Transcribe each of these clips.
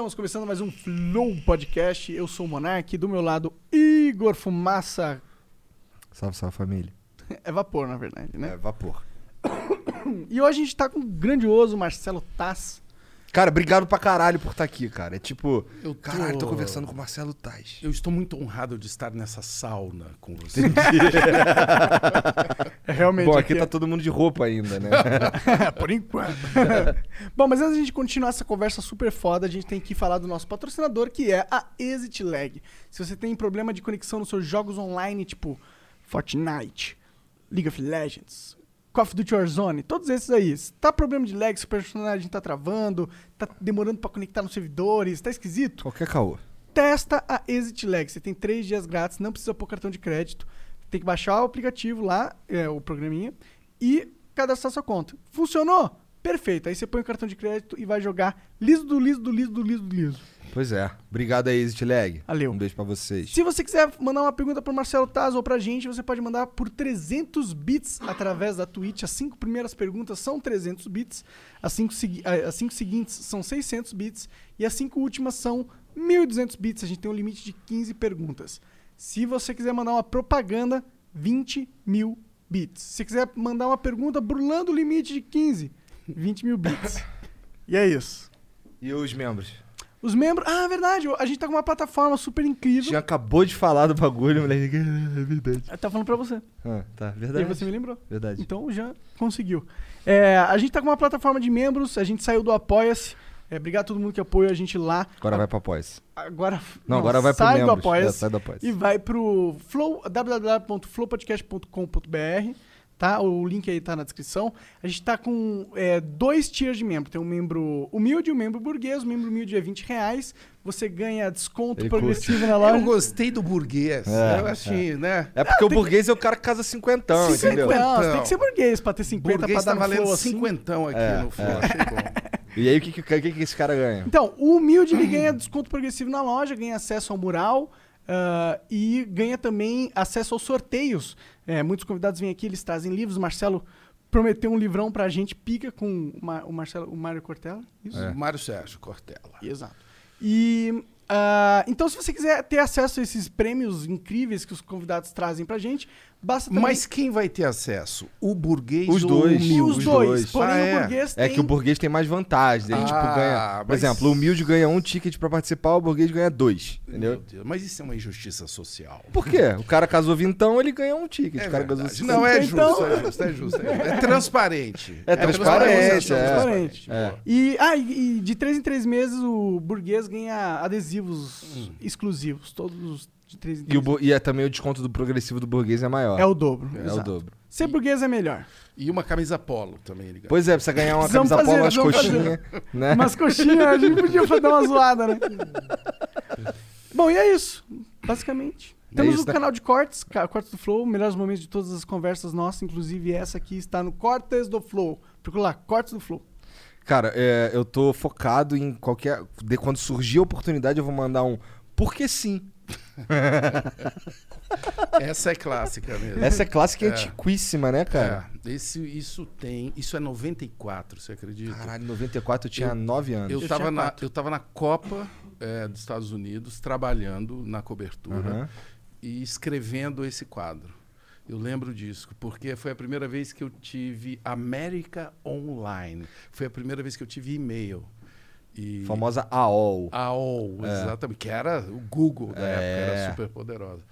Estamos começando mais um Flow Podcast. Eu sou o Monark, do meu lado, Igor Fumaça. Salve, salve família. É vapor, na verdade, né? É vapor. E hoje a gente tá com o grandioso Marcelo Tass. Cara, obrigado pra caralho por estar aqui, cara. É tipo, Eu tô- caralho, tô conversando com o Marcelo Tais. Eu estou muito honrado de estar nessa sauna com você. É realmente. Bom, aqui tá todo mundo de roupa ainda, né? Por enquanto. Bom, mas antes de a gente continuar essa conversa super foda, a gente tem que falar do nosso patrocinador, que é a Exit Lag. Se você tem problema de conexão nos seus jogos online, tipo Fortnite, League of Legends, Call of Duty Warzone, todos esses aí. Tá problema de lag, se o personagem tá travando, tá demorando pra conectar nos servidores, tá esquisito, Qualquer caô. testa a Exit Lag. Você tem três dias grátis, não precisa pôr cartão de crédito. Tem que baixar o aplicativo lá, é, o programinha, e cadastrar sua conta. Funcionou? Perfeito. Aí você põe o cartão de crédito e vai jogar liso do liso do liso do liso do liso. Pois é. Obrigado aí, Exit Lag. Valeu. Um beijo pra vocês. Se você quiser mandar uma pergunta pro Marcelo Taz ou pra gente, você pode mandar por 300 bits através da Twitch. As cinco primeiras perguntas são 300 bits, as cinco, ah, as cinco seguintes são 600 bits e as cinco últimas são 1.200 bits. A gente tem um limite de 15 perguntas. Se você quiser mandar uma propaganda, 20 mil bits. Se quiser mandar uma pergunta burlando o limite de 15, 20 mil bits. E é isso. E os membros? Os membros. Ah, verdade. A gente tá com uma plataforma super incrível. Tinha acabou de falar do bagulho, moleque. É verdade. Eu tava falando pra você. Ah, tá. E Verdade. aí você me lembrou. Verdade. Então já conseguiu. É, a gente tá com uma plataforma de membros, a gente saiu do Apoia-se. É, obrigado a todo mundo que apoia a gente lá. Agora vai pra pós. Agora, Não, agora vai pro sai do membros. É, Apoia-se sai do Apoia-se. e vai pro flow, www.flowpodcast.com.br. Tá? O link aí tá na descrição. A gente tá com é, dois tiers de membro. Tem um membro humilde e um membro burguês. O membro humilde é 20 reais. Você ganha desconto Ele progressivo na Eu loja. gostei do burguês. É, eu achei, né? É porque o burguês é o cara que casa cinquentão, entendeu? Não, você Então. tem que ser burguês pra ter 50 burguês pra tá dar no valendo flow assim. cinquentão aqui É, no Flow. é. Achei bom. E aí, o que, que, que, que esse cara ganha? Então, o humilde ele ganha desconto progressivo na loja, ganha acesso ao mural ah, e ganha também acesso aos sorteios. É, muitos convidados vêm aqui, eles trazem livros. O Marcelo prometeu um livrão pra gente, pica com o, Ma- o Marcelo, o Mário Cortella. Isso? É. Mário Sérgio Cortella. Exato. E ah, então, se você quiser ter acesso a esses prêmios incríveis que os convidados trazem pra gente, basta também. Mas quem vai ter acesso? O burguês Os ou dois. o humilde? os os dois. dois. Porém, Ah, é? o burguês É tem. que o burguês tem mais vantagem. Ele, Ah, tipo, ganha. Por mas- exemplo, o humilde ganha um ticket pra participar, o burguês ganha dois. Meu Entendeu? Deus, mas isso é uma injustiça social. Por quê? O cara casou vintão, ele ganha um ticket. É o cara casou. Não, é Então- justo, é justo, é justo. É, é transparente. É transparente, é. transparente. É. E, ah, e, e de três em três meses o burguês ganha adesivos exclusivos, todos os de três em E, três o, e é também o desconto do progressivo do burguês é maior. É o dobro. É o dobro. Ser burguês é melhor. E uma camisa polo também, ele ganha. Pois é, precisa ganhar uma Precisamos camisa fazer, polo, umas coxinhas, né? Umas coxinhas, a gente podia dar uma zoada, né? Bom, e é isso, basicamente. Temos isso, o né? canal de cortes, Cortes do Flow, melhores momentos de todas as conversas nossas, inclusive essa aqui está no Cortes do Flow. Procura lá, Cortes do Flow. Cara, é, eu tô focado em qualquer... De, quando surgir a oportunidade, eu vou mandar um... Porque sim. Essa é clássica mesmo. Essa é clássica e É. antiquíssima, né, cara? É, esse, isso tem. Isso é 94, você acredita? Caralho, em 94 eu tinha 9 anos. Eu Eu estava tinha na, eu tava na Copa é, dos Estados Unidos, trabalhando na cobertura Aham. e escrevendo esse quadro. Eu lembro disso, porque foi a primeira vez que eu tive América Online. Foi a primeira vez que eu tive e-mail. E Famosa AOL. AOL, É. exatamente, que era o Google da É. época, era super poderosa.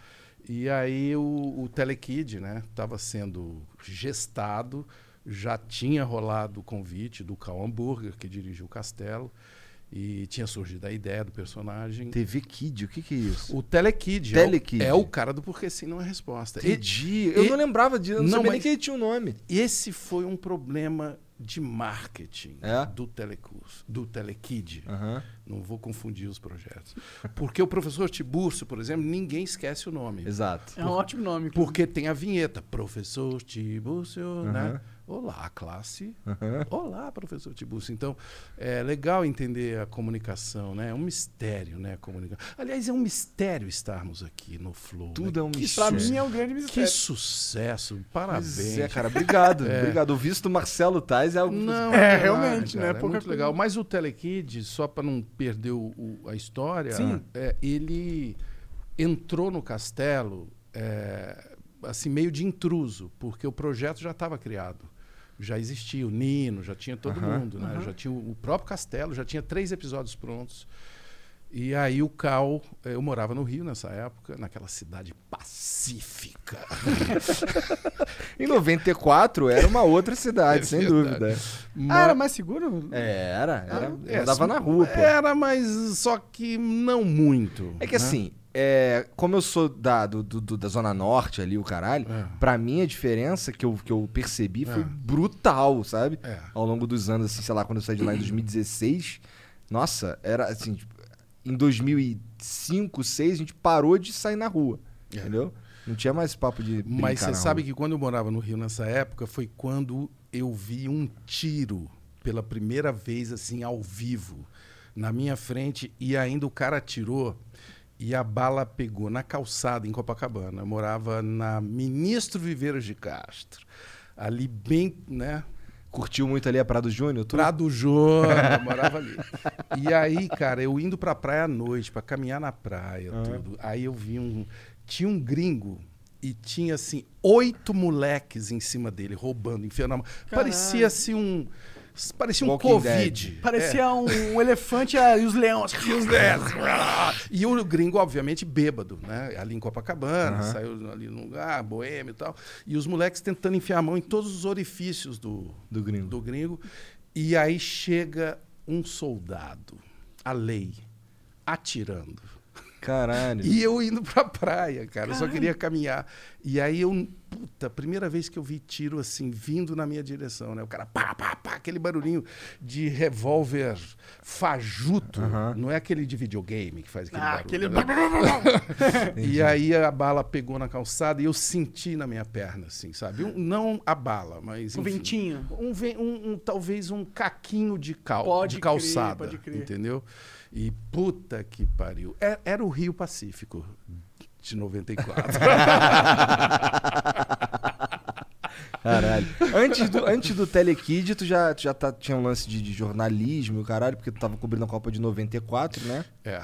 E aí o, o Telekid, né, estava sendo gestado, já tinha rolado o convite do Cal Hamburger, que dirigiu o Castelo, e tinha surgido a ideia do personagem. TV Kid, o que que é isso? O Telekid, é o- Telekid. É, o, cara do Porque Sim Não é Resposta. E, Entendi. Eu e- não lembrava disso, não, Não, sabia nem que ele tinha um nome. esse foi um problema de marketing É? do Telecurso, do Telekid. Aham. Não vou confundir os projetos. Porque o professor Tiburcio, por exemplo, ninguém esquece o nome. Exato. É um ótimo nome. Porque tem a vinheta. Professor Tiburcio, né? Olá, classe. Olá, professor Tiburcio. Então, é legal entender a comunicação, né? É um mistério, né? A comunicação. Aliás, é um mistério estarmos aqui no Flow. Tudo né? é um Que mistério. mim é um grande Que mistério. sucesso. Pois Parabéns. é, cara, obrigado. Obrigado. O visto do Marcelo Tais é algo. Não, É, verdade, realmente, cara, né? É muito legal. Mas o Telekid, só para não perder o- o- a história, Sim. é, ele entrou no castelo é, assim meio de intruso, porque o projeto já estava criado. Já existia o Nino, já tinha todo mundo, né? Já tinha o o próprio castelo, já tinha três episódios prontos. E aí o Cal, eh, eu morava no Rio nessa época, naquela cidade pacífica. Em 94 era uma outra cidade, É sem dúvida. Ah, era mais seguro? É, era. era É, andava assim, na rua, pô. Era, mas só que não muito. É que né? assim, é, como eu sou da, do- do- da Zona Norte ali, o caralho, É. pra mim a diferença que eu, que eu percebi foi É. brutal, sabe? É. Ao longo dos anos, assim, sei lá, quando eu saí de lá em 2016, nossa, era assim, tipo, em 2005, 2006, a gente parou de sair na rua, É. entendeu? Não tinha mais papo de Mas você sabe que quando eu morava no Rio nessa época foi quando eu vi um tiro pela primeira vez assim ao vivo na minha frente e ainda o cara atirou e a bala pegou na calçada em Copacabana. Eu morava na Ministro Viveiros de Castro. Ali bem, né, Curtiu muito ali a Prado Júnior? tu? Prado Júnior, eu morava ali. E aí, cara, eu indo pra praia à noite, pra caminhar na praia, tudo. Aí eu vi um. Tinha um gringo e tinha, assim, oito moleques em cima dele, roubando, enfiando a mão. Parecia assim um. Parecia um Walking Covid. Dead. Parecia um, um elefante ah, e os leões. E os. E o gringo, obviamente, bêbado, né? Ali em Copacabana, saiu ali num lugar, boêmio e tal. E os moleques tentando enfiar a mão em todos os orifícios do, Do gringo. do gringo. E aí chega um soldado, a lei, atirando. Caralho. E eu indo pra praia, cara. Eu só queria caminhar. E aí eu, puta, primeira vez que eu vi tiro assim, vindo na minha direção, né? O cara, pá, pá, pá, aquele barulhinho de revólver fajuto. Não é aquele de videogame que faz aquele Ah, barulho. aquele. né? E aí a bala pegou na calçada e eu senti na minha perna, assim, sabe? Um- não a bala, mas. Um enfim, ventinho. Um, um- um- talvez um caquinho de, cal, Pode de crer, calçada. pode crer. Entendeu? E puta que pariu. É- Era o Rio Pacífico de 94. Caralho. Antes do, antes do Telekid, tu já, tu já tá, tinha um lance de, de jornalismo e o caralho, porque tu tava cobrindo a Copa de 94, né? é.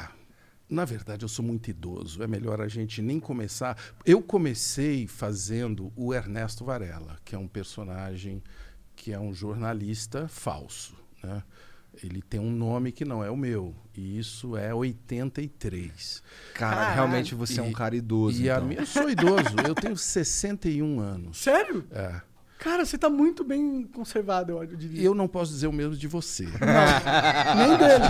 Na verdade, eu sou muito idoso. É melhor a gente nem começar. Eu comecei fazendo o Ernesto Varela, que é um personagem que é um jornalista falso. Né? Ele tem um nome que não é o meu. E isso é 83. Cara, Caralho. realmente você é um E- cara idoso. E a então. minha, eu sou idoso, eu tenho 61 anos. Sério? É. Cara, você tá muito bem conservado, eu diria. Eu não posso dizer o mesmo de você. Nem dele.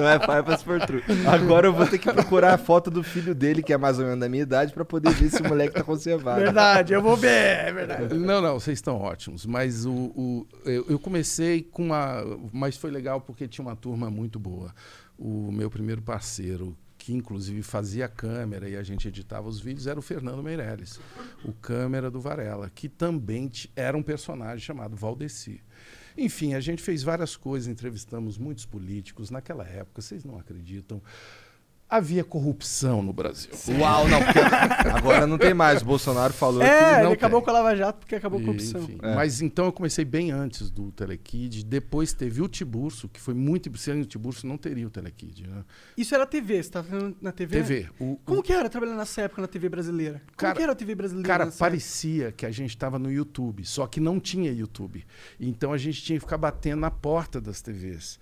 Não é pai pra se for true. Agora eu vou ter que procurar a foto do filho dele, que é mais ou menos da minha idade, pra poder ver se o moleque tá conservado. Verdade, eu vou ver, é verdade. Não, não, vocês estão ótimos. Mas o, o- eu, eu comecei com uma. Mas foi legal porque tinha uma turma muito boa. O meu primeiro parceiro, que inclusive fazia câmera e a gente editava os vídeos, era o Fernando Meirelles, o câmera do Varela, que também era um personagem chamado Valdeci. Enfim, a gente fez várias coisas, entrevistamos muitos políticos. Naquela época, vocês não acreditam, havia corrupção no Brasil. Uau, não. porque Agora não tem mais. O Bolsonaro falou É, que. ele não acabou tem. com a Lava Jato porque acabou com a corrupção. enfim, É. Mas então eu comecei bem antes do Telekid. Depois teve o Tiburcio, que foi muito. Sem o Tiburcio não teria o Telekid. Né? Isso era TV, você tava falando na TV? TV. O, Como o- que era trabalhar nessa época na TV brasileira? Como Cara- que era a TV brasileira? Cara, nessa parecia que a gente estava no YouTube, só que não tinha YouTube. Então a gente tinha que ficar batendo na porta das TVs.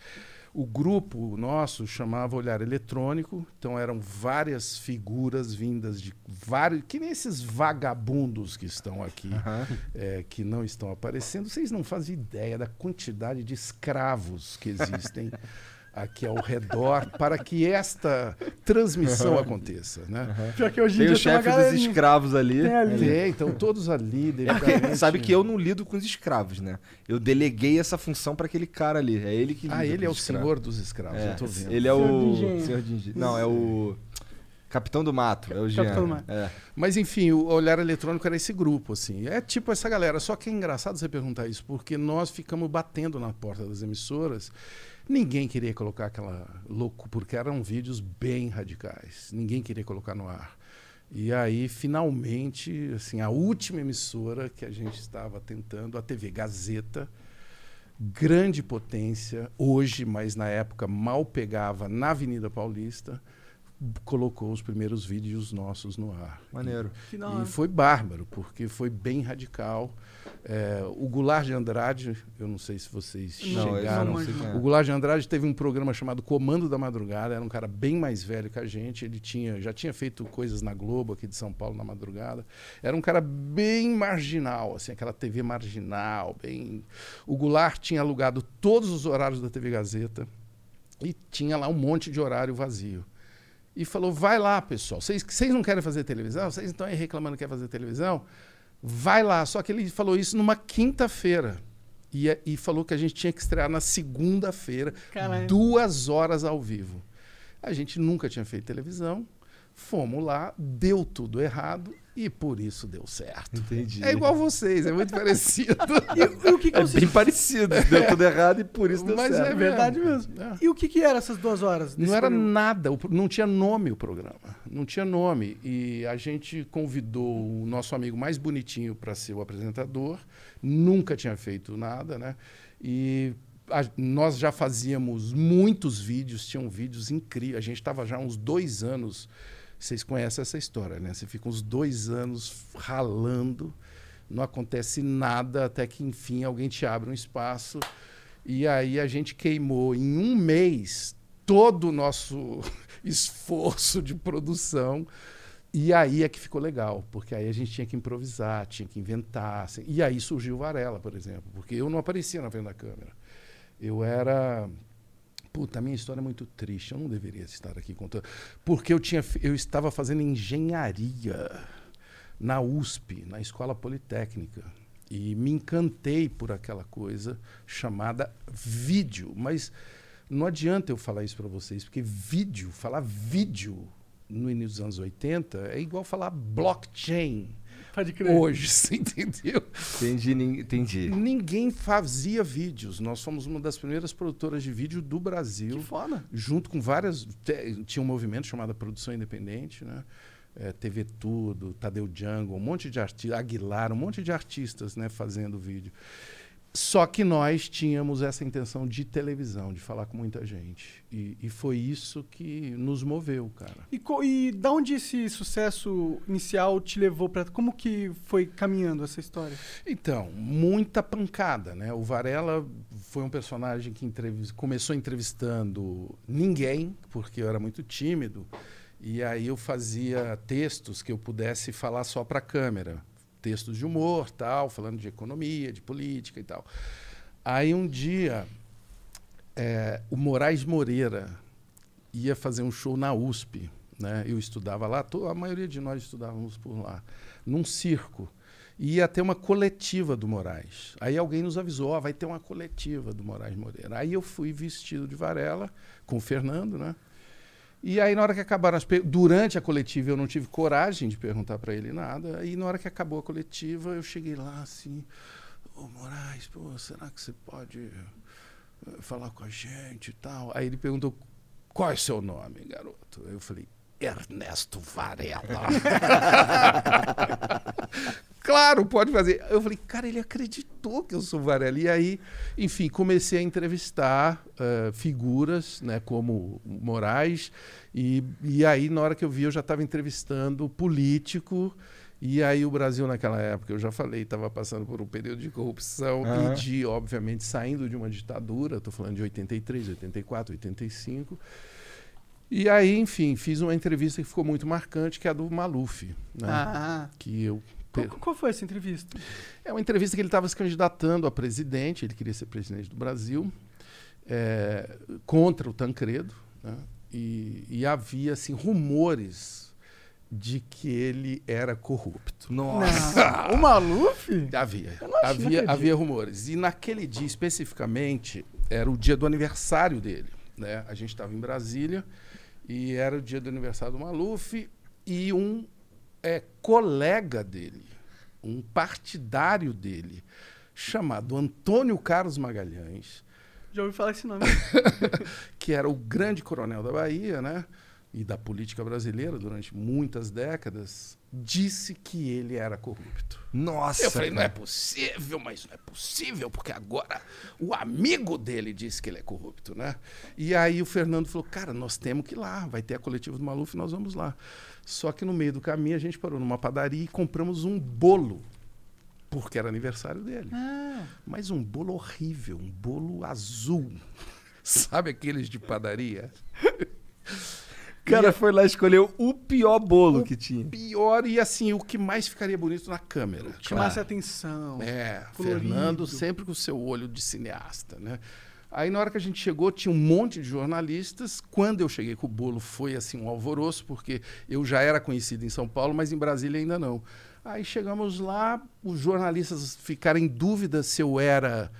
O grupo nosso chamava Olhar Eletrônico, então eram várias figuras vindas de vários. Que nem esses vagabundos que estão aqui, Aham. é, que não estão aparecendo. Vocês não fazem ideia da quantidade de escravos que existem aqui ao redor para que esta transmissão aconteça. Né? Pior que hoje em Tem o chefe dos escravos ali. Tem ali. Tem, então todos ali. É sabe que eu não lido com os escravos, né? Eu deleguei essa função pra aquele cara ali. É ele que lida Ah, ele com é o os escravos. senhor dos escravos, É, eu tô vendo. Ele é o. Senhor de engenho. Não, é o. Capitão do Mato, é o Jean. Capitão do Mato. É. Mas enfim, o olhar eletrônico era esse grupo, assim. É tipo essa galera. Só que é engraçado você perguntar isso, porque nós ficamos batendo na porta das emissoras. Ninguém queria colocar aquela louco, porque eram vídeos bem radicais. Ninguém queria colocar no ar. E aí, finalmente, assim, a última emissora que a gente estava tentando, a TV Gazeta, grande potência, hoje, mas na época mal pegava na Avenida Paulista, colocou os primeiros vídeos nossos no ar. Maneiro. E hora. foi bárbaro, porque foi bem radical. É, o Goulart de Andrade, eu não sei se vocês Não, chegaram. não. O Goulart de Andrade teve um programa chamado Comando da Madrugada, era um cara bem mais velho que a gente, ele tinha, já tinha feito coisas na Globo aqui de São Paulo na madrugada. Era um cara bem marginal, assim, aquela TV marginal, bem. O Goulart tinha alugado todos os horários da TV Gazeta e tinha lá um monte de horário vazio. E falou: vai lá, pessoal. Vocês vocês não querem fazer televisão? Vocês estão aí reclamando que quer fazer televisão? Vai lá. Só que ele falou isso numa quinta-feira. E, e falou que a gente tinha que estrear na segunda-feira, duas horas ao vivo. A gente nunca tinha feito televisão. Fomos lá, deu tudo errado e por isso deu certo. Entendi. É igual vocês, é muito parecido. E, e o que, que É você... bem parecido. Deu tudo errado e por isso deu Mas certo. É verdade mesmo. É. E o que, que era essas duas horas? Não era programa? nada, não tinha nome o programa. Não tinha nome. E a gente convidou o nosso amigo mais bonitinho para ser o apresentador. Nunca tinha feito nada, né? E a- nós já fazíamos muitos vídeos, tinham vídeos incríveis. A gente estava já há uns dois anos. Vocês conhecem essa história, né? Você fica uns dois anos ralando, não acontece nada, até que, enfim, alguém te abre um espaço. E aí a gente queimou em um mês todo o nosso esforço de produção. E aí é que ficou legal, porque aí a gente tinha que improvisar, tinha que inventar. assim. E aí surgiu o Varela, por exemplo, porque eu não aparecia na frente da câmera. Eu era. Puta, a minha história é muito triste, eu não deveria estar aqui contando. Porque eu, tinha, eu estava fazendo engenharia na USP, na Escola Politécnica. E me encantei por aquela coisa chamada vídeo. Mas não adianta eu falar isso para vocês, porque vídeo, falar vídeo no início dos anos 80 é igual falar blockchain Pode crer. hoje, você entendeu? Entendi, entendi. Ninguém fazia vídeos. Nós fomos uma das primeiras produtoras de vídeo do Que Brasil foda. junto com várias. Tinha um movimento chamado Produção Independente, né? É, TV Tudo, Tadeu Jungle, um monte de artistas, Aguilar, um monte de artistas né, fazendo vídeo. Só que nós tínhamos essa intenção de televisão, de falar com muita gente. E, e foi isso que nos moveu, cara. E, e da onde esse sucesso inicial te levou pra. Como que foi caminhando essa história? Então, muita pancada, né? O Varela foi um personagem que entrevis- começou entrevistando ninguém, porque eu era muito tímido, e aí eu fazia textos que eu pudesse falar só para a câmera, textos de humor, tal, falando de economia, de política e tal. Aí um dia eh, o Moraes Moreira ia fazer um show na USP, né? Eu estudava lá, a maioria de nós estudávamos por lá, num circo. E ia ter uma coletiva do Moraes. Aí alguém nos avisou, ó, vai ter uma coletiva do Moraes Moreira. Aí eu fui vestido de Varela com o Fernando, né? E aí na hora que acabaram as durante a coletiva eu não tive coragem de perguntar para ele nada. Aí na hora que acabou a coletiva eu cheguei lá assim, ô Moraes, pô, será que você pode eh, falar com a gente e tal? Aí ele perguntou, qual é seu nome, garoto? Eu falei, Ernesto Varela. claro, pode fazer. Eu falei, cara, ele acreditou que eu sou Varela. E aí, enfim, comecei a entrevistar eh, figuras, né, como Moraes. E, e aí, na hora que eu vi, eu já estava entrevistando político. E aí, o Brasil, naquela época, eu já falei, estava passando por um período de corrupção Aham. e de, obviamente, saindo de uma ditadura. Estou falando de 83, 84, 85. E aí, enfim, fiz uma entrevista que ficou muito marcante, que é a do Maluf. Né? Ah. Que eu Qual, qual foi essa entrevista? é uma entrevista que ele estava se candidatando a presidente, ele queria ser presidente do Brasil, é, contra o Tancredo, né? e, e havia assim, rumores de que ele era corrupto. Nossa. Não. o Maluf? Havia, havia, havia rumores. E naquele dia especificamente era o dia do aniversário dele. Né? A gente estava em Brasília E era o dia do aniversário do Maluf e um é, colega dele, um partidário dele, chamado Antônio Carlos Magalhães, Já ouvi falar esse nome. que era o grande coronel da Bahia, né? E da política brasileira durante muitas décadas, disse que ele era corrupto. Nossa. Eu falei, não é cara. possível, mas não é possível, porque agora o amigo dele disse que ele é corrupto, né? E aí o Fernando falou, cara, nós temos que ir lá, vai ter a coletiva do Maluf, nós vamos lá. Só que no meio do caminho a gente parou numa padaria e compramos um bolo, porque era aniversário dele. Ah, Mas um bolo horrível, um bolo azul. Sabe aqueles de padaria? O cara foi lá e escolheu o pior bolo que tinha. Pior e assim, o que mais ficaria bonito na câmera. chamasse atenção. É, colorido. Fernando sempre com o seu olho de cineasta, né? Aí na hora que a gente chegou, tinha um monte de jornalistas. Quando eu cheguei com o bolo, foi assim um alvoroço, porque eu já era conhecido em São Paulo, mas em Brasília ainda não. Aí chegamos lá, os jornalistas ficaram em dúvida se eu era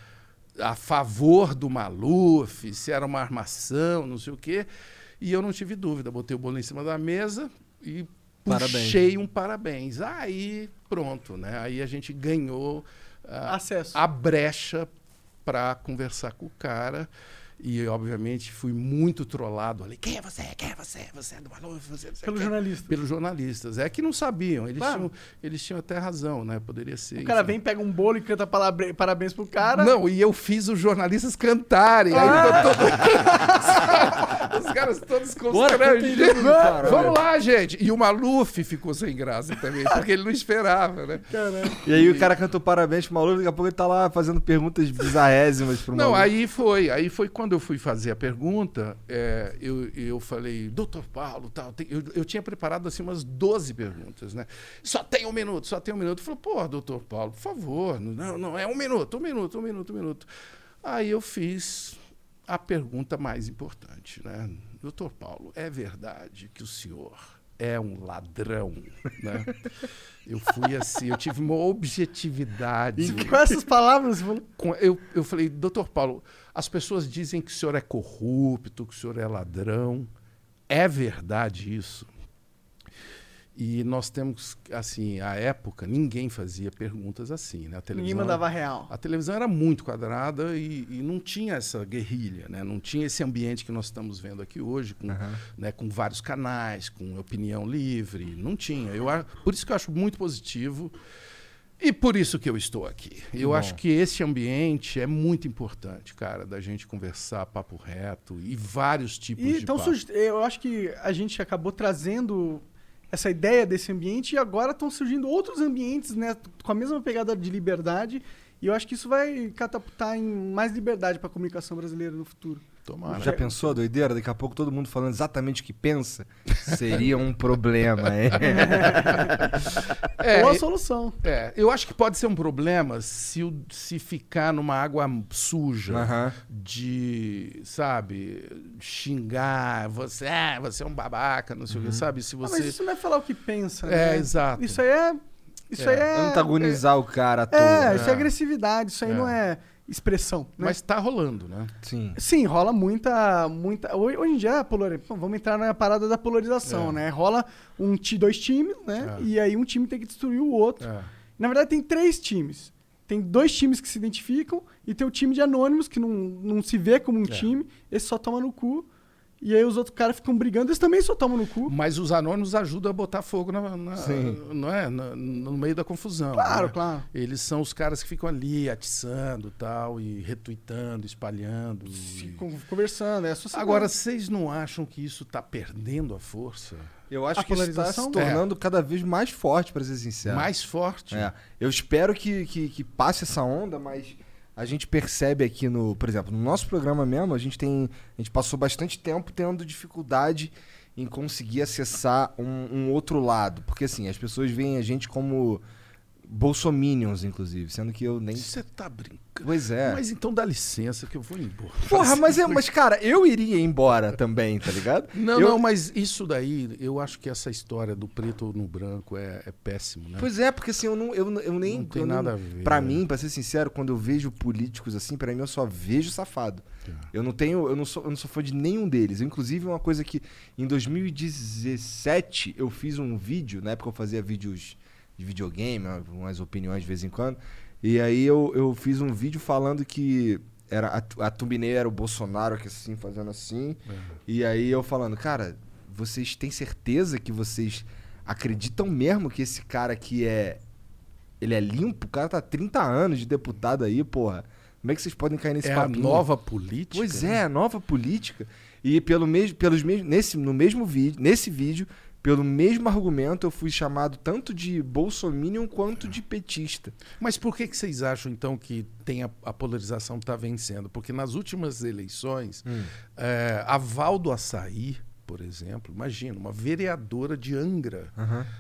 a favor do Maluf, se era uma armação, não sei o quê. E eu não tive dúvida, botei o bolo em cima da mesa e Parabéns. puxei um parabéns. Aí pronto, né? Aí a gente ganhou ah, Acesso. a brecha para conversar com o cara. E, obviamente, fui muito trollado ali. Quem é você? Quem é você? Você é do Maluf? Você não sei Pelo quem." jornalista. Pelos jornalistas. É que não sabiam. Eles, Claro. tinham, eles tinham até razão, né? Poderia ser. O cara enfim. vem, pega um bolo e canta parabéns pro cara. Não, e eu fiz os jornalistas cantarem. Aí Ah! todo... os caras todos constrangidos. caralho. Vamos lá, gente. E o Maluf ficou sem graça também, porque ele não esperava, né? Caralho. E aí o cara cantou parabéns pro maluco, daqui a pouco ele tá lá fazendo perguntas bizarrésimas pro Não, maluco. aí foi. Aí foi quando eu fui fazer a pergunta, é, eu, eu falei, doutor Paulo, tal, tem- eu, eu tinha preparado assim umas 12 perguntas, né? Só tem um minuto, só tem um minuto. Falou, pô, doutor Paulo, por favor, não, não, é um minuto, um minuto, um minuto, um minuto. Aí eu fiz a pergunta mais importante, né? Doutor Paulo, é verdade que o senhor é um ladrão, né? Eu fui assim, eu tive uma objetividade. E com essas palavras, eu, eu falei, doutor Paulo, as pessoas dizem que o senhor é corrupto, que o senhor é ladrão. É verdade isso? E nós temos, assim, à época, ninguém fazia perguntas assim, né? A televisão ninguém mandava real. a televisão era muito quadrada e, e não tinha essa guerrilha, né? não tinha esse ambiente que nós estamos vendo aqui hoje, com, né, com vários canais, com opinião livre. Não tinha. Eu, a- por isso que eu acho muito positivo e por isso que eu estou aqui. Eu bom. acho que esse ambiente é muito importante, cara, da gente conversar papo reto e vários tipos E, de então, papo. eu acho que a gente acabou trazendo essa ideia desse ambiente e agora estão surgindo outros ambientes né, com a mesma pegada de liberdade. E eu acho que isso vai catapultar em mais liberdade para a comunicação brasileira no futuro. Tomara. Já pensou a doideira? Daqui a pouco todo mundo falando exatamente o que pensa? Seria um problema, hein? É, Ou a solução. É, eu acho que pode ser um problema se, se ficar numa água suja Aham. de, sabe, xingar, você, ah, você é um babaca, não sei o que, sabe? Se Ah, mas você. isso não é falar o que pensa. É, né? exato. Isso aí é. Isso É. aí é. Antagonizar o cara à toa. É, isso é É. agressividade, isso aí É. não é expressão. Né? Mas tá rolando, né? Sim. Sim, rola muita. muita hoje, hoje em dia, a polari- Bom, vamos entrar na parada da polarização, É. né? Rola um, dois times, né? É. E aí um time tem que destruir o outro. É. Na verdade, tem três times. Tem dois times que se identificam e tem o time de anônimos que não, não se vê como um É. time. Esse só toma no cu. E aí os outros caras ficam brigando, eles também só tomam no cu. Mas os anônimos ajudam a botar fogo na, na- não é? Na- no meio da confusão. Claro, né? claro. Eles são os caras que ficam ali atiçando tal, e retweetando, espalhando. e- Ficam conversando, é a sociedade. Agora, vocês não acham que isso está perdendo a força? Eu acho A que isso está se tornando cada vez mais forte, pra ser sincero. Mais forte? É. Eu espero que, que, que passe essa onda, mas a gente percebe aqui no, por exemplo, no nosso programa mesmo, a gente tem, a gente passou bastante tempo tendo dificuldade em conseguir acessar um, um outro lado, porque assim as pessoas veem a gente como bolsominions, inclusive, sendo que eu nem. Você tá brincando. Pois é. Mas então dá licença que eu vou embora. Porra, mas, é, mas cara, eu iria embora também, tá ligado? Não, Eu- não, mas isso daí, eu acho que essa história do preto no branco é, é péssimo, né? Pois é, porque assim, eu não, eu, eu nem. Não tem eu não- nada a ver, Pra né? mim, pra ser sincero, quando eu vejo políticos assim, pra mim eu só vejo safado. É. Eu não tenho. Eu não, sou, eu não sou fã de nenhum deles. Inclusive, uma coisa que em 2017 eu fiz um vídeo, na época eu fazia vídeos de videogame, umas opiniões de vez em quando. E aí eu, eu fiz um vídeo falando que era a, a thumbnail era o Bolsonaro que assim, fazendo assim. É. E aí eu falando, cara, vocês têm certeza que vocês acreditam mesmo que esse cara aqui é. Ele é limpo? O cara tá há 30 anos de deputado aí, porra. Como é que vocês podem cair nesse É a papinho? nova política. Pois né? é, a nova política. E pelo mesmo, pelos mesmos, nesse, no mesmo vídeo, nesse vídeo, pelo mesmo argumento, eu fui chamado tanto de bolsominion quanto de petista. Mas por que, que vocês acham, então, que tem a, a polarização está vencendo? Porque nas últimas eleições, Hum. é, a Val do Açaí, por exemplo, imagina, uma vereadora de Angra,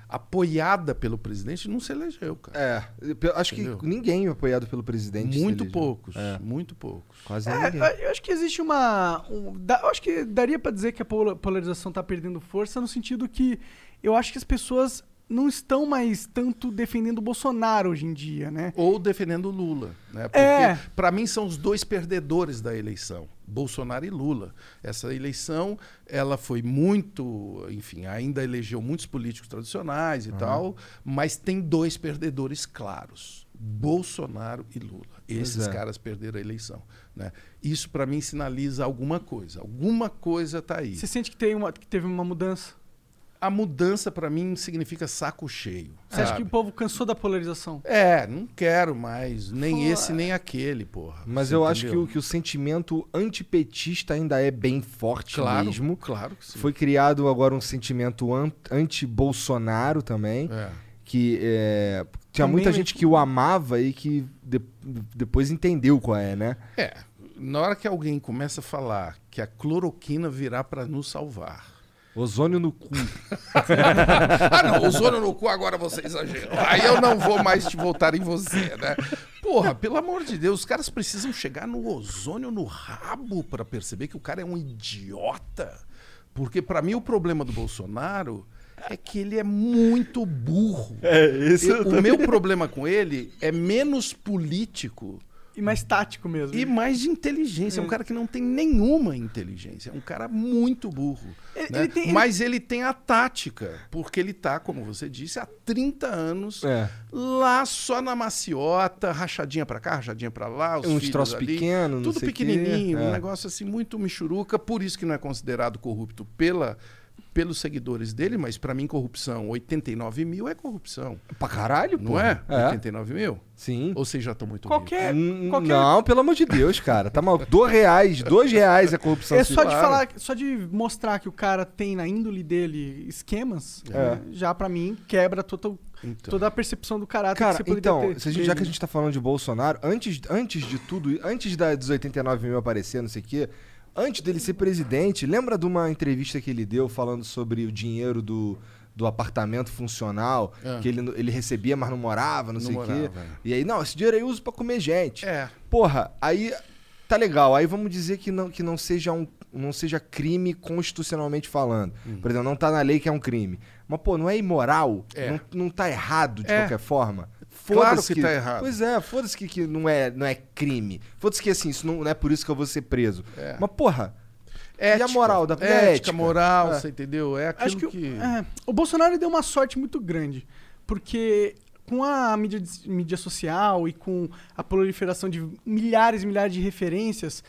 apoiada pelo presidente, não se elegeu, cara. É, eu acho Entendeu? que ninguém apoiado pelo presidente. muito poucos, É. muito poucos. Quase É, ninguém. eu acho que existe uma. um- dá- eu acho que daria pra dizer que a pola- polarização tá perdendo força no sentido que eu acho que as pessoas não estão mais tanto defendendo o Bolsonaro hoje em dia, né? Ou defendendo o Lula, né? Porque É. para mim são os dois perdedores da eleição, Bolsonaro e Lula. Essa eleição, ela foi muito, enfim, ainda elegeu muitos políticos tradicionais e tal, mas tem dois perdedores claros, Bolsonaro e Lula. Esses é. caras perderam a eleição, né? Isso para mim sinaliza alguma coisa, alguma coisa tá aí. Você sente que, tem uma, que teve uma mudança? A mudança para mim significa saco cheio. Você acha sabe? que o povo cansou da polarização? É, não quero mais nem Pô, esse nem aquele, porra. Mas eu acho que entendeu? o, que o sentimento antipetista ainda é bem forte claro, mesmo. Claro que sim. Foi criado agora um sentimento an- anti-Bolsonaro também. É. Que é, tinha Também, muita gente que o amava e que de- depois entendeu qual é, né? É, na hora que alguém começa a falar que a cloroquina virá para nos salvar. Ozônio no cu. ah, não, ozônio no cu agora você exagerou. Aí eu não vou mais te voltar em você, né? Porra, pelo amor de Deus, os caras precisam chegar no ozônio no rabo para perceber que o cara é um idiota. Porque para mim o problema do Bolsonaro é que ele é muito burro. É, esse Eu- o meu problema com ele é menos político E mais tático mesmo. e mais de inteligência. É um cara que não tem nenhuma inteligência. É um cara muito burro. Ele- né? ele tem- Mas ele tem a tática, porque ele tá, como você disse, há 30 anos É. lá só na maciota, rachadinha pra cá, rachadinha pra lá, os Uns troços pequenos, tudo pequenininho, É. um negócio assim muito michuruca, por isso que não é considerado corrupto pela pelos seguidores dele, mas pra mim corrupção, 89 mil é corrupção, Pra caralho, pô. não é? É. 89 mil? Sim. Ou vocês já estão muito Qualquer. Hum, qualquer Não, pelo amor de Deus, cara. Tá mal. Dois reais. Dois reais é corrupção. É só de falar, só de mostrar que o cara tem na índole dele esquemas, É. né, já pra mim quebra toda, Então. toda a percepção do caráter que Cara, você poderia então, ter. se a gente- já que a gente tá falando de Bolsonaro, antes, antes de tudo, antes da, dos 89 mil aparecer, não sei o quê, antes dele ser presidente, lembra de uma entrevista que ele deu falando sobre o dinheiro do, do apartamento funcional, É. que ele, ele recebia, mas não morava, não, Não sei o quê. é. E aí, não, esse dinheiro aí eu uso pra comer gente. É. Porra, aí tá legal. Aí vamos dizer que não, que não seja um não seja crime constitucionalmente falando. Por exemplo, não tá na lei que é um crime. Mas, pô, não é imoral? É. Não, não tá errado de É. qualquer forma? Claro Foda-se que tá errado. Pois é, foda-se que, que não, é, não é crime. Foda-se que assim, isso não, não é por isso que eu vou ser preso. É. Mas, porra, Ética, a moral da- ética, ética? moral, É. você entendeu? É aquilo Acho que, que... o- é, o Bolsonaro deu uma sorte muito grande, porque com a mídia, mídia social e com a proliferação de milhares e milhares de referências,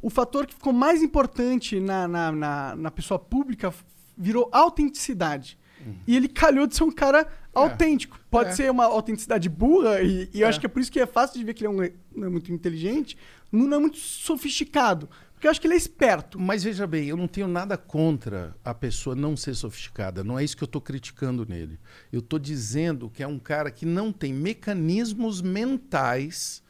o fator que ficou mais importante na, na, na, na pessoa pública virou autenticidade. E ele calhou de ser um cara autêntico. Pode É. ser uma autenticidade burra, e, e eu É. acho que é por isso que é fácil de ver que ele é um, não é muito inteligente, não é muito sofisticado. Porque eu acho que ele é esperto. Mas veja bem, eu não tenho nada contra a pessoa não ser sofisticada. Não é isso que eu estou criticando nele. Eu estou dizendo que é um cara que não tem mecanismos mentais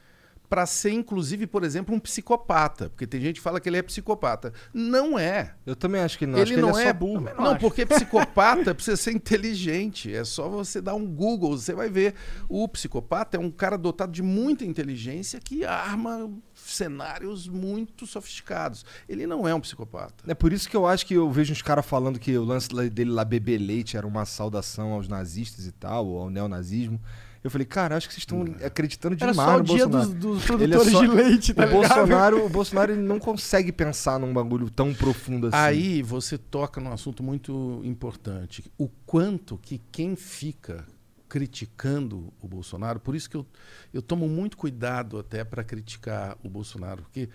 para ser, inclusive, por exemplo, um psicopata. Porque tem gente que fala que ele é psicopata. Não é. Eu também acho que não. ele acho que não ele é, é só burro. Não Não, porque psicopata precisa ser inteligente. É só você dar um Google, você vai ver. O psicopata é um cara dotado de muita inteligência que arma cenários muito sofisticados. Ele não é um psicopata. É por isso que eu acho que eu vejo uns caras falando que o lance dele lá, beber leite, era uma saudação aos nazistas e tal, ou ao neonazismo. Eu falei, cara, acho que vocês estão acreditando Era demais só o no dia Bolsonaro. dos, dos é produtores só- de leite, tá o, ligado? Bolsonaro, o Bolsonaro ele não consegue pensar num bagulho tão profundo assim. Aí você toca num assunto muito importante. O quanto que quem fica criticando o Bolsonaro, por isso que eu, eu tomo muito cuidado até para criticar o Bolsonaro, porque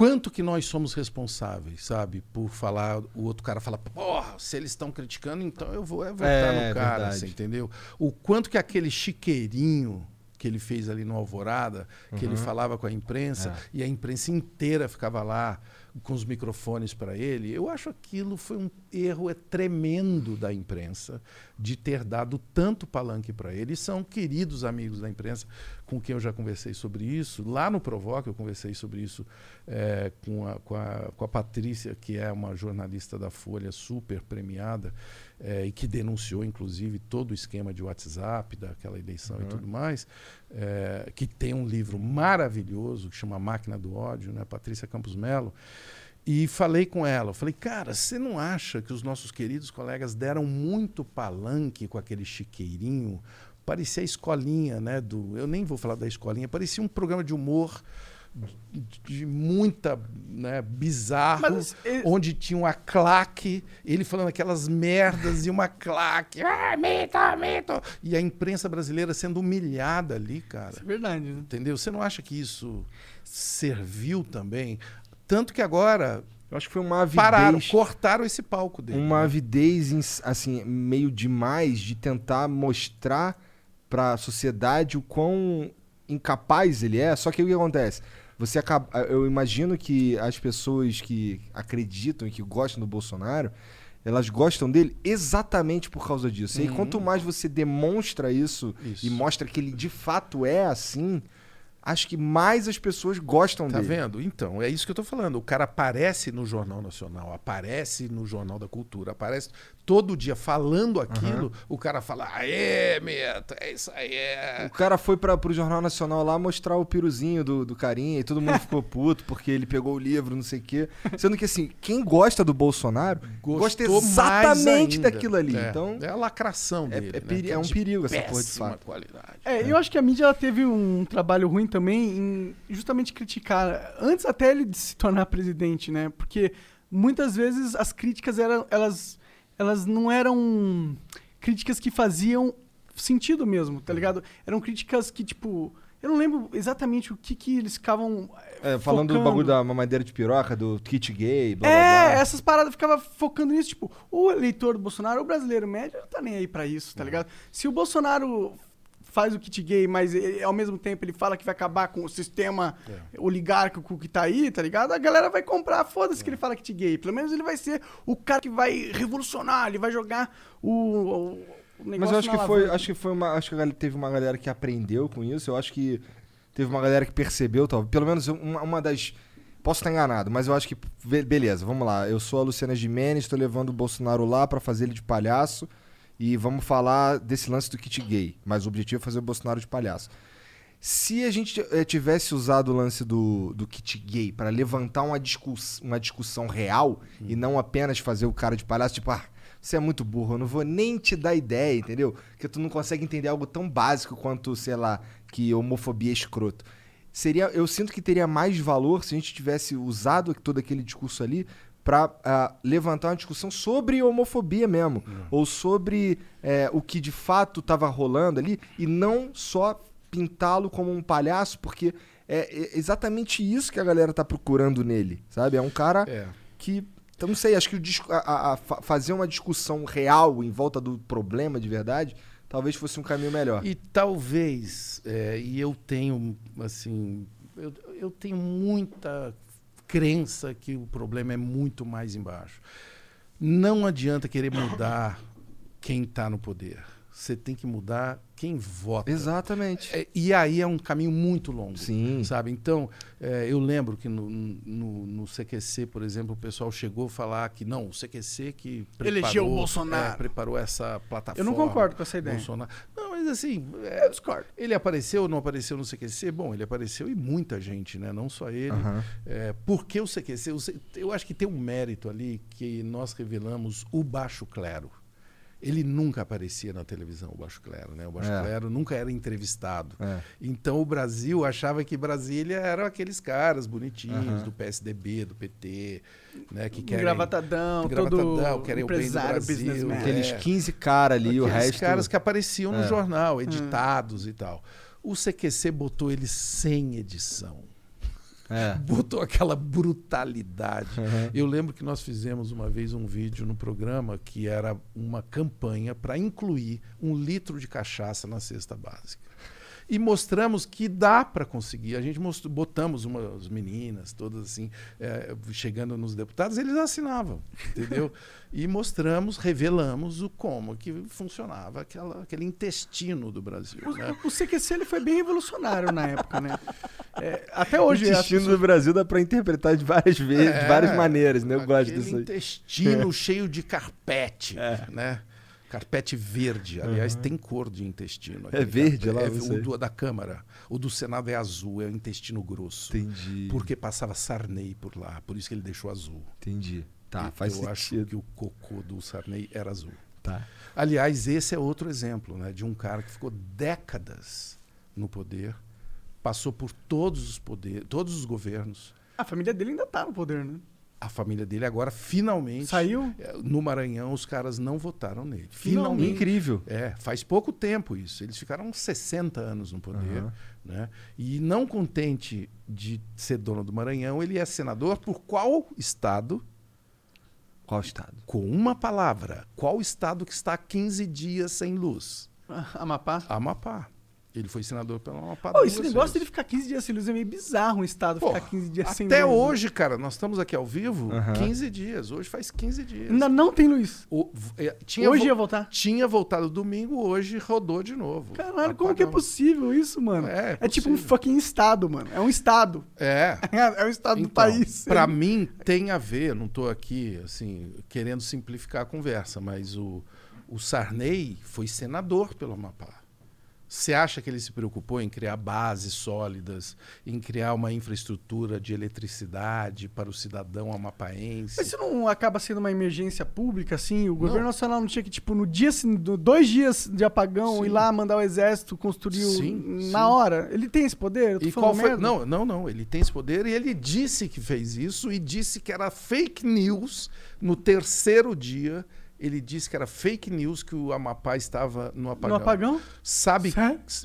quanto que nós somos responsáveis, sabe, por falar, o outro cara fala, porra, se eles estão criticando, então eu vou é votar É, no cara, entendeu? O quanto que aquele chiqueirinho que ele fez ali no Alvorada, que ele falava com a imprensa, É. e a imprensa inteira ficava lá com os microfones para ele. Eu acho aquilo foi um erro é tremendo da imprensa de ter dado tanto palanque para ele. E são queridos amigos da imprensa com quem eu já conversei sobre isso. Lá no Provoca eu conversei sobre isso eh, com, a, com, a, com a Patrícia, que é uma jornalista da Folha super premiada eh, e que denunciou, inclusive, todo o esquema de WhatsApp daquela eleição e tudo mais, eh, que tem um livro maravilhoso que chama Máquina do Ódio, né? Patrícia Campos Melo. E falei com ela, falei, cara, você não acha que os nossos queridos colegas deram muito palanque com aquele chiqueirinho? Parecia a escolinha, né? Do, eu nem vou falar da escolinha, parecia um programa de humor de, muita, né, bizarro, Mas ele- onde tinha uma claque, ele falando aquelas merdas e uma claque, ah, mito, mito, e a imprensa brasileira sendo humilhada ali, cara. Isso é verdade, né? Entendeu? Você não acha que isso serviu também? Tanto que agora Eu acho que foi uma avidez. pararam, cortaram esse palco dele. uma né? avidez assim meio demais de tentar mostrar para a sociedade o quão incapaz ele é. Só que o que acontece? Você acaba, eu imagino que as pessoas que acreditam e que gostam do Bolsonaro, elas gostam dele exatamente por causa disso. E Uhum. quanto mais você demonstra isso, Isso. e mostra que ele de fato é assim, acho que mais as pessoas gostam Tá dele. vendo? Então, é isso que eu tô falando. O cara aparece no Jornal Nacional, aparece no Jornal da Cultura, aparece todo dia falando aquilo, o cara fala, aê, Meta, é isso aí, é. O cara foi pra, pro Jornal Nacional lá mostrar o piruzinho do, do carinha e todo mundo ficou puto porque ele pegou o livro, não sei o quê. Sendo que, assim, quem gosta do Bolsonaro gosta Gostou mais exatamente daquilo ali. É, então, é a lacração é, dele. é né? peri- Que é um perigo essa porra de fato. qualidade. É, eu acho que a mídia ela teve um trabalho ruim também em justamente criticar, antes até ele de se tornar presidente, né? Porque muitas vezes as críticas eram, elas, elas não eram críticas que faziam sentido mesmo, tá ligado? Eram críticas que, tipo, eu não lembro exatamente o que, que eles ficavam. é, falando do focando. bagulho da mamadeira de piroca, do kit gay, blá É, blá. essas paradas ficava focando nisso, tipo, o eleitor do Bolsonaro, o brasileiro médio, não tá nem aí pra isso, tá ligado? Se o Bolsonaro faz o kit gay, mas ele- ao mesmo tempo ele fala que vai acabar com o sistema oligárquico que tá aí, tá ligado? A galera vai comprar, foda-se que ele fala kit gay. Pelo menos ele vai ser o cara que vai revolucionar, ele vai jogar o, o, Mas eu acho que foi, acho que foi uma, acho que teve uma galera que aprendeu com isso. Eu acho que teve uma galera que percebeu, talvez, pelo menos uma, uma das Posso estar enganado, mas eu acho que be- beleza, vamos lá. Eu sou a Luciana Gimenez, estou levando o Bolsonaro lá pra fazer ele de palhaço e vamos falar desse lance do kit gay, mas o objetivo é fazer o Bolsonaro de palhaço. Se a gente eh, tivesse usado o lance do, do kit gay para levantar uma, discuss, uma discussão real e não apenas fazer o cara de palhaço, tipo, ah, você é muito burro, eu não vou nem te dar ideia, entendeu? Porque tu não consegue entender algo tão básico quanto, sei lá, que homofobia é escroto. Seria, eu sinto que teria mais valor se a gente tivesse usado todo aquele discurso ali para levantar uma discussão sobre homofobia mesmo, ou sobre eh, o que de fato estava rolando ali, e não só pintá-lo como um palhaço, porque é é exatamente isso que a galera tá procurando nele, sabe? É um cara É. que, eu não sei, acho que o a- a- a fa- fazer uma discussão real em volta do problema de verdade, talvez fosse um caminho melhor. E talvez, é, e eu tenho, assim, eu, eu tenho muita crença que o problema é muito mais embaixo. Não adianta querer mudar quem está no poder. Você tem que mudar quem vota. Exatamente. É, e aí é um caminho muito longo. Sim. Sabe? Então, é, eu lembro que no, no, no, CQC, por exemplo, o pessoal chegou a falar que não, o CQC que preparou, Elegeu o Bolsonaro. É, preparou essa plataforma. Eu não concordo com essa ideia. Bolsonaro. Não, mas assim, é, Eu discordo. ele apareceu ou não apareceu no CQC? Bom, ele apareceu e muita gente, né? Não só ele. Aham. É, por que o CQC? Eu acho que tem um mérito ali que nós revelamos o baixo clero. Ele nunca aparecia na televisão, o baixo clero, né? O baixo É. clero nunca era entrevistado. É. Então o Brasil achava que Brasília eram aqueles caras bonitinhos Aham. do PSDB, do PT, né? Que querem Engravatadão, engravatadão, todo querem o bem do Brasil. É. Aqueles 15 caras ali, o aqueles resto. caras que apareciam no É. jornal, editados e tal. O CQC botou eles sem edição É. botou aquela brutalidade. Uhum. Eu lembro que nós fizemos uma vez um vídeo no programa que era uma campanha para incluir um litro de cachaça na cesta básica. E mostramos que dá para conseguir. A gente mostrou, botamos umas meninas, todas assim, eh, chegando nos deputados, eles assinavam, entendeu? e mostramos, revelamos o como que funcionava aquela, aquele intestino do Brasil. Né? O, o CQC ele foi bem revolucionário na época, né? É, até O hoje. as destino pessoas- do Brasil dá pra interpretar de várias vezes, de várias É, maneiras, né? Eu gosto disso aí. intestino cheio de carpete, É. né? Carpete verde. Aliás, tem cor de intestino. É verde lá, É, sei. o do, da Câmara. O do Senado é azul, é o intestino grosso. Entendi. Porque passava Sarney por lá, por isso que ele deixou azul. Entendi. Tá, Eu faz acho sentido. que o cocô do Sarney era azul. Tá. Aliás, esse é outro exemplo né, de um cara que ficou décadas no poder, passou por todos os poderes, todos os governos. A família dele ainda tá no poder, né? A família dele agora finalmente Saiu? É, No Maranhão, os caras não votaram nele. Finalmente. Finalmente. Incrível. É, faz pouco tempo isso. Eles ficaram uns 60 anos no poder. Aham. Né? E não contente de ser dono do Maranhão, ele é senador por qual estado? Qual estado? Com uma palavra. Qual estado que está há 15 dias sem luz? Amapá. Amapá. Ele foi senador pelo Amapá. Pô, esse negócio dele ficar 15 dias sem luz é meio bizarro um estado Pô, ficar 15 dias sem luz. Até hoje, cara, nós estamos aqui ao vivo, Aham. 15 dias. Hoje faz 15 dias. Ainda não tem luz. O- é, tinha Hoje vo- ia voltar. Tinha voltado domingo, hoje rodou de novo. Caralho, como que é possível isso, mano? É, É, tipo um fucking estado, mano. É um estado. É. É um estado do Então, país. Pra mim tem a ver, não estou aqui assim querendo simplificar a conversa, mas o, o Sarney foi senador pelo Amapá. Você acha que ele se preocupou em criar bases sólidas, em criar uma infraestrutura de eletricidade para o cidadão amapaense? Mas isso não acaba sendo uma emergência pública, assim? O governo Não. nacional não tinha que, tipo, no dia, assim, do- dois dias de apagão, Sim. ir lá mandar o exército construir o- Sim, na sim. hora? Ele tem esse poder? Eu tô E qual foi? merda? Não, não, não. Ele tem esse poder e ele disse que fez isso e disse que era fake news no terceiro dia. Ele disse que era fake news que o Amapá estava no apagão. No apagão? Sabe,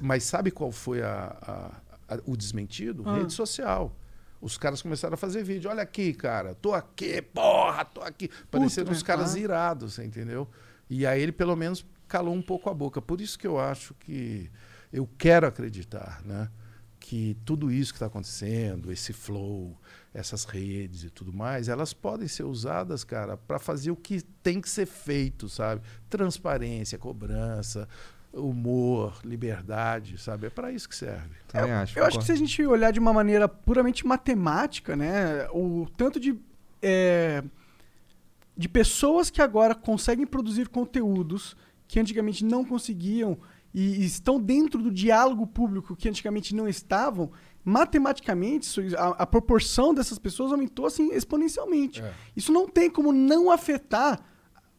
mas sabe qual foi a- a- a- o desmentido? Ah. Rede social. Os caras começaram a fazer vídeo. Olha aqui, cara. Tô aqui, porra, tô aqui. Parecendo uns né? caras Ah. irados, entendeu? E aí ele, pelo menos, calou um pouco a boca. Por isso que eu acho que... Eu quero acreditar, né? Que tudo isso que está acontecendo, esse flow, essas redes e tudo mais, elas podem ser usadas, cara, para fazer o que tem que ser feito, sabe? Transparência, cobrança, humor, liberdade, sabe? É para isso que serve. Também acho. Eu acho que se a gente olhar de uma maneira puramente matemática, né? O tanto de. é, de pessoas que agora conseguem produzir conteúdos que antigamente não conseguiam e estão dentro do diálogo público que antigamente não estavam, matematicamente a, a proporção dessas pessoas aumentou assim exponencialmente. É. Isso não tem como não afetar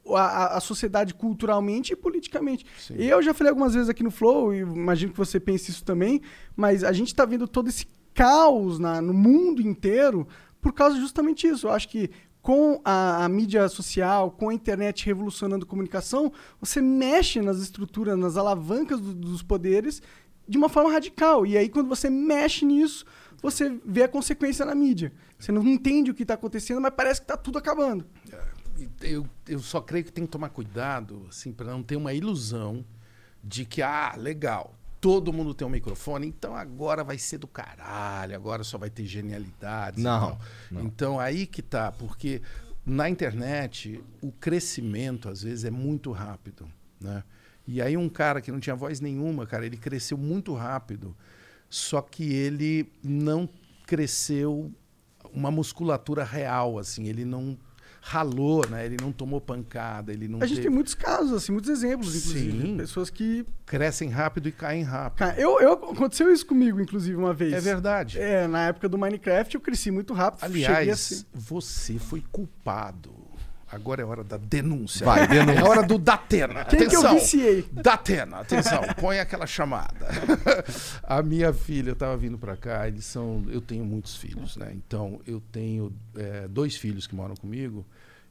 a, a- sociedade culturalmente e politicamente. Sim. Eu já falei algumas vezes aqui no Flow, e imagino que você pense isso também, mas a gente está vendo todo esse caos na- no mundo inteiro por causa justamente isso. Eu acho que com a, a mídia social, com a internet revolucionando a comunicação, você mexe nas estruturas, nas alavancas do- dos poderes de uma forma radical. E aí, quando você mexe nisso, você vê a consequência na mídia. Você não entende o que está acontecendo, mas parece que está tudo acabando. E Eu, eu só creio que tem que tomar cuidado, assim, para não ter uma ilusão de que, ah, legal, todo mundo tem um microfone, então agora vai ser do caralho, agora só vai ter genialidades. e Não, não. Então aí que tá, porque na internet o crescimento às vezes é muito rápido, né? E aí um cara que não tinha voz nenhuma, cara, ele cresceu muito rápido. Só que ele não cresceu uma musculatura real, assim. Ele não ralou, né? Ele não tomou pancada, ele não A gente teve- tem muitos casos, assim, muitos exemplos, inclusive. Sim. Pessoas que. crescem rápido e caem rápido. Eu, eu, aconteceu isso comigo, inclusive, uma vez. É verdade. É, na época do Minecraft eu cresci muito rápido. Aliás, você foi culpado. Agora é hora da denúncia. Vai, denúncia. É hora do Datena. Quem que eu atenção. viciei? Datena, atenção, põe aquela chamada. A minha filha, eu estava vindo para cá, eles são. Eu tenho muitos filhos, né? Então, eu tenho é, dois filhos que moram comigo,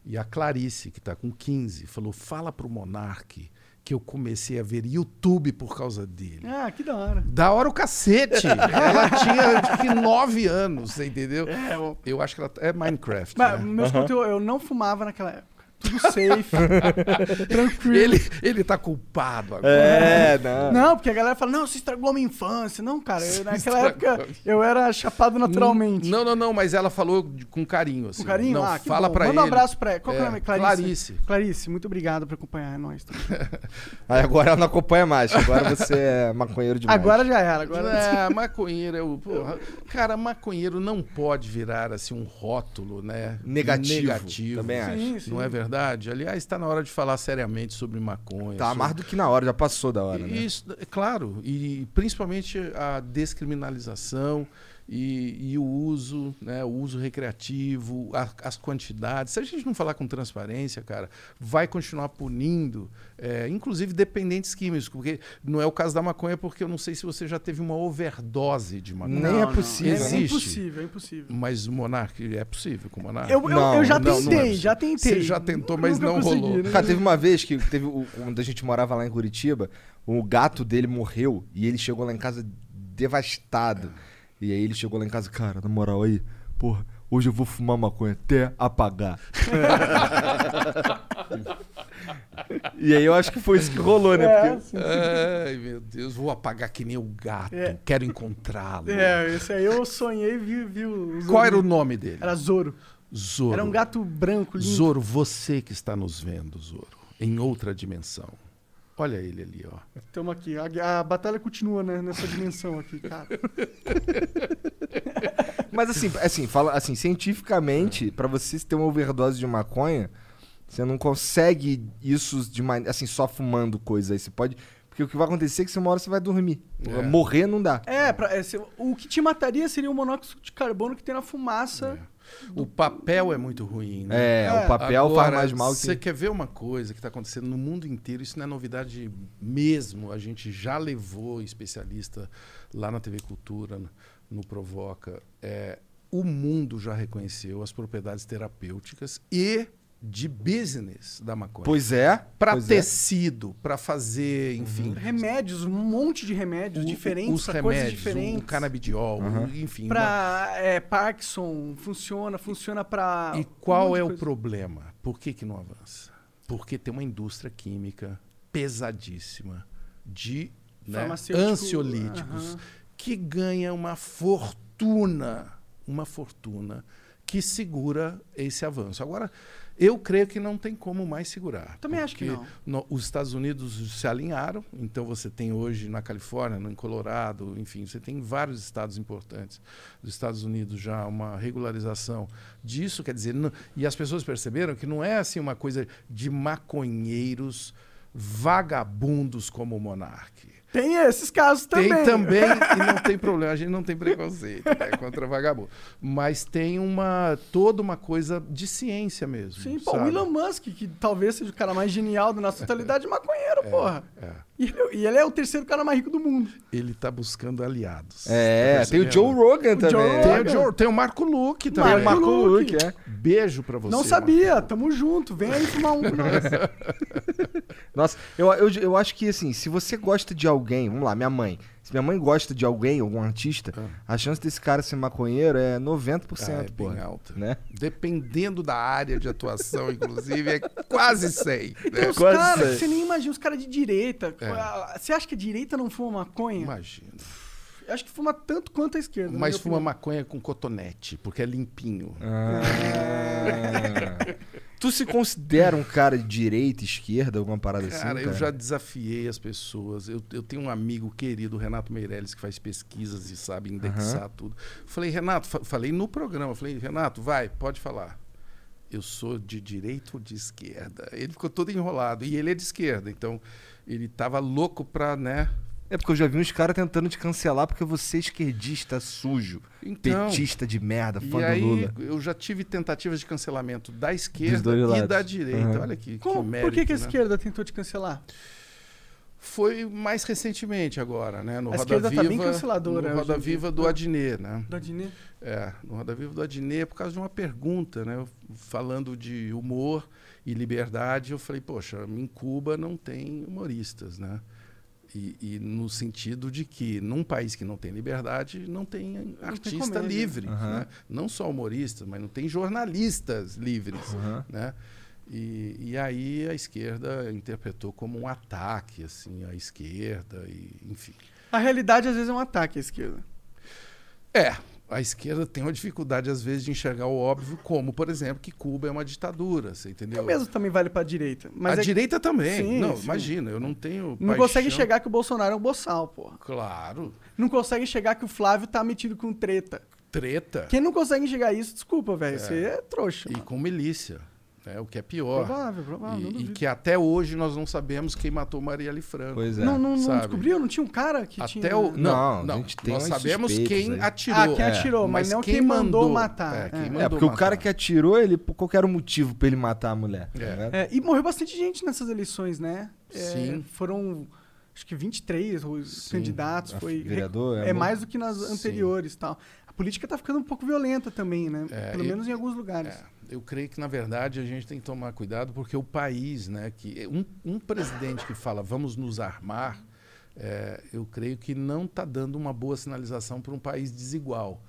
e a Clarice, que está com 15, falou: fala pro Monark que eu comecei a ver YouTube por causa dele. Ah, que da hora. Da hora o cacete! Ela tinha acho que nove anos, você entendeu? É, o- Eu acho que ela é Minecraft. Mas, né? meus conteúdos, eu não fumava naquela época. Tudo safe, tranquilo. Ele, ele tá culpado agora. É, não. Não, porque a galera fala, não, você estragou a minha infância. Não, cara, eu- naquela época eu era chapado naturalmente. Não, não, não, mas ela falou com carinho, assim. Com carinho? Não, ah, que fala bom. pra Manda ele. um abraço pra ela. Qual que é o É, nome? Clarice. Clarice. Clarice, muito obrigado por acompanhar nós também. Aí agora ela não acompanha mais. Agora você é maconheiro demais. Agora já era. Agora... É, maconheiro é o. porra, cara, maconheiro não pode virar assim um rótulo, né? Negativo, Negativo. também acho. Sim, sim. Não é verdade? Aliás, está na hora de falar seriamente sobre maconha. Tá sobre- mais do que na hora, já passou da hora, né? Isso, é claro, e principalmente a descriminalização e, e o uso, né, o uso recreativo, a- as quantidades. Se a gente não falar com transparência, cara, vai continuar punindo, é, inclusive dependentes químicos, porque não é o caso da maconha, porque eu não sei se você já teve uma overdose de maconha. Nem é possível, É Existe. impossível, é impossível. Mas o Monark é possível com o Monark? Eu, eu, Não, eu já não, não é tentei, já tentei. Você já tentou, mas Nunca não consegui, rolou. né? Cara, teve uma vez que teve o, quando a gente morava lá em Curitiba, o gato dele morreu e ele chegou lá em casa devastado. E aí ele chegou lá em casa, cara, na moral aí, porra, hoje eu vou fumar maconha até apagar. e aí eu acho que foi isso que rolou, né? É, Porque sim. Ai, meu Deus, vou apagar que nem o gato. É. Quero encontrá-lo. É, esse aí eu sonhei vi, vi o Zoro. Qual era o nome dele? Era Zoro. Zoro. Era um gato branco, lindo. Zoro, você que está nos vendo, Zoro, em outra dimensão. Olha ele ali, ó. Estamos aqui. A, a batalha continua né, nessa dimensão aqui, cara. Mas assim, assim, fala assim, cientificamente, pra você ter uma overdose de maconha, você não consegue isso de maneira assim, só fumando coisa aí. Você pode. Porque o que vai acontecer é que você uma hora você vai dormir. É. Morrer não dá. É, pra, é, se- o que te mataria seria o monóxido de carbono que tem na fumaça. O papel é muito ruim, né? É, É. o papel Agora, faz mais mal que. Você quer ver uma coisa que está acontecendo no mundo inteiro? Isso não é novidade mesmo. A gente já levou especialista lá na TV Cultura, no, no Provoca. É, o mundo já reconheceu as propriedades terapêuticas e de business da maconha. Pois é. Para é. tecido, para fazer, enfim, Remédios, um monte de remédios o- diferentes, os pra coisas remédios, diferentes. o canabidiol, Uhum. enfim. Pra é, Parkinson, funciona, funciona pra. E um qual monte é o problema? Por que, que não avança? Porque tem uma indústria química pesadíssima de né, ansiolíticos aham. que ganha uma fortuna, uma fortuna que segura esse avanço. Agora, eu creio que não tem como mais segurar. Também acho que porque no- os Estados Unidos se alinharam, então você tem hoje na Califórnia, no em Colorado, enfim, você tem vários estados importantes dos Estados Unidos já uma regularização disso, quer dizer, não- e as pessoas perceberam que não é assim uma coisa de maconheiros vagabundos como o Monark. Tem esses casos também. Tem também, e não tem problema, a gente não tem preconceito né, contra vagabundo. Mas tem uma toda uma coisa de ciência mesmo. Sim, pô, o? Elon Musk, que talvez seja o cara mais genial da nossa totalidade, é maconheiro, porra. É. E ele, e ele é o terceiro cara mais rico do mundo. Ele tá buscando aliados. É, Tá tem o? Joe Rogan também. Joe né? Tem o, Rogan. Joe- tem o Marco Luque Tem também. o Marco Luke. Luke, é. Beijo pra você. Não Marco. sabia, tamo junto. Vem aí fumar um com nós. Nossa, eu, eu, eu acho que assim, se você gosta de alguém, vamos lá, minha mãe. Se minha mãe gosta de alguém, algum artista, a chance desse cara ser maconheiro é 90%, Ah, é pô. bem alta. Né? Dependendo da área de atuação, inclusive, é quase 100. Tem Né? Quase caras você nem imagina, os caras de direita. É. Você acha que a direita não fuma maconha? Imagina. Acho que fuma tanto quanto a esquerda. Mas fuma opinião. maconha com cotonete, porque é limpinho. Ah. tu se considera um cara de direita, esquerda, alguma parada assim? Cara, eu já desafiei as pessoas. Eu, eu tenho um amigo querido, Renato Meirelles, que faz pesquisas e sabe indexar tudo. Falei, Renato, fa- falei no programa, falei, Renato, vai, pode falar. Eu sou de direita ou de esquerda? Ele ficou todo enrolado. E ele é de esquerda, então ele tava louco pra, né? É porque eu já vi uns caras tentando te cancelar porque você é esquerdista sujo, Então, petista de merda, fã e aí do Lula. eu já tive tentativas de cancelamento da esquerda e lados. da direita. Aham. Olha que, Como- que mérito, por que, que a né? esquerda tentou te cancelar? Foi mais recentemente agora, né? No A Roda esquerda Viva, tá bem canceladora No Roda. Viva do. Adnet, né? Do Adnet? É, no Roda Viva do Adnet, por causa de uma pergunta, né? Falando de humor e liberdade, eu falei, poxa, em Cuba não tem humoristas, né? E, e no sentido de que num país que não tem liberdade, não tem artista comédia. livre. Aham. Né? Não só humoristas, mas não tem jornalistas livres. Aham. Né? E, e aí a esquerda interpretou como um ataque assim à esquerda e enfim A realidade, às vezes, é um ataque à esquerda. é a esquerda tem uma dificuldade às vezes de enxergar o óbvio como por exemplo que Cuba é uma ditadura você entendeu O mesmo também vale pra direita. Mas a é direita também Sim, não sim. imagina eu não tenho não paixão. consegue enxergar que o Bolsonaro é um boçal, porra. claro Não consegue enxergar que o Flávio tá metido com treta. treta Quem não consegue enxergar isso, desculpa, velho. Você é trouxa. e mano. com milícia né? o que é pior Provável, provável. não e, e que até hoje nós não sabemos quem matou Marielle Franco Pois é. Não, não, não descobriu? Não tinha um cara que até tinha... o Não, não, a não, gente tem nós sabemos quem aí. atirou Ah, quem atirou, mas não quem mandou matar. É, quem É. mandou É, porque o cara matar. que atirou, ele, por qualquer motivo pra ele matar a mulher. tá É. ligado? É, e morreu bastante gente nessas eleições, né? É, Sim. Foram, acho que 23 os Sim. candidatos. A Foi, vereador, é é mais do que nas anteriores e tal. A política tá ficando um pouco violenta também, né? É, Pelo e- menos em alguns lugares. É, eu creio que, na verdade, a gente tem que tomar cuidado porque o país, né, que um, um presidente que fala vamos nos armar, é, eu creio que não está dando uma boa sinalização para um país desigual.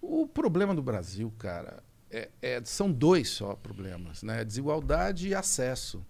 O problema do Brasil, cara, é- é- são dois só problemas, né? Desigualdade e acesso.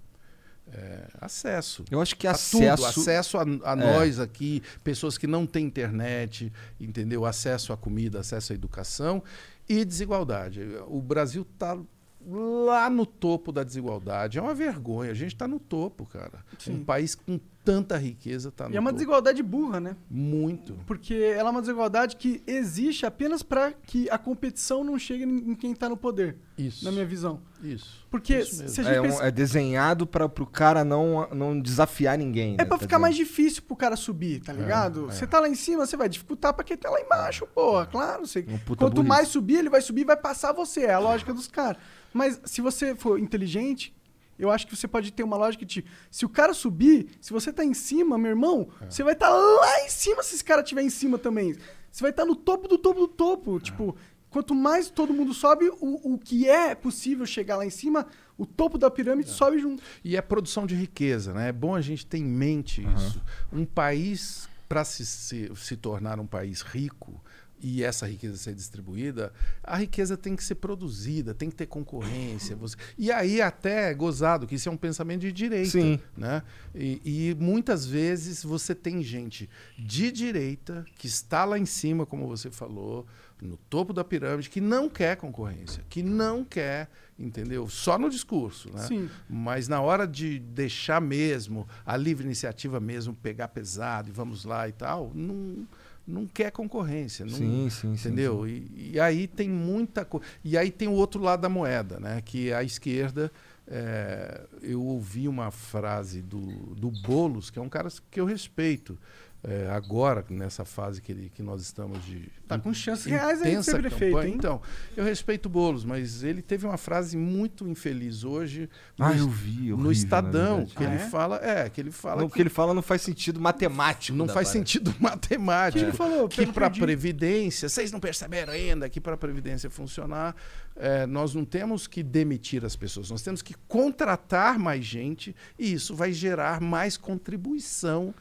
É, acesso. Eu acho que acesso... tudo, acesso a, a nós aqui, pessoas que não têm internet, entendeu? Acesso à comida, acesso à educação e desigualdade. O Brasil está lá no topo da desigualdade. É uma vergonha. A gente está no topo, cara. Sim. Um país com tanta riqueza está no E é uma topo. desigualdade burra, né? Muito. Porque ela é uma desigualdade que existe apenas para que a competição não chegue em quem tá no poder, Isso. na minha visão. Isso. Porque Isso se a gente É, um- pensa- é desenhado pra, pro cara não, não desafiar ninguém. É né, pra tá ficar mais dizendo? difícil pro cara subir, tá ligado? é. Você tá lá em cima, você vai dificultar pra quem tá lá embaixo, porra, claro. Você... Um puta Quanto burrice. mais subir, ele vai subir e vai passar você. É a lógica dos caras. Mas se você for inteligente, eu acho que você pode ter uma lógica de se o cara subir, se você tá em cima, meu irmão, É. você vai estar lá em cima se esse cara estiver em cima também. Você vai estar no topo do topo do topo. Tipo, quanto mais todo mundo sobe, o, o que é possível chegar lá em cima, o topo da pirâmide sobe junto. E é produção de riqueza, né? É bom a gente ter em mente isso. Um país, para se, se, se tornar um país rico e essa riqueza ser distribuída, a riqueza tem que ser produzida, tem que ter concorrência. Você... E aí até é gozado, que isso é um pensamento de direita. Sim. Né? E, e muitas vezes você tem gente de direita que está lá em cima, como você falou, no topo da pirâmide, que não quer concorrência, que não quer, entendeu? Só no discurso, né? Sim. Mas na hora de deixar mesmo, a livre iniciativa mesmo, pegar pesado e vamos lá e tal, não, não quer concorrência. Não, Sim, sim, sim. entendeu? E, e aí tem muita coisa. E aí tem o outro lado da moeda, né? Que a esquerda. é, eu ouvi uma frase do, do Boulos, que é um cara que eu respeito. É, agora, nessa fase que, ele, que nós estamos de. Tá com chances reais aí de intensa ser prefeito, campanha. hein? Então, eu respeito o Boulos, mas ele teve uma frase muito infeliz hoje no, Ah, eu vi. no horrível, na Estadão, que Ah, ele é? fala, é, que ele fala o que que ele fala não faz sentido matemático. não faz parada. sentido O que matemático. ele falou? Que para a. Previdência, vocês não perceberam ainda que para a Previdência funcionar, eh, nós não temos que demitir as pessoas, nós temos que contratar mais gente e isso vai gerar mais contribuição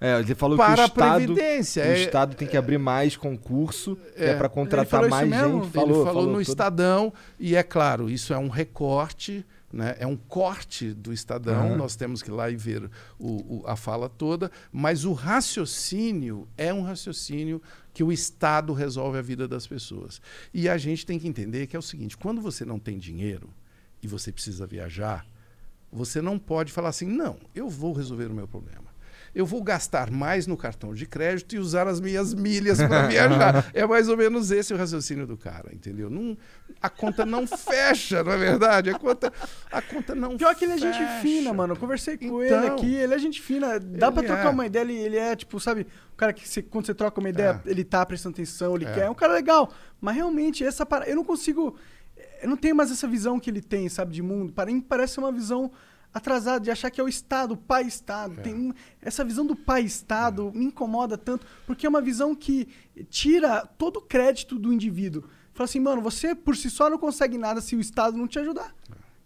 É, ele falou para que o a Estado, Previdência. o É- Estado tem que abrir mais concurso, é, É. para contratar falou mais gente. Ele ele falou, no todo- Estadão, e é claro, isso é um recorte, né? é um corte do Estadão, Aham. nós temos que ir lá e ver o- o- a fala toda, mas o raciocínio é um raciocínio que o Estado resolve a vida das pessoas. E a gente tem que entender que é o seguinte: quando você não tem dinheiro e você precisa viajar, você não pode falar assim, não, eu vou resolver o meu problema. Eu vou gastar mais no cartão de crédito e usar as minhas milhas para viajar. É mais ou menos esse o raciocínio do cara, entendeu? Não, a conta não fecha, não é verdade? A conta, a conta não Pior que ele é gente fina, mano. Eu conversei com Então, ele aqui, ele é gente fina. Dá pra ele trocar é. uma ideia, ele, ele é, tipo, sabe, o cara que você- quando você troca uma ideia, É. ele tá prestando atenção, ele É. quer. É um cara legal. Mas realmente, essa parada. Eu não consigo. Eu não tenho mais essa visão que ele tem, sabe, de mundo. Para mim, parece uma visão atrasada, de achar que é o Estado, o pai-Estado. É. Tem essa visão do pai-Estado me incomoda tanto, porque é uma visão que tira todo o crédito do indivíduo. Fala assim, mano, você por si só não consegue nada se o Estado não te ajudar.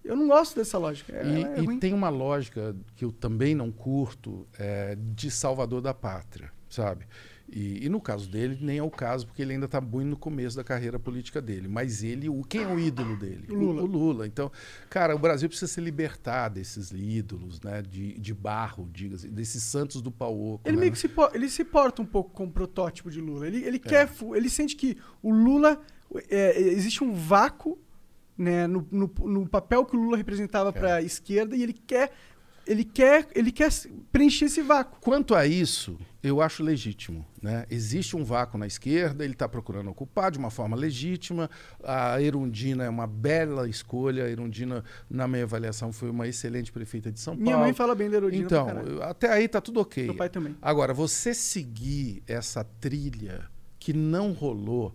Eu não gosto dessa lógica. É, E, é e tem uma lógica que eu também não curto é, de salvador da pátria, sabe? E, e no caso dele, nem é o caso, porque ele ainda está muito no começo da carreira política dele. Mas ele, o, quem é o ídolo dele? O Lula. O, Lula. Então, cara, o Brasil precisa se libertar desses ídolos, né? De, de barro, diga-se, desses santos do pau oco. Ele né? meio que se, ele se porta um pouco como protótipo de Lula. Ele, É. ele quer, fu- ele sente que o Lula é, existe um vácuo, né, no, no, no papel que o Lula representava É. para a esquerda e ele quer, ele quer, ele quer preencher esse vácuo. Quanto a isso, eu acho legítimo. Né? Existe um vácuo na esquerda, ele está procurando ocupar de uma forma legítima. A Erundina é uma bela escolha. A Erundina, na minha avaliação, foi uma excelente prefeita de São Paulo. Minha mãe fala bem da Erundina Então, até aí tá tudo ok. Meu pai também. Agora, você seguir essa trilha que não rolou,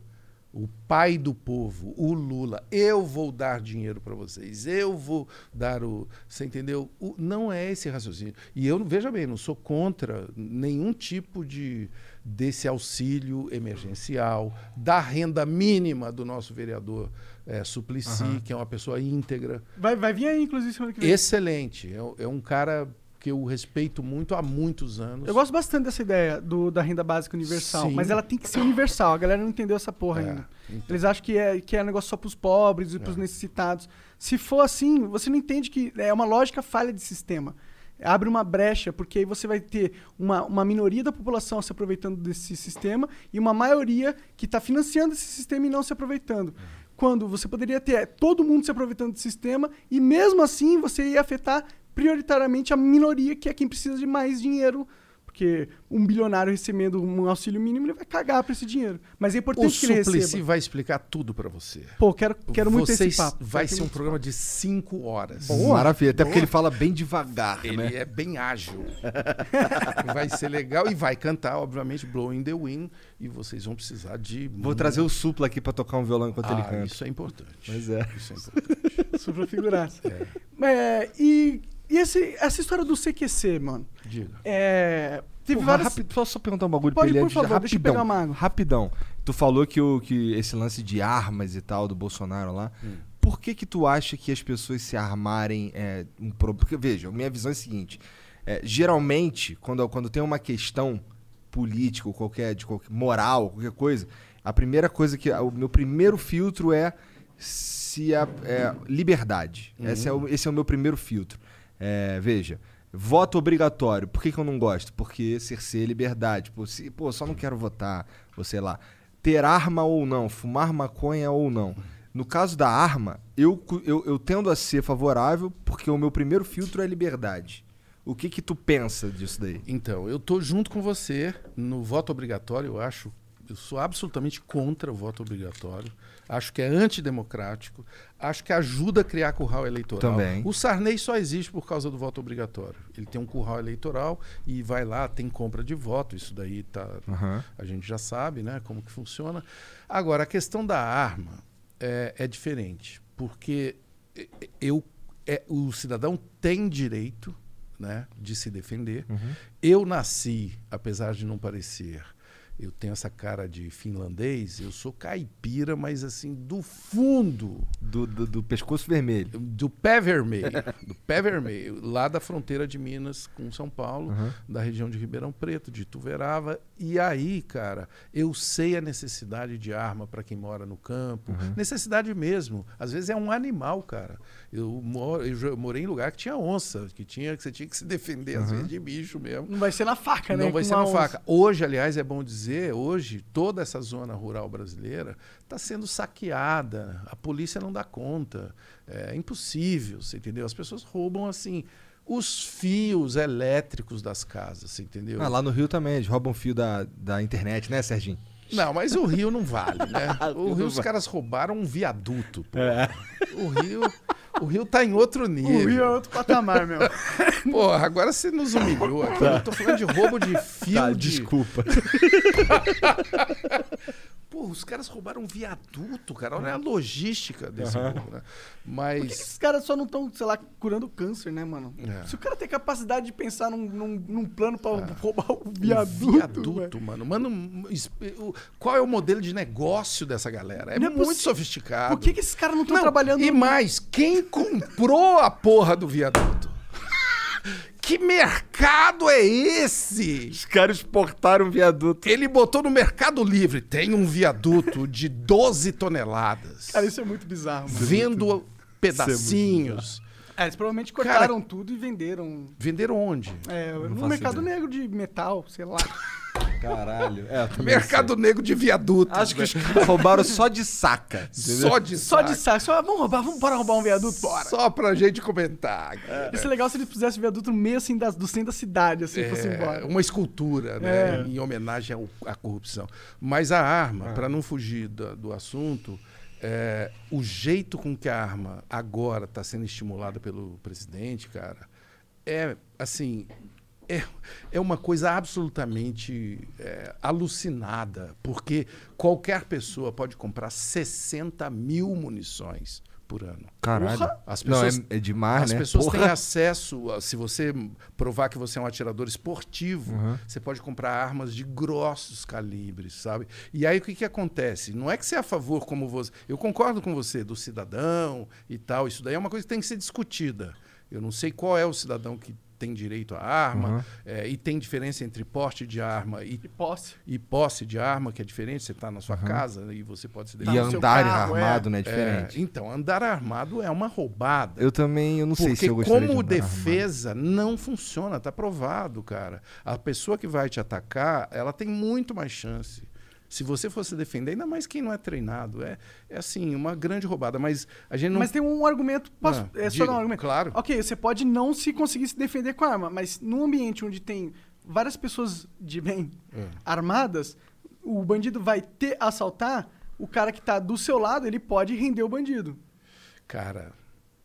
o pai do povo, o Lula, eu vou dar dinheiro para vocês, eu vou dar o. Você entendeu? O- não é esse raciocínio. E eu, veja bem, não sou contra nenhum tipo de desse auxílio emergencial, da renda mínima do nosso vereador eh, Suplicy, que é uma pessoa íntegra. Vai, vai vir aí, inclusive, semana que vem. Excelente. É, é um cara que eu respeito muito há muitos anos. Eu gosto bastante dessa ideia do, da renda básica universal, Sim. mas ela tem que ser universal. A galera não entendeu essa porra É, ainda. então. Eles acham que é, que é negócio só pros pobres e pros É. necessitados. Se for assim, você não entende que é uma lógica falha de sistema. Abre uma brecha, porque aí você vai ter uma, uma minoria da população se aproveitando desse sistema e uma maioria que está financiando esse sistema e não se aproveitando. Quando você poderia ter todo mundo se aproveitando do sistema e mesmo assim você ia afetar prioritariamente a minoria, que é quem precisa de mais dinheiro. Porque um bilionário recebendo um auxílio mínimo, ele vai cagar pra esse dinheiro. Mas é O importante que ele Suplicy receba. vai explicar tudo para você. Pô, quero, quero muito Vocês- esse papo. Vai ser um programa de cinco horas. Boa. Maravilha, até porque Boa. ele fala bem devagar, Ele né? é bem ágil. vai ser legal e vai cantar, obviamente, Blowing the Wind. E vocês vão precisar de. Vou trazer o Supla aqui pra tocar um violão enquanto ele ah, canta. Isso é importante. Pois é. Isso é importante. Super figuraça. É. É, e e esse, essa história do CQC, mano? Diga. É, teve Porra, várias... rapi- Posso só perguntar um bagulho Pode, pra ele por antes de- favor, deixa eu rapidão, pegar uma água. Rapidão. Tu falou que, o, que esse lance de armas e tal do Bolsonaro lá. Hum. Por que que tu acha que as pessoas se armarem é, um pro... Porque, veja, minha visão é a seguinte. é, geralmente, quando, quando tem uma questão política ou qualquer, de qualquer moral, qualquer coisa, a primeira coisa que... O meu primeiro filtro é se a é, liberdade. Esse, é o, esse é o meu primeiro filtro. É, veja, voto obrigatório. Por que, que eu não gosto? Porque cerceia a liberdade. Pô, se, pô, só não quero votar, ou sei lá. Ter arma ou não, fumar maconha ou não. No caso da arma, eu, eu, eu tendo a ser favorável porque o meu primeiro filtro é liberdade. O que que tu pensa disso daí? Então, eu tô junto com você no voto obrigatório, eu acho. Eu sou absolutamente contra o voto obrigatório. Acho que é antidemocrático. Acho que ajuda a criar curral eleitoral. Também. O Sarney só existe por causa do voto obrigatório. Ele tem um curral eleitoral e vai lá, tem compra de voto. Isso daí tá, Aham. a gente já sabe né, como que funciona. Agora, a questão da arma é, é diferente, porque eu, é, o cidadão tem direito né, de se defender. Uhum. Eu nasci, apesar de não parecer, eu tenho essa cara de finlandês, eu sou caipira, mas assim, do fundo, Do, do, do pescoço vermelho. do pé vermelho, do pé vermelho, lá da fronteira de Minas com São Paulo, Uhum. da região de Ribeirão Preto, de Ituverava. E aí, cara, eu sei a necessidade de arma para quem mora no campo. Uhum. Necessidade mesmo. Às vezes é um animal, cara. Eu, moro, eu já morei em lugar que tinha onça, que, tinha, que você tinha que se defender, às Uhum. vezes, de bicho mesmo. Não vai ser na faca, né? Não vai com ser na onça. faca. Hoje, aliás, é bom dizer dizer, hoje, toda essa zona rural brasileira está sendo saqueada. A polícia não dá conta. É impossível, você entendeu? As pessoas roubam assim os fios elétricos das casas, entendeu? Ah, lá no Rio também, eles roubam fio da, da internet, né, Serginho? Não, mas o Rio não vale, né? O Rio os caras roubaram um viaduto. pô. É. O Rio, o Rio tá em outro nível. O Rio é outro patamar, meu. Porra, agora você nos humilhou aqui. Eu tô falando de roubo de fio Tá, de... desculpa. Pô, os caras roubaram um viaduto, cara. Olha a logística desse roubo, né? Mas... Por que, que esses caras só não estão, sei lá, curando câncer, né, mano? É. Se o cara tem capacidade de pensar num, num, num plano pra roubar o Um viaduto. viaduto, mano. Mano, qual é o modelo de negócio dessa galera? É, Não é muito sofisticado. Por que, que esses caras não estão trabalhando E mais, quem comprou a porra do viaduto? Que mercado é esse? Os caras exportaram um viaduto. Ele botou no Mercado Livre, tem um viaduto de 12 toneladas. Cara, isso é muito bizarro, mano. Vendo pedacinhos. É, eles provavelmente cortaram tudo e venderam. Venderam onde? É, no mercado ideia. negro de metal, sei lá. Caralho. É, Mercado Negro de viadutos. sei. Acho que né? os caras roubaram só de saca. entendeu? Só de Só de saco. saco. Só, vamos roubar, vamos bora roubar um viaduto, bora. Só pra gente comentar. cara. Ia ser legal se eles pusessem viaduto no meio assim das- do centro da cidade, assim, fosse É, embora. uma escultura, né? É. Em homenagem ao- à corrupção. Mas a arma, para não fugir da- do, assunto, é, o jeito com que a arma agora está sendo estimulada pelo presidente, cara, é assim. É, é uma coisa absolutamente é, alucinada, porque qualquer pessoa pode comprar 60 mil munições por ano. Caralho. Porra. As Não, pessoas, é, é demais, as né? pessoas Porra. têm acesso, a- se você provar que você é um atirador esportivo, Uhum. você pode comprar armas de grossos calibres, sabe? E aí o que, que acontece? Não é que você é a favor como você. Eu concordo com você, do cidadão e tal. Isso daí é uma coisa que tem que ser discutida. Eu não sei qual é o cidadão que tem direito à arma, Uhum. é, e tem diferença entre porte de arma e, De posse. e posse de arma, que é diferente. Você está na sua casa e você pode se E Tá seu andar carro, armado, é. né? É É, diferente. então, andar armado é uma roubada. Eu também, eu não sei se eu gostaria como de andar armado. defesa não funciona, tá provado, cara. A pessoa que vai te atacar, ela tem muito mais chance. Se você fosse defender, ainda mais quem não é treinado, é, é assim, uma grande roubada. Mas a gente não. Mas tem um argumento. Posso, Ah, é só diga, dar um argumento. claro. Ok, você pode não se conseguir se defender com a arma, mas num ambiente onde tem várias pessoas de bem É. armadas, o bandido vai ter assaltar, o cara que tá do seu lado, ele pode render o bandido. Cara,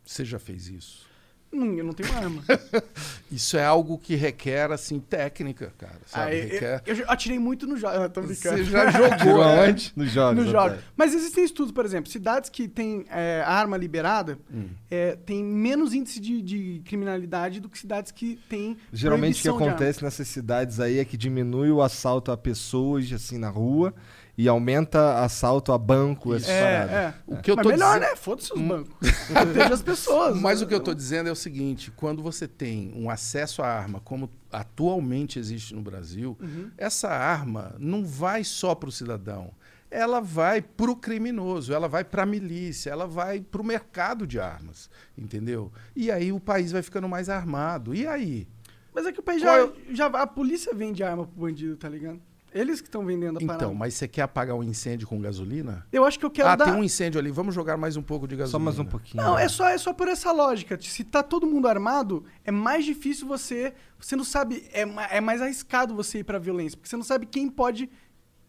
você já fez isso? Hum, eu não tenho arma. Isso é algo que requer, assim, técnica, cara. Sabe? Ah, eu, requer... eu já atirei muito no jogo. Você já jogou Tirou é? aonde? Nos jogos. no jogo. Mas existem estudos, por exemplo, cidades que têm é, arma liberada Hum. é, têm menos índice de, de criminalidade do que cidades que têm Geralmente o que acontece nessas cidades aí é que diminui o assalto a pessoas, assim, na rua e aumenta assalto a banco, essas paradas. É, é. O que eu Mas tô melhor, dizendo- né? Foda-se os bancos. Proteja as pessoas. Mas o que eu estou dizendo é o seguinte: quando você tem um acesso à arma, como atualmente existe no Brasil, Uhum. essa arma não vai só para o cidadão. Ela vai para o criminoso, ela vai para a milícia, ela vai para o mercado de armas, entendeu? E aí o país vai ficando mais armado. E aí? Mas é que o país Qual já, é já. A polícia vende arma pro bandido, tá ligado? Eles que estão vendendo a parada. Então, mas você quer apagar um incêndio com gasolina? Eu acho que eu quero ah, dar. tem um incêndio ali, vamos jogar mais um pouco de gasolina. Só mais um pouquinho. Não, é só, é só por essa lógica. Se tá todo mundo armado, é mais difícil você. Você não sabe. É, é mais arriscado você ir pra violência. Porque você não sabe quem pode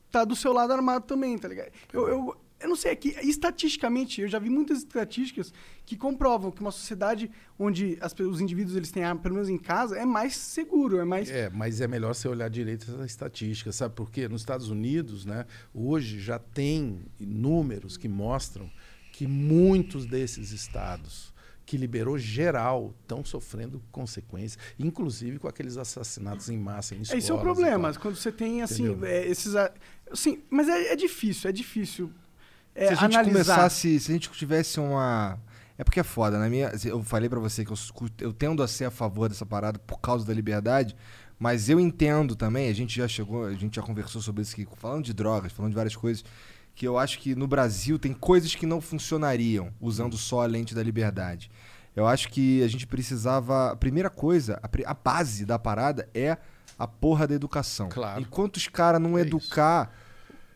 estar do seu lado armado também, tá ligado? Eu, eu, eu não sei, é que estatisticamente, eu já vi muitas estatísticas que comprovam que uma sociedade onde as os indivíduos eles têm arma, pelo menos em casa, é mais seguro, é mais. É, mas é melhor você olhar direito essa estatística, sabe por quê? Nos Estados Unidos, né, hoje já tem números que mostram que muitos desses estados que liberou geral estão sofrendo consequências, inclusive com aqueles assassinatos em massa em escolas. Esse é o problema, quando você tem, assim, é, esses... Assim, mas é, é difícil, é difícil é, se a gente analisar. começasse, se a gente tivesse uma. É porque é foda, na minha. Eu falei pra você que eu, eu tendo a ser a favor dessa parada por causa da liberdade, mas eu entendo também, a gente já chegou, a gente já conversou sobre isso aqui, falando de drogas, falando de várias coisas, que eu acho que no Brasil tem coisas que não funcionariam usando só a lente da liberdade. Eu acho que a gente precisava. A primeira coisa, a, a base da parada é a porra da educação. Claro. Enquanto os caras não É educar,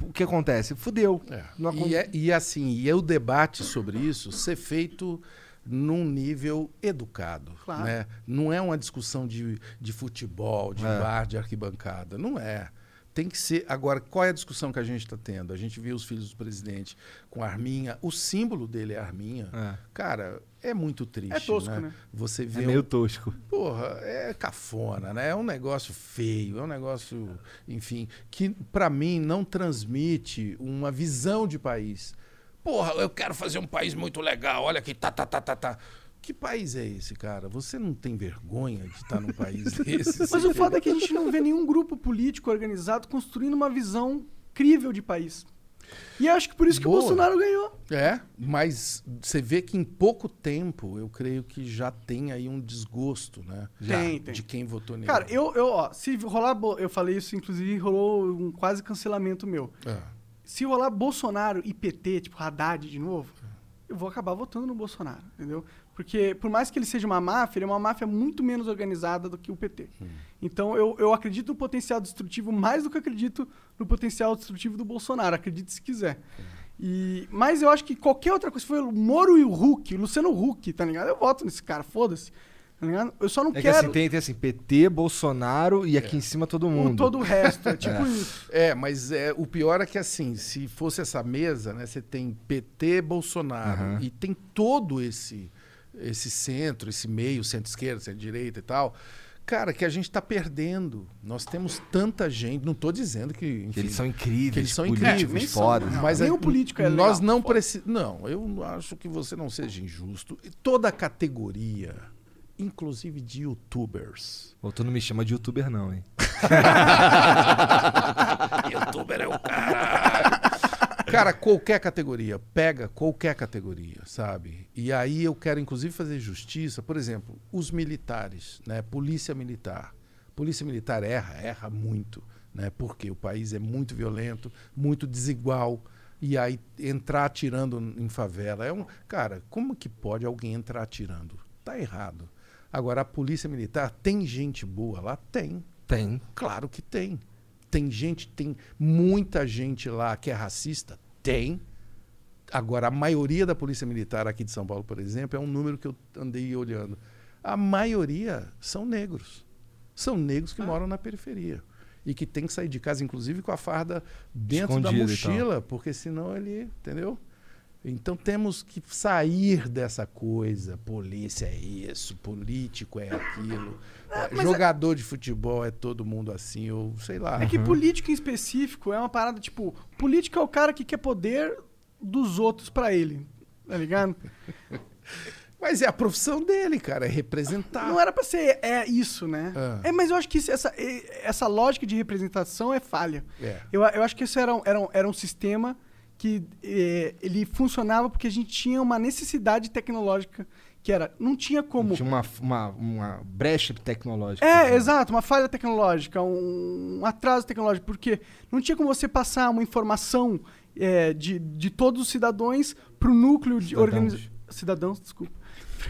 o que acontece? Fudeu. É. Não E, é- e assim, e é o debate sobre isso ser feito num nível educado. Claro. Né? Não é uma discussão de, de futebol, de É. bar, de arquibancada. Não é. Tem que ser. Agora, qual é a discussão que a gente está tendo? A gente viu os filhos do presidente com a arminha. O símbolo dele é a arminha. É. Cara, é muito triste. É tosco, né? né? Você vê É um- meio tosco. Porra, é cafona, né? É um negócio feio, é um negócio, enfim, que pra mim não transmite uma visão de país. Porra, eu quero fazer um país muito legal, olha aqui, tá, tá, tá, tá, tá. Que país é esse, cara? Você não tem vergonha de estar num país desse? Mas o foda é que a gente não vê nenhum grupo político organizado construindo uma visão crível de país. E acho que por isso que Boa. o Bolsonaro ganhou. É, mas você vê que em pouco tempo eu creio que já tem aí um desgosto, né? Tem, tem. De quem votou nele. Cara, eu, eu, ó, se rolar. Eu falei isso, inclusive, rolou um quase cancelamento meu. É. Se rolar Bolsonaro e PT, tipo Haddad de novo, eu vou acabar votando no Bolsonaro, entendeu? Porque, por mais que ele seja uma máfia, ele é uma máfia muito menos organizada do que o PT. Então, eu, eu acredito no potencial destrutivo mais do que acredito no potencial destrutivo do Bolsonaro. Acredite se quiser. E, mas eu acho que qualquer outra coisa, se for o Moro e o Huck, o Luciano Huck, tá ligado? Eu voto nesse cara, foda-se. Tá ligado? Eu só não É que quero assim, tem, tem assim, PT, Bolsonaro e aqui em cima todo o- mundo. todo o resto. É tipo isso. É, mas é, o pior é que assim, se fosse essa mesa, né, você tem PT, Bolsonaro Aham. e tem todo esse esse centro, esse meio, centro-esquerda, centro-direita e tal. Cara, que a gente está perdendo. Nós temos tanta gente, não estou dizendo que, enfim, Que eles são incríveis, que eles são incríveis, fodas. não. mas Nem a- o político é Nós legal, não foda. precisamos. Não, eu acho que você não seja injusto. E Toda a categoria, inclusive de youtubers. Ou tu não me chama de youtuber não, hein? Youtuber é o cara. Cara, qualquer categoria, pega qualquer categoria, sabe? E aí eu quero inclusive fazer justiça, por exemplo, os militares, né? Polícia militar. Polícia militar erra, erra muito, né? Porque o país é muito violento, muito desigual. E aí entrar atirando em favela é um, cara, como que pode alguém entrar atirando? Tá errado. Agora a polícia militar tem gente boa lá, tem. Tem. Claro que tem. Tem gente, tem muita gente lá que é racista? Tem. Agora, a maioria da Polícia Militar aqui de São Paulo, por exemplo, é um número que eu andei olhando. A maioria são negros. São negros que moram na periferia. E que tem que sair de casa, inclusive, com a farda dentro da Escondido tal. mochila, porque senão ele. Entendeu? Então temos que sair dessa coisa. Polícia é isso, político é aquilo. é, mas jogador de futebol é todo mundo assim, ou sei lá. É que político em específico é uma parada, tipo, político é o cara que quer poder dos outros pra ele, tá ligado? Mas é a profissão dele, cara, é representar. Não era pra ser é isso, né? Ah. É, mas eu acho que isso- essa, é- essa lógica de representação é falha. É. Eu, eu acho que isso era, um- era, um, era um sistema que eh, ele funcionava porque a gente tinha uma necessidade tecnológica que era, não tinha como... Tinha uma, uma, uma brecha tecnológica. É, exato, uma falha tecnológica, um, um atraso tecnológico, porque não tinha como você passar uma informação é, de, de todos os cidadãos para o núcleo de organização. Cidadãos, desculpa.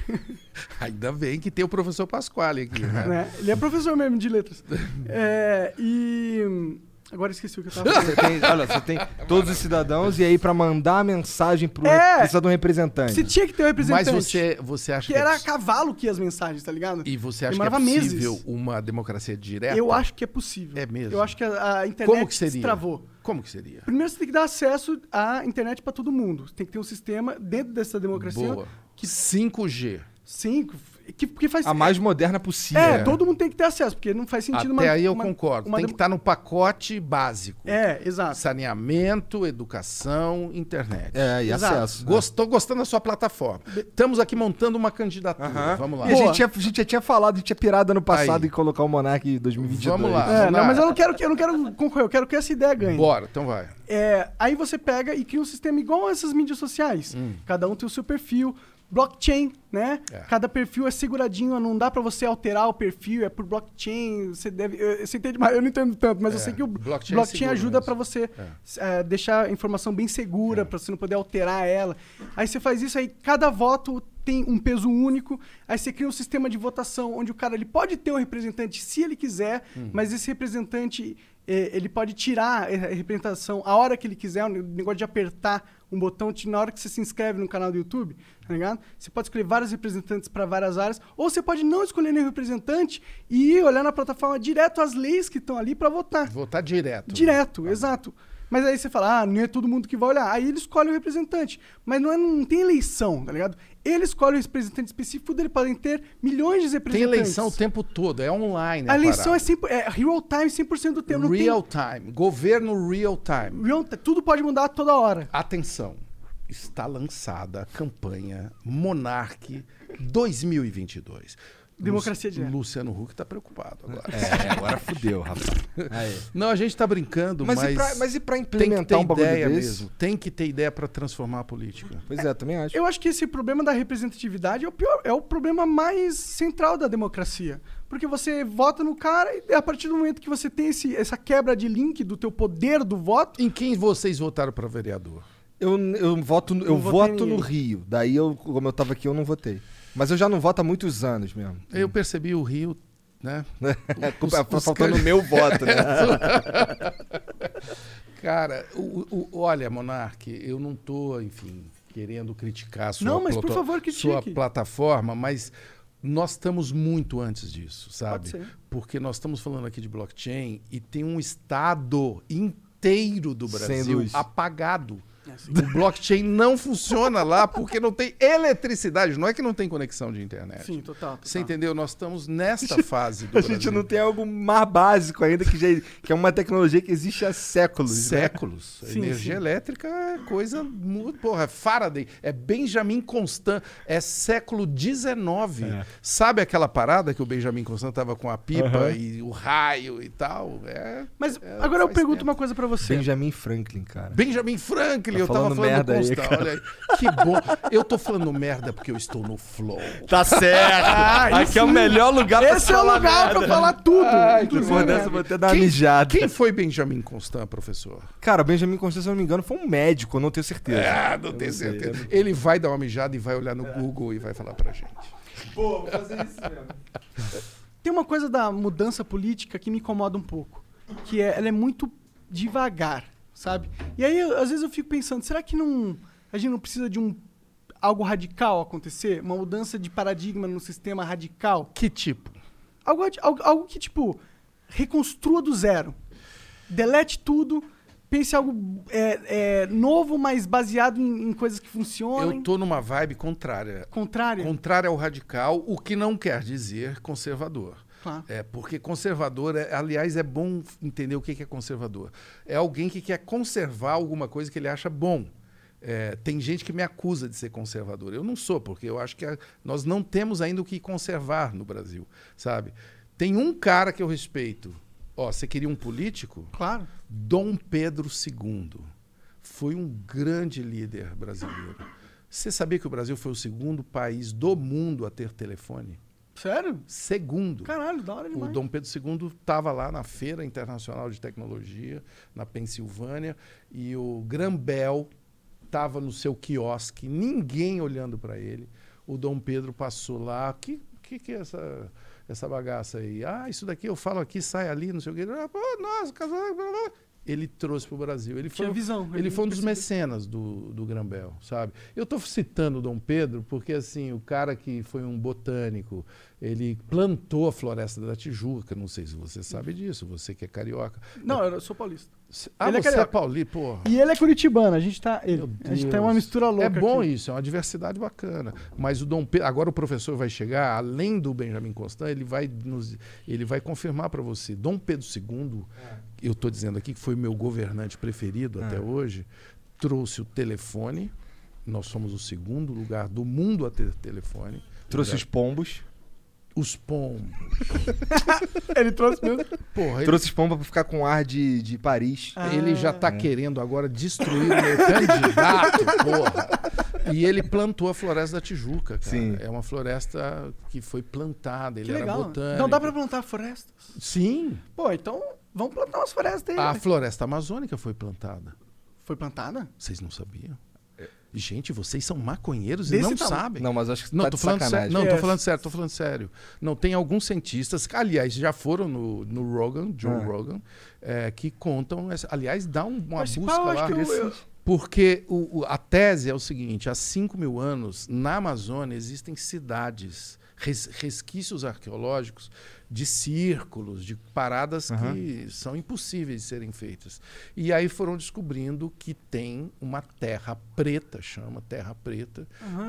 Ainda bem que tem o professor Pasquale aqui, né? né? Ele é professor mesmo de letras. É, e. Agora esqueci o que eu tava Você falando. tem, olha, você tem todos os cidadãos e aí pra mandar a mensagem pro É. precisa de um representante. Você tinha que ter um representante. Mas você, você acha Que que, era é a cavalo que ia as mensagens, tá ligado? E você acha que é Demorava meses. possível uma democracia direta? Eu acho que é possível. É mesmo? Eu acho que a, a internet Como que seria? travou. Como que seria? Primeiro você tem que dar acesso à internet para todo mundo. Você tem que ter um sistema dentro dessa democracia. Boa. Que 5G. cinco. Que, que faz A mais moderna possível. É, né? todo mundo tem que ter acesso, porque não faz sentido Até uma- aí eu uma- concordo. uma Tem que estar no pacote básico. É, exato. Saneamento, educação, internet. É, e Exato. acesso. Estou gostando da sua plataforma. Estamos aqui montando uma candidatura. Aham. Vamos lá. E a gente, tinha, a gente já tinha falado, a gente tinha pirado ano passado Aí. em colocar o Monark em 2022. Vamos lá. É, não, lá. mas eu não quero que eu não quero concorrer, eu quero que essa ideia ganhe. Bora, então vai. É, aí você pega e cria um sistema igual a essas mídias sociais. Hum. Cada um tem o seu perfil. Blockchain, né? É. Cada perfil é seguradinho, não dá pra você alterar o perfil, é por blockchain. Você deve. eu- Você entende mais? Eu não entendo tanto, mas eu É, sei que o blockchain blockchain, é seguro ajuda pra você É. é, deixar a informação bem segura, pra você não poder alterar ela. Aí você faz isso, aí cada voto tem um peso único. Aí você cria um sistema de votação onde o cara ele pode ter um representante se ele quiser, mas esse representante eh, ele pode tirar a representação a hora que ele quiser, o negócio de apertar um botão te- na hora que você se inscreve no canal do YouTube, tá ligado? Você pode escolher vários representantes para várias áreas, ou você pode não escolher nenhum representante e ir olhar na plataforma direto as leis que estão ali para votar. Votar direto. Direto, exato. Mas aí você fala, ah, não é todo mundo que vai olhar. Aí ele escolhe o representante. Mas não, é, não tem eleição, tá ligado? Ele escolhe o representante específico dele, podem ter milhões de Tem representantes. eleição o tempo todo, é online. A eleição é, parada. 100%, é real time 100% do tempo. Não tem- real time. Governo real time. real ti- tudo pode mudar toda hora. Atenção, está lançada a campanha Monarque 2022. Democracia direta. Luciano Huck está preocupado agora. É, agora fudeu, rapaz. Aí. Não, a gente está brincando, Mas, mas, e pra, mas e pra tem que ter implementar um bagulho ideia desse? mesmo. Tem que ter ideia para transformar a política. Pois é, também acho. Eu acho que esse problema da representatividade é o pior, é o problema mais central da democracia. Porque você vota no cara e a partir do momento que você tem esse, essa quebra de link do teu poder do voto, Em quem vocês votaram para vereador? Eu, eu voto, eu Não votei voto no. Rio. Daí, eu, como eu tava aqui, eu não votei. Mas eu já não voto há muitos anos mesmo. Eu percebi o Rio, né? É, Os- tá os faltando o meu voto, né? Cara, o, o- olha, Monarque, eu não tô, enfim, querendo criticar a sua, Não, mas por favor, critique. sua plataforma, mas nós estamos muito antes disso, sabe? ser. Porque nós estamos falando aqui de blockchain e tem um estado inteiro do Brasil luz. O blockchain não funciona lá porque não tem eletricidade. Não é que não tem conexão de internet. sim, total. Você total. entendeu? Nós estamos nesta fase do A gente Brasil. não tem algo mais básico ainda, que, já, que é uma tecnologia que existe há séculos. né? séculos. Sim, Energia sim. elétrica é coisa muito. Porra, é Faraday, é Benjamin Constant, é século XIX. É. Sabe aquela parada que o Benjamin Constant tava com a pipa e o raio e tal? É. Mas É, agora eu pergunto tempo. uma coisa pra você. Benjamin Franklin, cara. Benjamin Franklin, Tá eu tava falando merda aí, cara. olha aí. Que bom. Eu tô falando merda porque eu estou no flow. Tá certo! Aqui é o melhor lugar pra Esse é o falar lugar merda. pra falar tudo. Ai, Depois né? dessa eu vou até dar uma mijada. quem foi Benjamin Constant, professor? Cara, Benjamin Constant, se eu não me engano, foi um médico, eu não tenho certeza. Ah, não Eu tenho sei, certeza. eu Ele vai dar uma mijada e vai olhar no Google e vai falar pra gente. Pô, vou fazer isso mesmo. Tem uma coisa da mudança política que me incomoda um pouco, que é ela é muito devagar, sabe? E aí às vezes eu fico pensando, será que não a gente não precisa de um algo radical acontecer, uma mudança de paradigma no sistema radical, Que tipo? algo, algo, algo que tipo reconstrua do zero, delete tudo, pense algo é, é, novo, mas baseado em, em coisas que funcionam. Eu tô numa vibe contrária. Contrário. Contrária ao radical, o que não quer dizer conservador. Claro. É, porque conservador, é, aliás, é bom entender o que é conservador. É alguém que quer conservar alguma coisa que ele acha bom. É, tem gente que me acusa de ser conservador. Eu não sou, porque eu acho que a- nós não temos ainda o que conservar no Brasil, sabe? Tem um cara que eu respeito. Ó, você queria um político? Claro. Dom Pedro II foi um grande líder brasileiro. Você sabia que o Brasil foi o segundo país do mundo a ter telefone? Sério? Segundo. Caralho, da hora O demais. Dom Pedro II estava lá na Feira Internacional de Tecnologia, na Pensilvânia, e o Grambel estava no seu quiosque, ninguém olhando para ele. O Dom Pedro passou lá, que que, que é essa, essa bagaça aí? Ah, isso daqui eu falo aqui, sai ali, não sei o quê. Ah, pô, nossa, casal. Ele trouxe para o Brasil. Ele foi, Tinha visão. ele foi um dos mecenas do, do Grambel, sabe? Eu estou citando o Dom Pedro porque, assim, o cara que foi um botânico, ele plantou a floresta da Tijuca, não sei se você sabe disso, você que é carioca. Não, eu sou paulista. Ah, Ele é você é, carioca. paulista, porra. E ele é curitibano, a gente tá. Ele. A gente tem uma mistura louca. É bom aqui. isso, é uma diversidade bacana. Mas o Dom Pedro, agora o professor vai chegar, além do Benjamin Constant, ele vai nos, ele vai confirmar para você. Dom Pedro II, eu estou dizendo aqui que foi meu governante preferido até hoje, trouxe o telefone. Nós somos o segundo lugar do mundo a ter telefone. Trouxe os pombos. Os pombos. Ele trouxe mesmo. Porra, ele, Trouxe os pombos pra ficar com ar de, de Paris. Ah. ele já tá querendo agora destruir o meu candidato, porra. E ele plantou a floresta da Tijuca, cara. Sim. É uma floresta que foi plantada, ele Que era legal. botânico. Não dá pra plantar florestas. Sim, Pô, então vamos plantar umas florestas aí. a né? floresta amazônica foi plantada. Foi plantada? Vocês não sabiam? Gente, vocês são maconheiros e Desse não tamanho. sabem. Não, mas acho que Não, tá tô de falando sério. Não, tô É. falando sério, tô falando sério. Não, tem alguns cientistas, que, aliás, já foram no, no Rogan, Joe Ah. Rogan, é, que contam. essa- aliás, dá um- uma Mas, busca acho lá. eu- Porque o- o- a tese é o seguinte: há 5 mil anos, na Amazônia, existem cidades, res- resquícios arqueológicos de círculos, de paradas Aham. que são impossíveis de serem feitas. E aí foram descobrindo que tem uma terra preta, chama terra preta,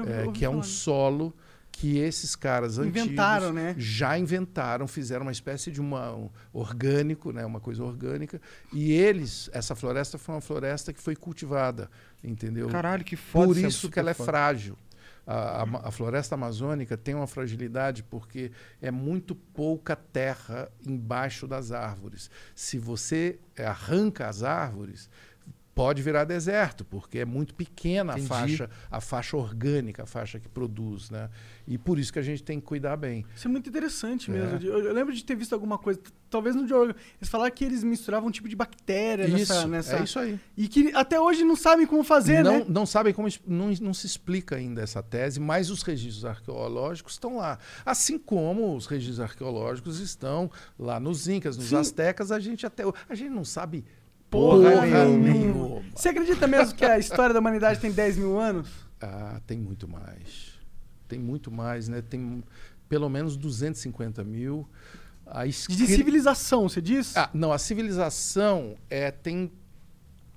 eu é, que é um solo que esses caras Inventaram, antigos né? já inventaram, fizeram uma espécie de uma, um orgânico, né, uma coisa orgânica, e eles, essa floresta foi uma floresta que foi cultivada, entendeu? Caralho, que foda. Por é isso super que ela é foda. frágil. A, a- a floresta amazônica tem uma fragilidade porque é muito pouca terra embaixo das árvores. Se você eh, arranca as árvores, pode virar deserto, porque é muito pequena a Entendi. faixa, a faixa orgânica, a faixa que produz, né? E por isso que a gente tem que cuidar bem. Isso é muito interessante mesmo. É. Eu, eu lembro de ter visto alguma coisa, talvez no Rogan, eles falaram que eles misturavam um tipo de bactéria isso, nessa, nessa... é isso aí. E que até hoje não sabem como fazer, não, né? não sabem como não, não se explica ainda essa tese, mas os registros arqueológicos estão lá. Assim como os registros arqueológicos estão lá nos Incas, nos Sim. Astecas, a gente até a gente não sabe Porra porra, nenhuma. Você acredita mesmo que a história da humanidade tem 10 mil anos? Ah, tem muito mais. Tem muito mais, né? Tem pelo menos 250 mil. A De escri- civilização, você diz? Ah, não, a civilização é, tem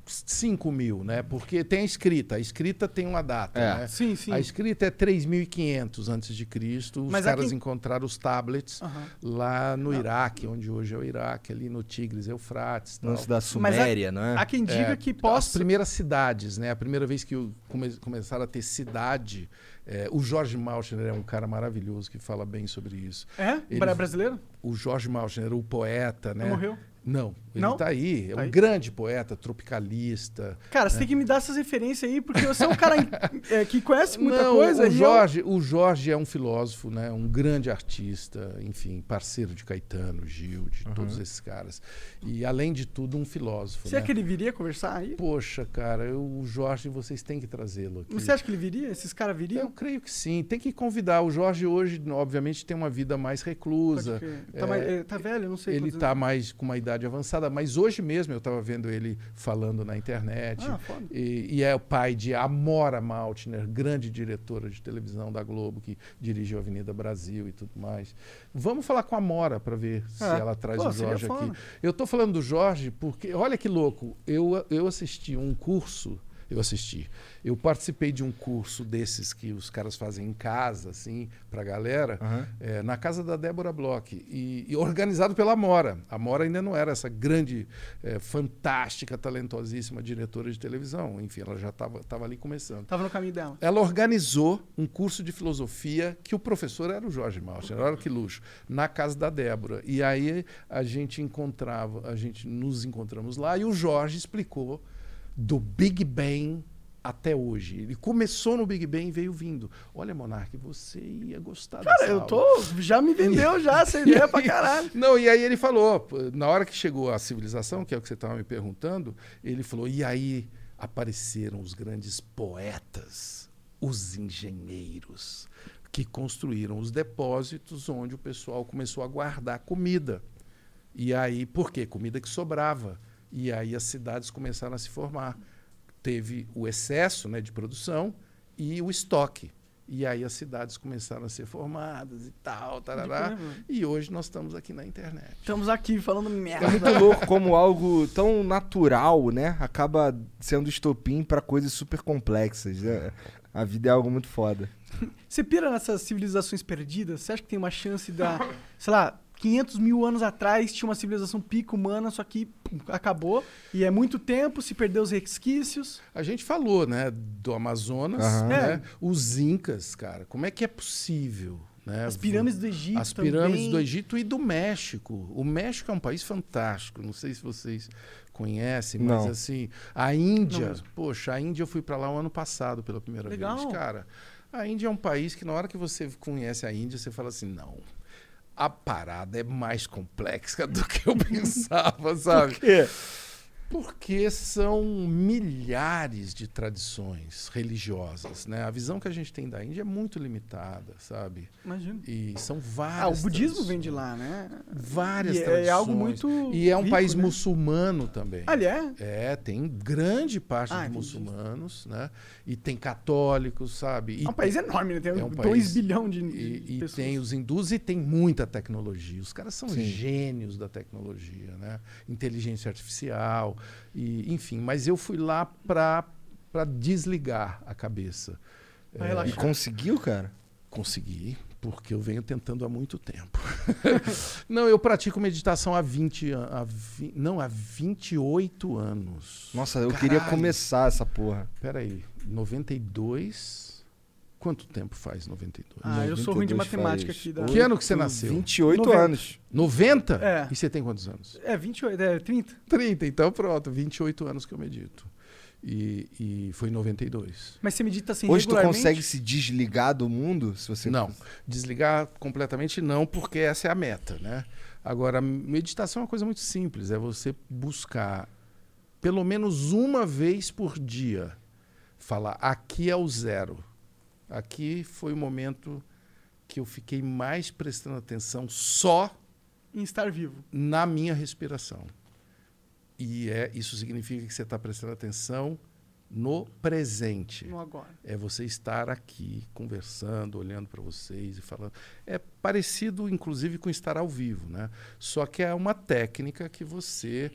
5 mil, né? Porque tem a escrita. A escrita tem uma data, É. né? Sim, sim. A escrita é 3.500 antes de Cristo. Os Mas caras aqui- encontraram os tablets Aham. lá no Iraque, onde hoje é o Iraque, ali no Tigres, Eufrates. tal. Lance da Suméria, não é? Há quem diga É, que As possa... primeiras cidades, né? A primeira vez que come- começaram a ter cidade. é, o Jorge Malchner é um cara maravilhoso que fala bem sobre isso. É? Ele- Bra- Brasileiro? O Jorge Malchner, o poeta, né? Morreu? Não, ele Não? tá aí. É um Aí. grande poeta, tropicalista. Cara, você tem que me dar essas referências aí, porque você é um cara é, que conhece muita Não, coisa. O e eu- Jorge, o Jorge é um filósofo, né? um grande artista, enfim, parceiro de Caetano, Gil, de todos esses caras. E, além de tudo, um filósofo. Você né? acha que ele viria conversar aí? Poxa, cara, eu- o Jorge, vocês têm que trazê-lo aqui. Você acha que ele viria? Esses caras Eu viriam? creio que sim. Tem que convidar. O Jorge hoje, obviamente, tem uma vida mais reclusa. crer. É, Tá, mais- ele tá velho? Eu Não sei. Ele anos. mais com uma idade avançada, mas hoje mesmo eu estava vendo ele falando na internet. Ah. E, e é o pai de Amora Maltner, grande diretora de televisão da Globo, que dirigiu a Avenida Brasil e tudo mais. Vamos falar com a Amora para ver se É. ela traz Pô, o Jorge aqui. Eu estou falando do Jorge porque, olha que louco, eu, eu assisti um curso, eu assisti, eu participei de um curso desses que os caras fazem em casa, assim, para galera, Aham. é, na casa da Débora Bloch, e, e organizado pela Amora. A Amora ainda não era essa grande, é, fantástica, talentosíssima diretora de televisão. Enfim, ela já estava ali começando. Tava no caminho dela. Ela organizou um curso de filosofia que o professor era o Jorge Malcher, olha que luxo, na casa da Débora. E aí a gente encontrava, a gente nos encontramos lá e o Jorge explicou do Big Bang até hoje. Ele começou no Big Bang e veio vindo. Olha, Monark, você ia gostar Cara, eu aula. tô. Já me vendeu já essa ideia pra caralho. Não, e aí ele falou, na hora que chegou a civilização, que é o que você estava me perguntando, ele falou, e aí apareceram os grandes poetas, os engenheiros, que construíram os depósitos onde o pessoal começou a guardar comida. E aí, por quê? Comida que sobrava. E aí as cidades começaram a se formar. Teve o excesso né, de produção e o estoque. E aí as cidades começaram a ser formadas e tal, tarará. E hoje nós estamos aqui na internet. Estamos aqui falando É merda. muito louco como algo tão natural, né? Acaba sendo estopim pra coisas super complexas. né? A vida é algo muito foda. Você pira nessas civilizações perdidas? Você acha que tem uma chance da. Sei lá, 500 mil anos atrás tinha uma civilização pica humana, só que pum, acabou. E é muito tempo, se perdeu os resquícios. A gente falou, né, do Amazonas, Aham. né? É. Os incas, cara. Como é que é possível? Né? As pirâmides do Egito. As pirâmides também. do Egito e do México. O México é um país fantástico. Não sei se vocês conhecem, mas Não. assim, a Índia, poxa, a Índia eu fui para lá o ano passado pela primeira Legal. vez, cara. A Índia é um país que na hora que você conhece a Índia, você fala assim, não. A parada é mais complexa do que eu pensava, sabe? quê? Porque são milhares de tradições religiosas, né? A visão que a gente tem da Índia é muito limitada, sabe? Imagina. E são Ah, várias. o budismo vem de lá, né? Várias E é tradições. algo muito E é um rico, país né? muçulmano também. Ali é? É, tem grande parte Ah, de muçulmanos, né? E tem católicos, sabe? E É um país enorme, né? Tem É um 2 país- bilhões de, E, de e tem os hindus e tem muita tecnologia. Os caras são Sim. gênios da tecnologia, né? Inteligência artificial, e, enfim. Mas eu fui lá para desligar a cabeça. É. E conseguiu, cara? consegui, porque eu venho tentando há muito tempo. não, eu pratico meditação há 20 anos. Não, há 28 anos. Nossa, eu queria Caralho. começar essa porra. Peraí, 92. Quanto tempo faz 92? Ah, eu sou ruim de 92 matemática faz aqui. Da... Que ano que você nasceu? 28 90. anos. 90? É. E você tem quantos anos? É, 28, é 30. 30, então pronto, 28 anos que eu medito. E, e foi em 92. Mas você medita assim Hoje tu consegue se desligar do mundo? Se você Não, desligar completamente não, porque essa é a meta, né? Agora, meditação é uma coisa muito simples, é você buscar pelo menos uma vez por dia falar aqui é o zero. Aqui foi o momento que eu fiquei mais prestando atenção só Em estar vivo. na minha respiração. E é, isso significa que você está prestando atenção no presente. No agora. É você estar aqui conversando, olhando para vocês e falando. É parecido, inclusive, com estar ao vivo, né? Só que é uma técnica que você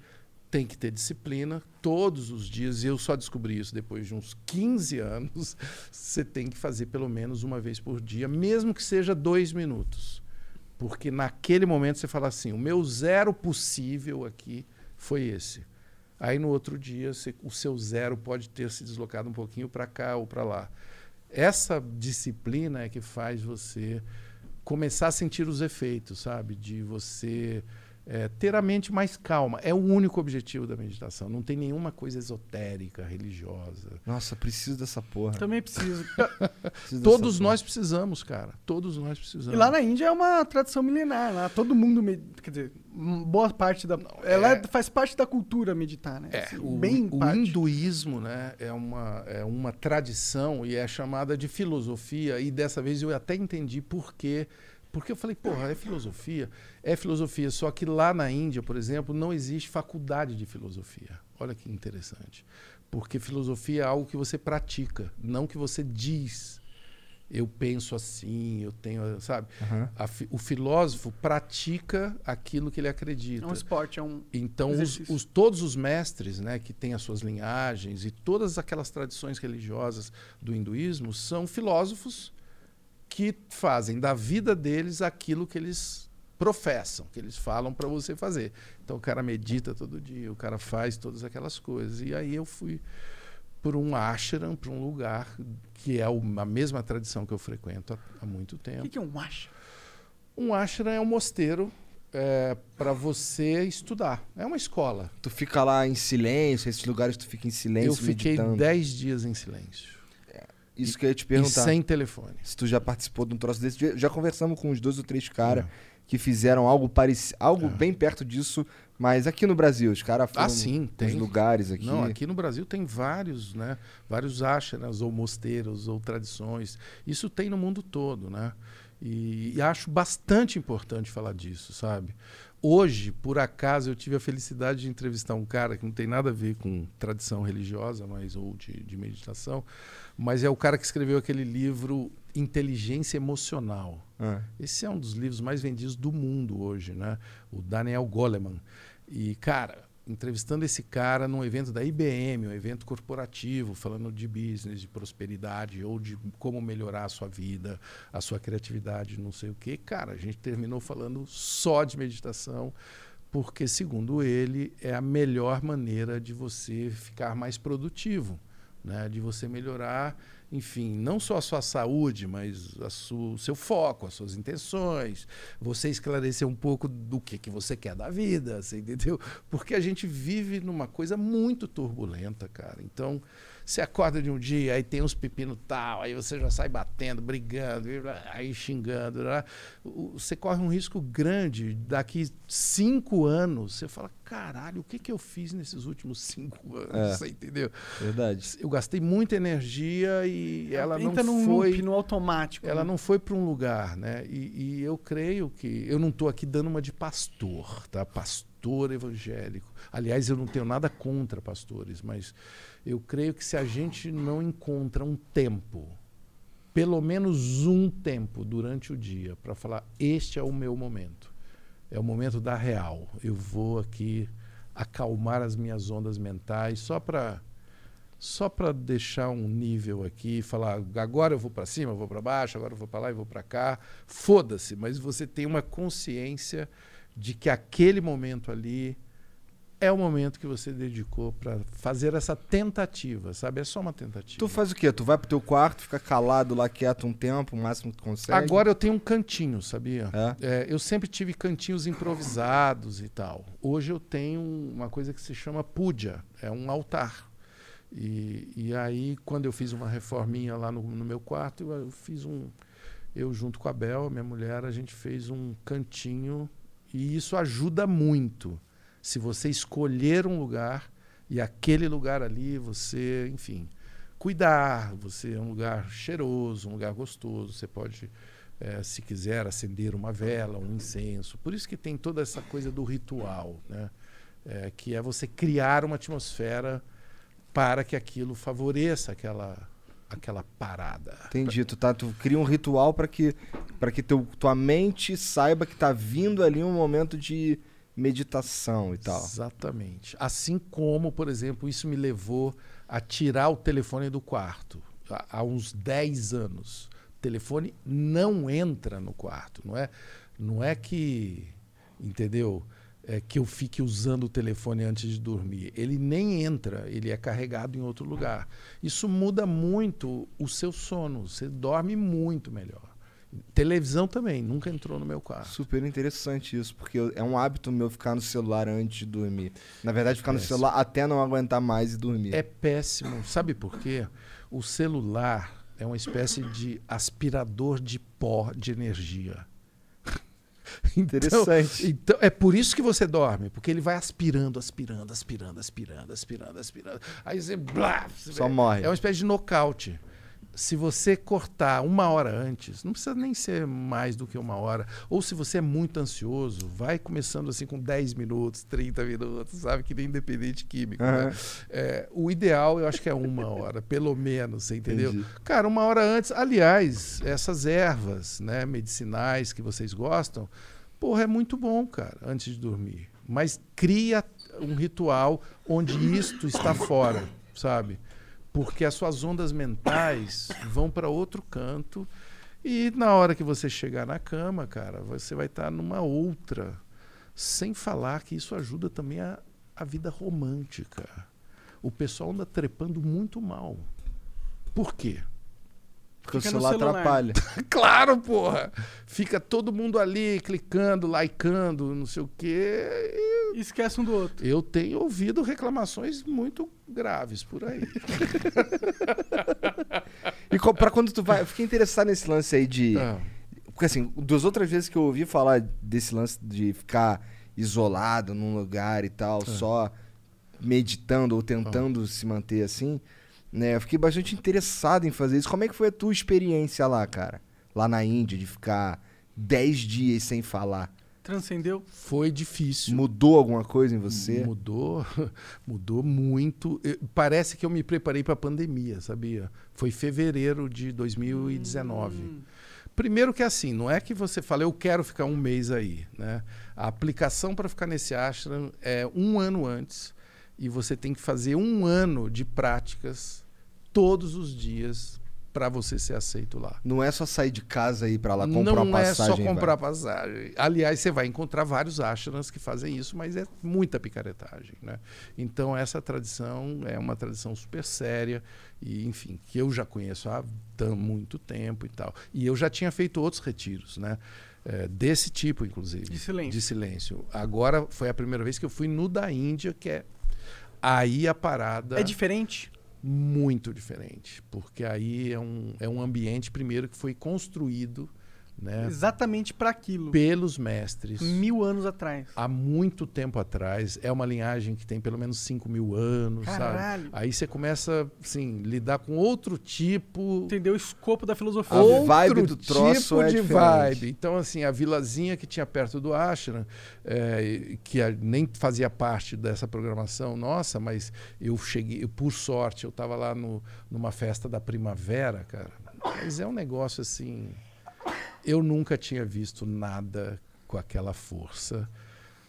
tem que ter disciplina todos os dias. E eu só descobri isso depois de uns 15 anos. Você tem que fazer pelo menos uma vez por dia, mesmo que seja dois minutos. Porque naquele momento você fala assim: o meu zero possível aqui foi esse. Aí no outro dia você- o seu zero pode ter se deslocado um pouquinho para cá ou para lá. Essa disciplina é que faz você começar a sentir os efeitos, sabe? De você é, ter a mente mais calma. É o único objetivo da meditação. Não tem nenhuma coisa esotérica, religiosa. Nossa, preciso dessa porra. Também preciso. Preciso Todos nós precisamos, cara. Todos nós precisamos. E lá na Índia é uma tradição milenar. Lá todo mundo, med- quer dizer, boa parte da. ela é- faz parte da cultura meditar, né? É, Assim, o, bem o parte. hinduísmo né, é, uma, é uma tradição e é chamada de filosofia, e dessa vez eu até entendi por quê. Porque eu falei, porra, é filosofia? É filosofia, só que lá na Índia, por exemplo, não existe faculdade de filosofia. Olha que interessante. Porque filosofia é algo que você pratica, não que você diz. Eu penso assim, eu tenho, sabe? Aham. A o filósofo pratica aquilo que ele É acredita. um esporte, é um. Então, os, os- todos os mestres, né, que têm as suas linhagens e todas aquelas tradições religiosas do hinduísmo são filósofos que fazem da vida deles aquilo que eles professam, que eles falam para você fazer. Então, o cara medita todo dia, o cara faz todas aquelas coisas. E aí eu fui por um ashram, para um lugar que é o- a mesma tradição que eu frequento há, muito O tempo. que, que é um acha? Um ashram é um mosteiro para você estudar. É uma escola. Tu fica lá em silêncio, esses lugares tu fica em silêncio, Eu fiquei meditando. 10 dias em silêncio. Isso que eu ia te E perguntar. sem telefone. Se tu já participou de um troço desse. Já- Já conversamos com uns dois ou três caras É. que fizeram algo parecido, algo É. bem perto disso, mas aqui no Brasil, os caras foram Ah, sim, tem. lugares aqui. Não, aqui no Brasil tem vários, né? Vários ashrams ou mosteiros ou tradições. Isso tem no mundo todo, né? E, e acho bastante importante falar disso, sabe? Hoje, por acaso, eu tive a felicidade de entrevistar um cara que não tem nada a ver com tradição religiosa, mas ou de, de meditação, mas é o cara que escreveu aquele livro Inteligência Emocional. Ah, Esse é um dos livros mais vendidos do mundo hoje, né? O Daniel Goleman. E, cara, entrevistando esse cara num evento da IBM, um evento corporativo, falando de business, de prosperidade, ou de como melhorar a sua vida, a sua criatividade, não sei o quê. Cara, a gente terminou falando só de meditação, porque, segundo ele, é a melhor maneira de você ficar mais produtivo, né? de você melhorar enfim, não só a sua saúde, mas a su- o seu foco, as suas intenções, você esclarecer um pouco do que, que você quer da vida, você entendeu? Porque a gente vive numa coisa muito turbulenta, cara. Então, Você acorda de um dia, aí tem uns pepinos tal, aí você já sai batendo, brigando, aí xingando. Né? Você corre um risco grande. Daqui cinco anos, você fala: caralho, o que, que eu fiz nesses últimos cinco anos? É, você entendeu? Verdade. Eu gastei muita energia e ela Entra não foi. Loop, no automático. Ela né? não foi para um lugar, né? E, e eu creio que. Eu não estou aqui dando uma de pastor, tá? Pastor evangélico. Aliás, eu não tenho nada contra pastores, mas eu creio que se a gente não encontra um tempo, pelo menos um tempo durante o dia, para falar: este é o meu momento, é o momento da real, eu vou aqui acalmar as minhas ondas mentais só para só para deixar um nível aqui, falar agora eu vou para cima, eu vou para baixo, agora eu vou para lá e vou para cá. Foda-se, mas você tem uma consciência de que aquele momento ali é o momento que você dedicou para fazer essa tentativa, sabe? É só uma tentativa. Tu faz o quê? Tu vai pro teu quarto, fica calado lá quieto um tempo, o máximo que consegue? Agora eu tenho um cantinho, sabia? É? É, eu sempre tive cantinhos improvisados e tal. Hoje eu tenho uma coisa que se chama puja, é um altar. E, e aí, quando eu fiz uma reforminha lá no, no meu quarto, eu, eu fiz um... Eu, junto com a Bel, minha mulher, a gente fez um cantinho e isso ajuda muito se você escolher um lugar e aquele lugar ali você, enfim, cuidar, você é um lugar cheiroso, um lugar gostoso, você pode, é, se quiser, acender uma vela, um incenso. Por isso que tem toda essa coisa do ritual, né? É, que é você criar uma atmosfera para que aquilo favoreça aquela aquela parada. Entendi, tu, tá, tu cria um ritual para que para que teu, tua mente saiba que está vindo ali um momento de meditação e tal. Exatamente. Assim como, por exemplo, isso me levou a tirar o telefone do quarto há, há uns 10 anos. O telefone não entra no quarto, não é? Não é que, entendeu? É que eu fique usando o telefone antes de dormir. Ele nem entra, ele é carregado em outro lugar. Isso muda muito o seu sono. Você dorme muito melhor. Televisão também, nunca entrou no meu quarto. Super interessante isso, porque é um hábito meu ficar no celular antes de dormir. Na verdade, ficar no celular até não aguentar mais e dormir. É péssimo. Sabe por quê? O celular é uma espécie de aspirador de pó de energia. Interessante. Então, então, é por isso que você dorme, porque ele vai aspirando, aspirando, aspirando, aspirando, aspirando, aspirando. Aí você, blá, Só morre. É uma espécie de nocaute se você cortar uma hora antes, não precisa nem ser mais do que uma hora, ou se você é muito ansioso, vai começando assim com 10 minutos, 30 minutos, sabe? Que nem independente químico. Uhum. Né? É, o ideal, eu acho que é uma hora, pelo menos, você entendeu? Entendi. Cara, uma hora antes, aliás, essas ervas né, medicinais que vocês gostam, porra, é muito bom, cara, antes de dormir. Mas cria um ritual onde isto está fora, sabe? Porque as suas ondas mentais vão para outro canto e na hora que você chegar na cama, cara, você vai estar tá numa outra. Sem falar que isso ajuda também a, a vida romântica. O pessoal anda trepando muito mal. Por quê? Porque Fica o celular, celular. atrapalha. claro, porra! Fica todo mundo ali clicando, likeando, não sei o quê. E... Esquece um do outro. Eu tenho ouvido reclamações muito graves por aí. e para quando tu vai. Eu fiquei interessado nesse lance aí de. Ah. Porque assim, das outras vezes que eu ouvi falar desse lance de ficar isolado num lugar e tal, ah. só meditando ou tentando ah. se manter assim. Né? Eu fiquei bastante interessado em fazer isso. Como é que foi a tua experiência lá, cara? Lá na Índia, de ficar 10 dias sem falar. Transcendeu? Foi difícil. Mudou alguma coisa em você? Mudou, mudou muito. Parece que eu me preparei para a pandemia, sabia? Foi fevereiro de 2019. Hum. Primeiro que é assim, não é que você fala, eu quero ficar um mês aí. Né? A aplicação para ficar nesse ashram é um ano antes e você tem que fazer um ano de práticas todos os dias para você ser aceito lá. Não é só sair de casa e ir para lá comprar Não uma passagem. Não é só comprar vai. passagem. Aliás, você vai encontrar vários ashrams que fazem isso, mas é muita picaretagem, né? Então essa tradição é uma tradição super séria e, enfim, que eu já conheço há muito tempo e tal. E eu já tinha feito outros retiros, né? É, desse tipo, inclusive. De silêncio. De silêncio. Agora foi a primeira vez que eu fui no da Índia, que é aí a parada. É diferente? muito diferente, porque aí é um, é um ambiente, primeiro, que foi construído né, Exatamente para aquilo. pelos mestres Mil anos atrás. há muito tempo atrás. É uma linhagem que tem pelo menos 5 mil anos, sabe? Caralho. Aí você começa, assim, lidar com outro tipo Entendeu o escopo da filosofia. A outro vibe do troço tipo é de diferente. vibe. Então, assim, a vilazinha que tinha perto do ashram, é, que a- nem fazia parte dessa programação nossa, mas eu cheguei, eu, por sorte, eu estava lá no, numa festa da primavera, cara. Mas é um negócio assim. Eu nunca tinha visto nada com aquela força.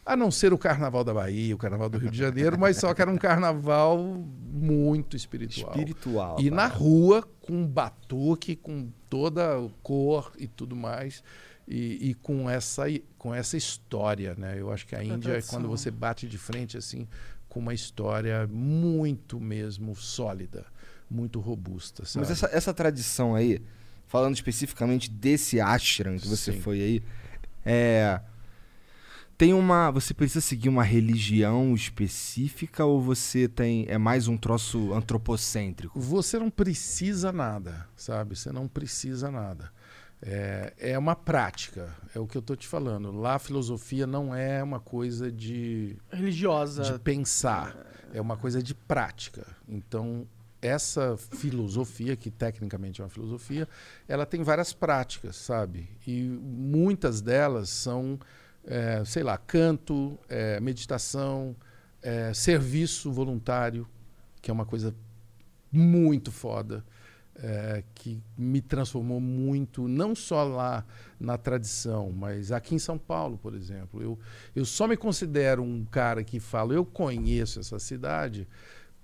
A não ser o Carnaval da Bahia, o Carnaval do Rio de Janeiro, mas só que era um carnaval muito espiritual. Espiritual. E tá? na rua, com batuque, com toda a cor e tudo mais. E, e com, essa, com essa história, né? Eu acho que a Índia é quando você bate de frente, assim, com uma história muito mesmo sólida, muito robusta, sabe? Mas essa, essa tradição aí, falando especificamente desse ashram que você Sim. foi aí, é. Tem uma. Você precisa seguir uma religião específica ou você tem. É mais um troço antropocêntrico? Você não precisa nada, sabe? Você não precisa nada. É, é uma prática, é o que eu estou te falando. Lá a filosofia não é uma coisa de Religiosa. de pensar, é uma coisa de prática. Então, essa filosofia, que tecnicamente é uma filosofia, ela tem várias práticas, sabe? E muitas delas são, eh, sei lá, canto, eh, meditação, eh, serviço voluntário, que é uma coisa muito foda. eh, que me transformou muito, não só lá na tradição, mas aqui em São Paulo, por exemplo. Eu, eu só me considero um cara que fala, eu conheço essa cidade,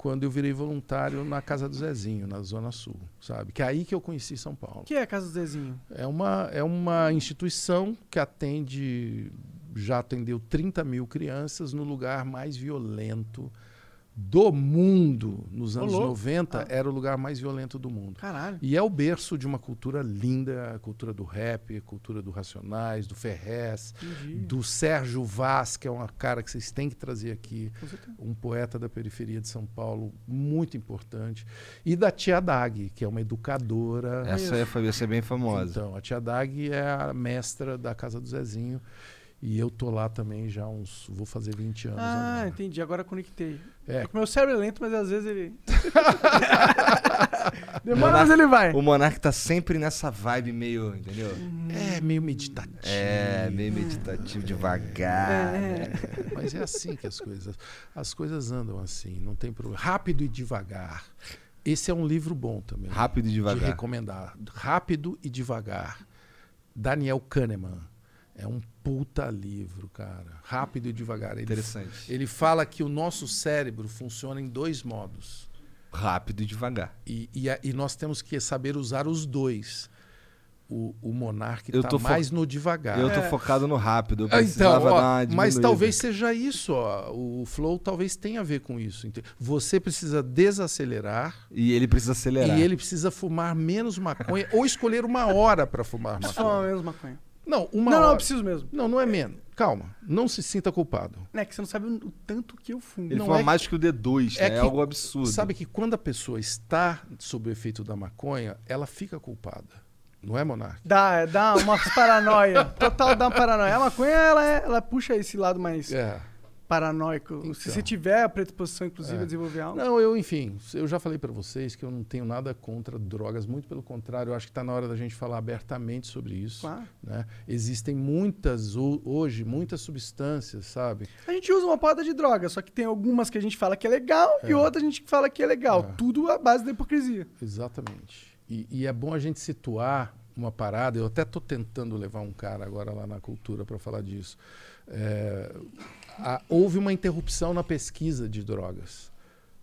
quando eu virei voluntário na Casa do Zezinho, na Zona Sul, sabe? Que é aí que eu conheci São Paulo. O que é a Casa do Zezinho? É uma, é uma instituição que atende, já atendeu 30 mil crianças no lugar mais violento do mundo. Nos anos louco. 90, Ah. era o lugar mais violento do mundo. Caralho. E é o berço de uma cultura linda, a cultura do rap, a cultura do Racionais, do Ferrez, Entendi. do Sérgio Vaz, que é uma cara que vocês têm que trazer aqui, um poeta da periferia de São Paulo, muito importante. E da Tia Dag, que é uma educadora. Essa é, foi- essa é bem famosa. Então, a Tia Dag é a mestra da Casa do Zezinho. E eu tô lá também já uns. Vou fazer 20 anos Ah, agora. entendi. Agora conectei. É. É que meu cérebro é lento, mas às vezes ele. Demora, Monarca- mas ele vai. O Monark tá sempre nessa vibe meio, entendeu? É meio meditativo. É, meio meditativo, devagar. É. né? Mas é assim que as coisas. As coisas andam assim, não tem problema. Rápido e devagar. Esse é um livro bom também. Rápido e De devagar. recomendar. Rápido e devagar. Daniel Kahneman. É um puta livro, cara. Rápido e devagar. Ele, Interessante. ele fala que o nosso cérebro funciona em dois modos. Rápido e devagar. E, e, a- e nós temos que saber usar os dois. O, o monarca Eu está tô fo- mais no devagar. Eu tô É. focado no rápido. Eu Ah, Então, ó, mas talvez seja isso. Ó. O flow talvez tenha a ver com isso. Você precisa desacelerar E ele precisa acelerar. e ele precisa fumar menos maconha ou escolher uma hora para fumar Só a maconha. Não, uma não, não, eu hora. preciso mesmo. Não, não é menos. Calma, não se sinta culpado. É que você não sabe o tanto que eu fumo. Ele não fuma é- mais que o D2, é né? É que- algo absurdo. Sabe que quando a pessoa está sob o efeito da maconha, ela fica culpada. Não é, Monark? Dá, dá umas paranoia. Total dá uma paranoia. A maconha, ela, é- ela puxa esse lado mais É. paranoico. Se Então. você tiver a predisposição, inclusive, É. a desenvolver algo. Não, eu, enfim, eu já falei para vocês que eu não tenho nada contra drogas, muito pelo contrário, eu acho que está na hora da gente falar abertamente sobre isso. Claro. né? Existem muitas, ho- hoje, muitas substâncias, sabe? A gente usa uma porta de droga, só que tem algumas que a gente fala que é legal e É. outras a gente fala que é legal. É. Tudo à base da hipocrisia. Exatamente. E, e é bom a gente situar uma parada. Eu até estou tentando levar um cara agora lá na cultura para falar disso. É, a- houve uma interrupção na pesquisa de drogas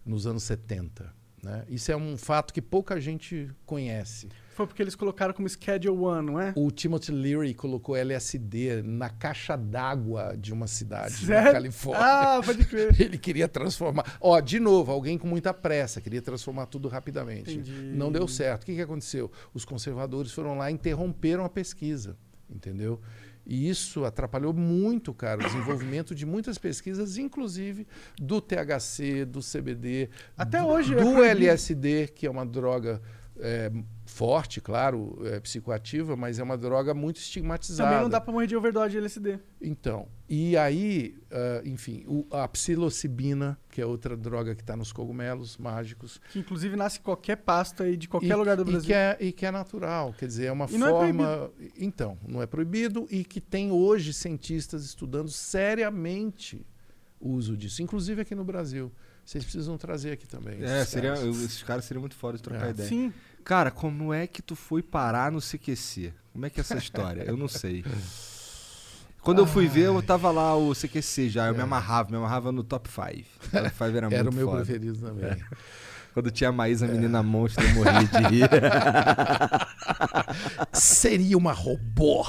nos anos 70. Né? Isso é um fato que pouca gente conhece. Foi porque eles colocaram como Schedule One, não é? O Timothy Leary colocou LSD na caixa d'água de uma cidade na Sério? Califórnia. Ah, pode crer. Ele queria transformar. Ó, de novo, alguém com muita pressa, queria transformar tudo rapidamente. Entendi. Não deu certo. O que, que aconteceu? Os conservadores foram lá e interromperam a pesquisa, entendeu? E isso atrapalhou muito, cara, o desenvolvimento de muitas pesquisas, inclusive do THC, do CBD, Até do, hoje do. LSD, que é uma droga é, forte, claro, é psicoativa, mas é uma droga muito estigmatizada. Também não dá pra morrer de overdose de LSD. Então, e aí, ah, enfim, o- a psilocibina, que é outra droga que está nos cogumelos mágicos, Que inclusive nasce em qualquer pasta aí de qualquer e, lugar do e Brasil. que é, e que é natural, quer dizer, é uma E não é forma. então, não é proibido e que tem hoje cientistas estudando seriamente o uso disso, inclusive aqui no Brasil. Vocês precisam trazer aqui também. É, esses seria, caras. eu- esses caras seriam muito foda de trocar É. ideia. Sim. Cara, como é que tu foi parar no CQC? Como é que é essa história? Eu não sei. Quando eu fui ver, eu tava lá o CQC já, eu me amarrava, me amarrava no top 5. Top 5 era, Era muito o meu foda. preferido também. Quando tinha a Maísa, a menina monstro, eu morria de rir. Seria uma robô.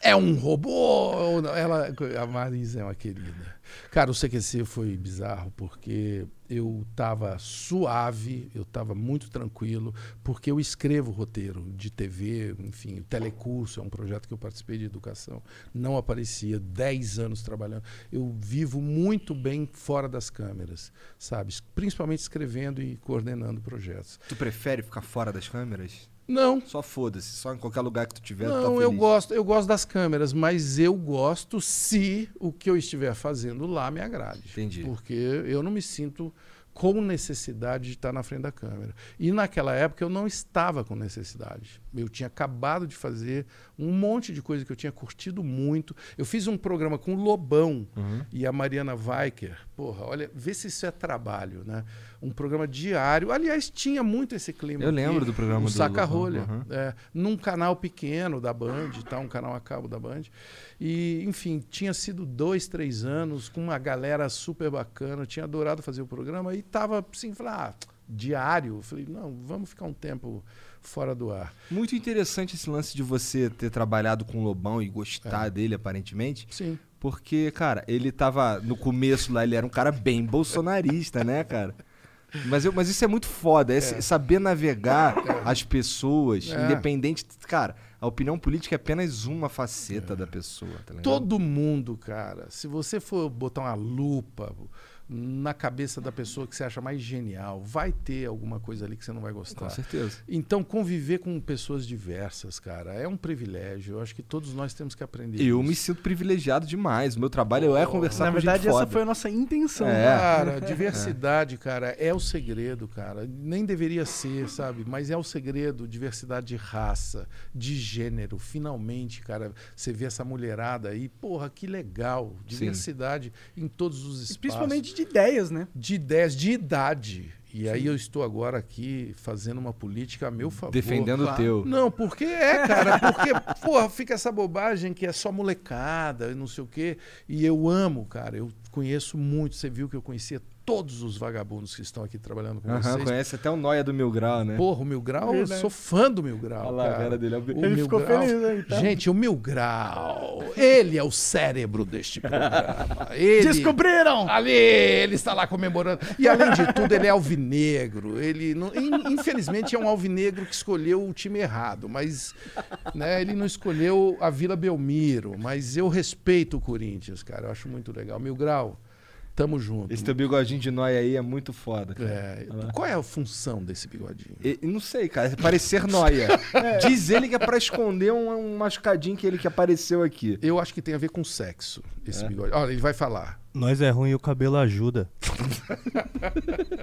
É um robô. Ela, a Marisa é uma querida. Cara, o CQC foi bizarro porque eu tava suave, eu tava muito tranquilo, porque eu escrevo roteiro de TV, enfim, Telecurso é um projeto que eu participei de educação. Não aparecia, 10 anos trabalhando. Eu vivo muito bem fora das câmeras, sabe? Principalmente escrevendo e coordenando projetos. tu prefere ficar fora das câmeras? Não, Só foda-se, só em qualquer lugar que tu tiver, tu tá Não, eu feliz. gosto, eu gosto das câmeras, mas eu gosto se o que eu estiver fazendo lá me agrade. Entendi. Porque eu não me sinto com necessidade de estar na frente da câmera. E naquela época eu não estava com necessidade. Eu tinha acabado de fazer um monte de coisa que eu tinha curtido muito. Eu fiz um programa com o Lobão Uhum. e a Mariana Weicker. Porra, olha, vê se isso é trabalho, né? Um programa diário. Aliás, tinha muito esse clima. Eu aqui, lembro do programa o do Saca-rolha. Lobão, uhum. É, num canal pequeno da Band, tá? um canal a cabo da Band. E, enfim, tinha sido dois, três anos, com uma galera super bacana. Eu tinha adorado fazer o programa e tava assim, falei, ah, diário. Eu Falei, não, vamos ficar um tempo fora do ar. Muito interessante esse lance de você ter trabalhado com o Lobão e É. gostar dele, aparentemente. Sim. Porque, cara, ele tava. No começo lá, ele era um cara bem bolsonarista, né, cara? Mas, eu, mas isso é muito foda, é, se- saber navegar as pessoas, É. independente. Cara, a opinião política é apenas uma faceta da pessoa, tá? Todo mundo, cara, se você for botar uma lupa na cabeça da pessoa que você acha mais genial, vai ter alguma coisa ali que você não vai gostar. Com certeza. Então, conviver com pessoas diversas, cara, é um privilégio. Eu acho que todos nós temos que aprender. Eu isso. me sinto privilegiado demais. O meu trabalho é conversar Na com verdade, gente essa foda. foi a nossa intenção. É. Cara, diversidade, cara, é o segredo, cara. Nem deveria ser, sabe? Mas é o segredo. Diversidade de raça, de gênero. Finalmente, cara, você vê essa mulherada aí. Porra, que legal. Diversidade em todos os E espaços. principalmente de ideias, né? de ideias, de idade. E aí eu estou agora aqui fazendo uma política a meu favor. Defendendo o Claro. teu. Não, porque é, cara. Porque, porra, fica essa bobagem que é só molecada e não sei o quê. E eu amo, cara. Eu conheço muito. Você viu que eu conhecia todos os vagabundos que estão aqui trabalhando com Aham, vocês. conhece até o Noia do Mil Grau, né? Porra, o Mil Grau, eu sou fã do Mil Grau. Olha lá a cara. dele. O Ele Mil ficou Grau- feliz aí, tá? Gente, o Mil Grau, ele é o cérebro deste programa. Ele... Descobriram! Ali, ele está lá comemorando. E além de tudo, ele é alvinegro. Ele não- in- infelizmente é um alvinegro que escolheu o time errado, mas né, ele não escolheu a Vila Belmiro. Mas eu respeito o Corinthians, cara. Eu acho muito legal. Mil Grau, tamo junto. Esse teu bigodinho de Noia aí é muito foda, cara. É, qual é a função desse bigodinho? Não sei, cara, é parecer noia. Diz ele que é pra esconder um, um machucadinho que ele que apareceu aqui. Eu acho que tem a ver com sexo, esse É? bigode. Olha, ele vai falar. Nós é ruim e o cabelo ajuda.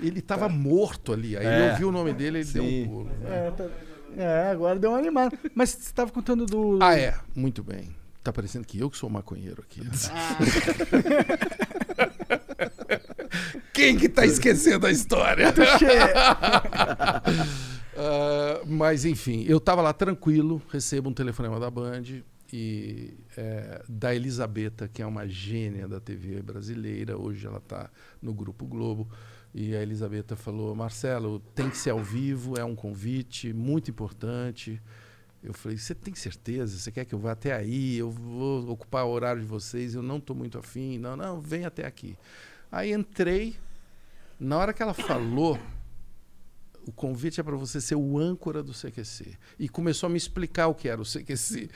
Ele tava morto ali. Aí É. ele ouviu o nome dele, ele deu um pulo. né? É, tá- é, agora deu uma animada. Mas você estava contando do. Ah, é. Muito bem. Tá parecendo que eu que sou o maconheiro aqui. Quem que tá esquecendo a história? Ah, mas enfim, eu tava lá tranquilo, recebo um telefonema da Band e é, da Elisabetta, que é uma gênia da TV brasileira, hoje ela está no Grupo Globo. E a Elisabetta falou: Marcelo, tem que ser ao vivo, é um convite muito importante. Eu falei: Você tem certeza? Você quer que eu vá até aí? Eu vou ocupar o horário de vocês, eu não estou muito afim. Não, não, vem até aqui. Aí entrei. Na hora que ela falou o convite é para você ser o âncora do CQC. E começou a me explicar o que era o CQC.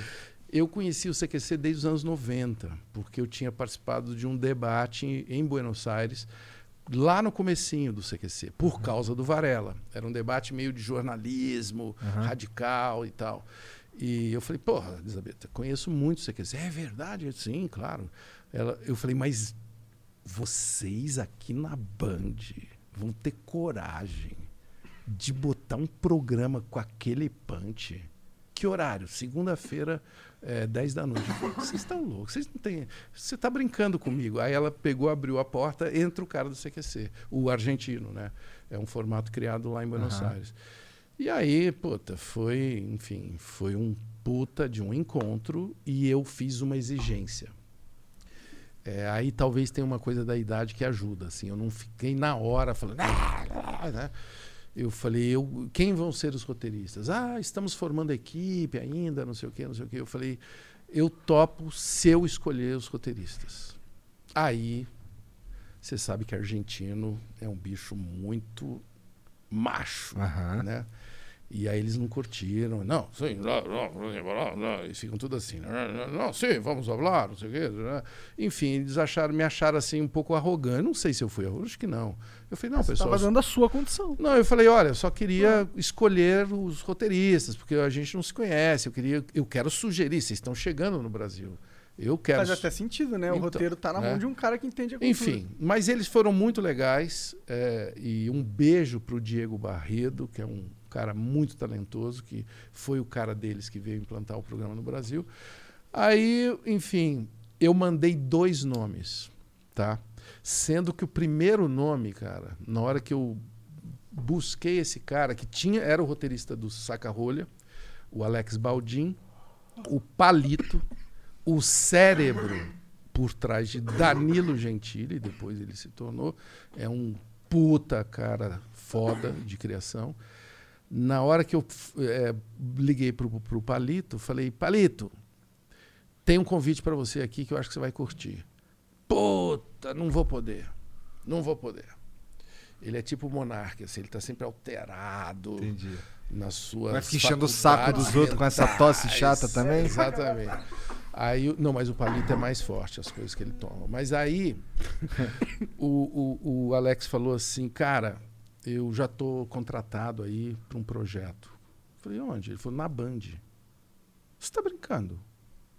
Eu conheci o CQC desde os anos 90, porque eu tinha participado de um debate em Buenos Aires, lá no comecinho do CQC, por causa do Varela. Era um debate meio de jornalismo, radical e tal. E eu falei, porra, Elizabeth, conheço muito o CQC. É verdade? Sim, claro. Ela, eu falei, mas vocês aqui na Band vão ter coragem de botar um programa com aquele punch? Que horário? Segunda-feira, é, 10 da noite. Vocês estão loucos, vocês não têm. Você está brincando comigo. Aí ela pegou, abriu a porta, entra o cara do CQC, o argentino, né? É um formato criado lá em Buenos Aham. Aires. E aí, puta, foi, enfim, foi um puta de um encontro e eu fiz uma exigência. É, aí talvez tenha uma coisa da idade que ajuda, assim. Eu não fiquei na hora falando, né? Eu falei, eu, quem vão ser os roteiristas? Ah, estamos formando equipe ainda, não sei o quê, não sei o quê. Eu falei, eu topo se eu escolher os roteiristas. Aí, você sabe que argentino é um bicho muito macho, Aham. né? E aí eles não curtiram. Não, sim, não, não, não, não, eles ficam tudo assim. Não, não, não, sim, vamos falar, não sei o quê. né? Enfim, eles acharam, me acharam assim um pouco arrogante. Não sei se eu fui arrogante, acho que não. Eu falei, não, Você pessoal. estava dando a sua condição. Não, eu falei, olha, eu só queria escolher os roteiristas, porque a gente não se conhece. Eu queria, eu quero sugerir, vocês estão chegando no Brasil. Eu quero. Faz até sentido, né? O Então, roteiro tá na né? mão de um cara que entende a cultura. Enfim, mas eles foram muito legais. é, e um beijo para o Diego Barredo, que é um cara muito talentoso, que foi o cara deles que veio implantar o programa no Brasil. Aí, enfim, eu mandei dois nomes, tá? Sendo que o primeiro nome, cara, na hora que eu busquei esse cara, que tinha era o roteirista do Saca-Rolha, o Alex Baldin, o Palito, o cérebro por trás de Danilo Gentili, depois ele se tornou, é um puta cara foda de criação. Na hora que eu eh, liguei pro, pro Palito, falei, Palito, tem um convite para você aqui que eu acho que você vai curtir. Puta, não vou poder. Não vou poder. Ele é tipo monarca, assim, ele tá sempre alterado Entendi. na sua. Vai ficar enchendo o saco dos outros com essa tosse chata também? Exatamente. Aí, o- não, mas o palito é mais forte, as coisas que ele toma. Mas aí, o, o, o Alex falou assim, cara, eu já tô contratado aí para um projeto. Falei, onde? Ele falou, na Band. Você tá brincando?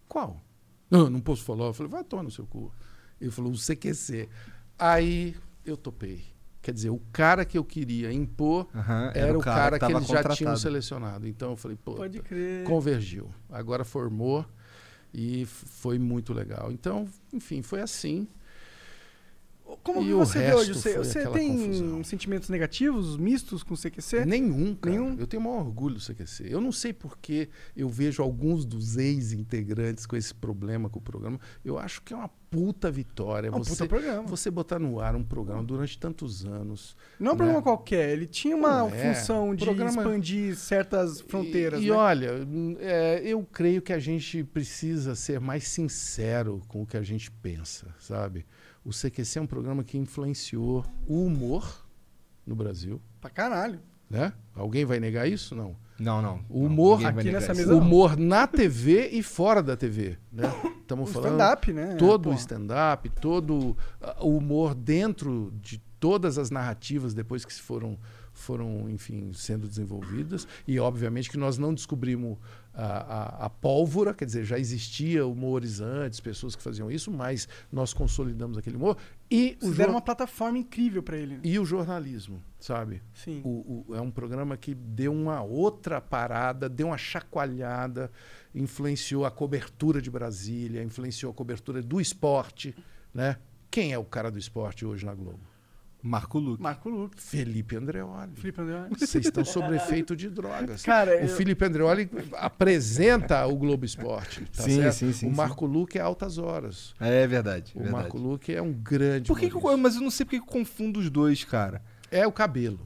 Qual? Não, não posso falar. Eu falei, vai tomar no seu cu. Ele falou, o CQC. Aí eu topei. Quer dizer, o cara que eu queria impor Aham, era, o cara, que, tava eles já tinham selecionado. Então eu falei, pô, Pode crer. convergiu. Agora formou e foi muito legal. Então, enfim, foi assim. Como E você vê hoje? Você, você tem confusão. sentimentos negativos, mistos com o CQC? Nenhum, cara. Nenhum? Eu tenho o maior orgulho do CQC. Eu não sei por que eu vejo alguns dos ex-integrantes com esse problema com o programa. Eu acho que é uma puta vitória. É um você, puta programa. você botar no ar um programa durante tantos anos. Não é um programa né? qualquer. Ele tinha uma é. função de Programa- expandir certas fronteiras, E, e né? olha, é, eu creio que a gente precisa ser mais sincero com o que a gente pensa, sabe? O CQC é um programa que influenciou o humor no Brasil, Pra caralho. né? Alguém vai negar isso? Não. Não, não. O humor aqui nessa mesa- Não. humor na TV e fora da TV, né? Estamos O falando stand-up, né? todo o stand-up, todo ah, o humor dentro de todas as narrativas depois que se foram foram, enfim, sendo desenvolvidas e obviamente que nós não descobrimos a, a, a pólvora, quer dizer, já existia humores antes, pessoas que faziam isso, mas nós consolidamos aquele humor e o, Vocês deram uma plataforma incrível pra ele. né? e o jornalismo, sabe? Sim. O- o- é um programa que deu uma outra parada, deu uma chacoalhada, influenciou a cobertura de Brasília, influenciou a cobertura do esporte, né? Quem é o cara do esporte hoje na Globo? Marco Luque. Marco Lucas. Felipe Andreoli. Felipe André. Vocês estão sob efeito de drogas. Cara, o eu- Felipe Andreoli apresenta o Globo Esporte. Tá Sim, certo? sim, sim, O sim. Marco Luque é altas horas. É verdade. O verdade. Marco Luque é um grande. Por que, que eu, mas eu não sei porque que eu confundo os dois, cara. É o cabelo.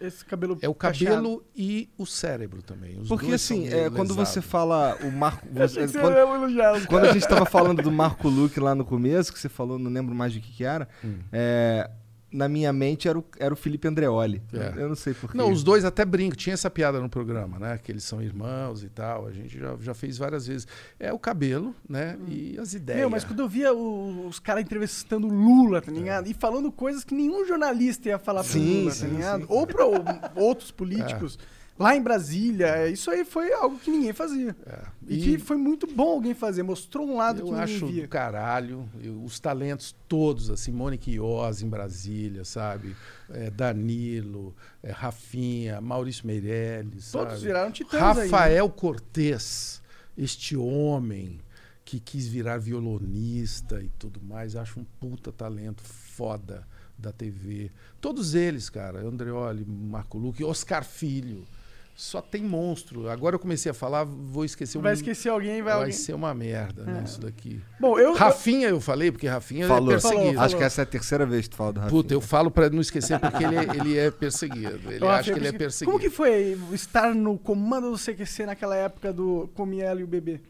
Esse cabelo É o cacheado. cabelo e o cérebro também. Os Porque assim, é, quando você fala o Marco. Eu achei você- que você quando, quando a gente tava falando do Marco Luque lá no começo, que você falou, não lembro mais do que, que era. Hum. é, na minha mente era o, era o Felipe Andreoli. É. Eu não sei porquê. Não, os dois até brincam. Tinha essa piada no programa, né? Que eles são irmãos e tal. A gente já, já fez várias vezes. É o cabelo, né? E as ideias. Meu, mas quando eu via o- os caras entrevistando o Lula, tá ligado? E falando coisas que nenhum jornalista ia falar pro Sim, Lula, sim, tá ligado? sim. Ou pra o- outros políticos. Lá em Brasília, isso aí foi algo que ninguém fazia. É. E, que foi muito bom alguém fazer, mostrou um lado que Eu ninguém acho via. do caralho. Eu- os talentos todos, assim, Mônica Iose em Brasília, sabe? É, Danilo, é, Rafinha, Maurício Meirelles. Todos sabe? viraram titãs aí, né? Rafael Cortez, este homem que quis virar violonista e tudo mais, acho um puta talento foda da TV. Todos eles, cara, Andreoli, Marco Luque, Oscar Filho. Só tem monstro. Agora eu comecei a falar, vou esquecer Vai um- esquecer alguém, vai, Vai alguém. ser uma merda, né? É. Isso daqui. Bom, eu. Rafinha eu falei, porque Rafinha Falou. é perseguido. Falou, Acho que essa é a terceira vez que tu fala do Rafinha. Puta, eu falo pra não esquecer porque ele, ele é perseguido. Ele eu- acha que ele é perseguido. Como que foi estar no comando do CQC naquela época do Comiela e o bebê?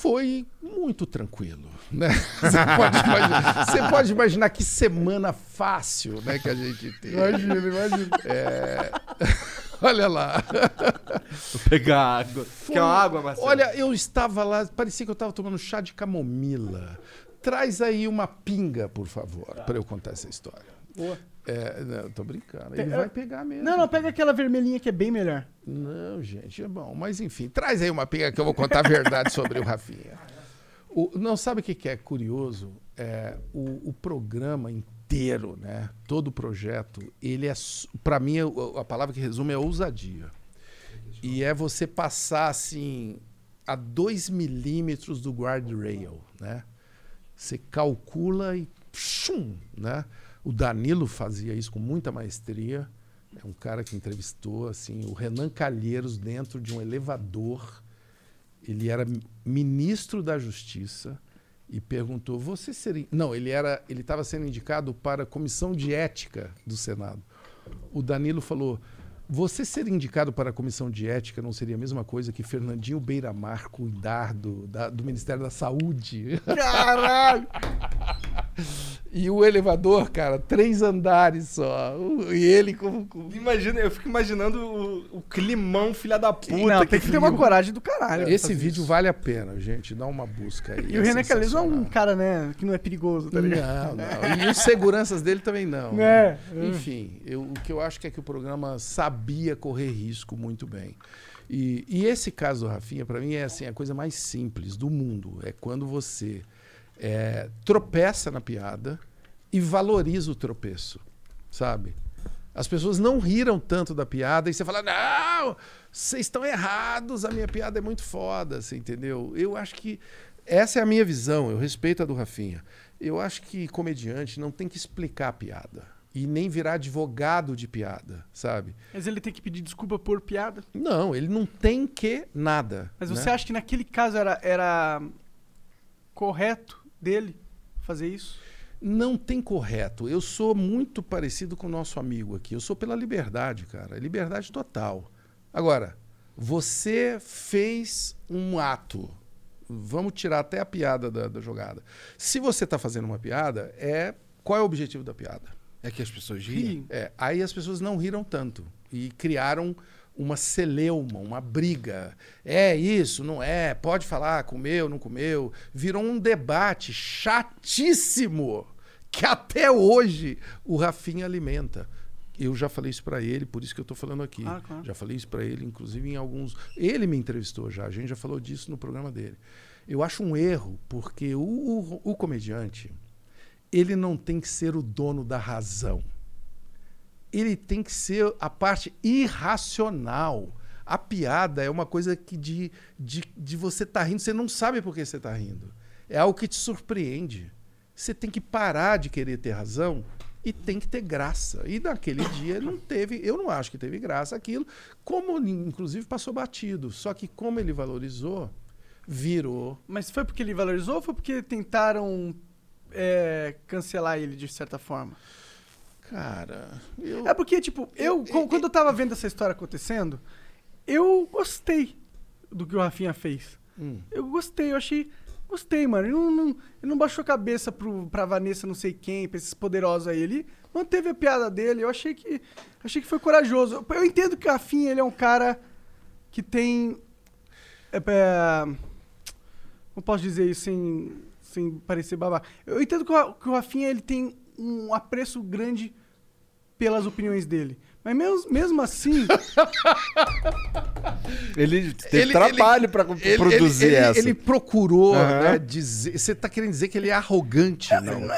Foi muito tranquilo, né? Você pode, imaginar, você pode imaginar que semana fácil, né, que a gente teve. Imagina, imagina. É, Olha lá. Vou pegar água. Quer uma água, Marcelo? Olha, eu estava lá, parecia que eu estava tomando chá de camomila. Traz aí uma pinga, por favor, para eu contar essa história. Boa. É, não, tô brincando. Ele vai pegar mesmo. Não, não, pega aquela vermelhinha que é bem melhor. Não, gente, é bom. Mas enfim, traz aí uma pinga que eu vou contar a verdade sobre o Rafinha. O- não, sabe o que, que é curioso? É, o, o programa inteiro, né? Todo o projeto, ele é. Para mim, o- a palavra que resume é ousadia. E é você passar assim a 2 milímetros do guardrail, né? Você calcula e chum, né? O Danilo fazia isso com muita maestria. É um cara que entrevistou assim o Renan Calheiros dentro de um elevador. Ele era mi- ministro da Justiça e perguntou: "Você seria?" Não, ele era, ele estava sendo indicado para a comissão de ética do Senado. O Danilo falou: "Você ser indicado para a comissão de ética não seria a mesma coisa que Fernandinho Beiramar cuidar do, da- do Ministério da Saúde?" Caralho! E o elevador, cara, três andares só. O- E ele com. com- Imagina, eu fico imaginando o, o climão, filha da puta. Não, tem que ter uma coragem do caralho. Esse vídeo isso. vale a pena, gente. Dá uma busca aí. E o é Renan Calheiros não é um cara, né, que não é perigoso, tá ligado? Não, não. E os seguranças dele também não. É. Enfim, eu- o que eu acho que é que o programa sabia correr risco muito bem. E, e esse caso do Rafinha, para mim, é assim, a coisa mais simples do mundo. É quando você é, tropeça na piada e valoriza o tropeço, sabe? As pessoas não riram tanto da piada e você fala, não, vocês estão errados, a minha piada é muito foda, você entendeu? Eu acho que essa é a minha visão, eu respeito a do Rafinha. Eu acho que comediante não tem que explicar a piada e nem virar advogado de piada, sabe? Mas ele tem que pedir desculpa por piada. Não, ele não tem que nada. Mas né? você acha que naquele caso era, era correto dele fazer isso? Não tem correto. Eu sou muito parecido com o nosso amigo aqui. Eu sou pela liberdade, cara. Liberdade total. Agora, você fez um ato. Vamos tirar até a piada da, da jogada. Se você está fazendo uma piada, é qual é o objetivo da piada? É que as pessoas riem. Ri. É, aí as pessoas não riram tanto e criaram uma celeuma, uma briga. É isso, não é? Pode falar, comeu, não comeu. Virou um debate chatíssimo que até hoje o Rafinha alimenta. Eu já falei isso para ele, por isso que eu estou falando aqui. Ah, claro. Já falei isso para ele, inclusive em alguns. Ele me entrevistou já, a gente já falou disso no programa dele. Eu acho um erro, porque o, o, o comediante ele não tem que ser o dono da razão. Ele tem que ser a parte irracional. A piada é uma coisa que de, de, de você estar rindo, você não sabe por que você está rindo. É algo que te surpreende. Você tem que parar de querer ter razão e tem que ter graça. E naquele dia não teve, eu não acho que teve graça aquilo, como inclusive passou batido. Só que como ele valorizou, virou Mas foi porque ele valorizou ou foi porque tentaram é, cancelar ele de certa forma? Cara, eu. É porque, tipo, eu, Eu- co- quando eu tava vendo essa história acontecendo, eu gostei do que o Rafinha fez. Hum. Eu gostei, eu achei Gostei, mano. Ele não, não- ele não baixou a cabeça pro, pra Vanessa não sei quem, pra esses poderosos aí. Ele manteve a piada dele. Eu achei que, achei que foi corajoso. Eu entendo que o Rafinha, ele é um cara que tem... É, é, como posso dizer isso sem, sem parecer babaca? Eu entendo que o, que o Rafinha, ele tem um apreço grande pelas opiniões dele. Mas mesmo, mesmo assim... Ele teve Ele- trabalho pra Ele- produzir ele, ele- essa. Ele procurou Aham. né, dizer. Você tá querendo dizer que ele é arrogante, não?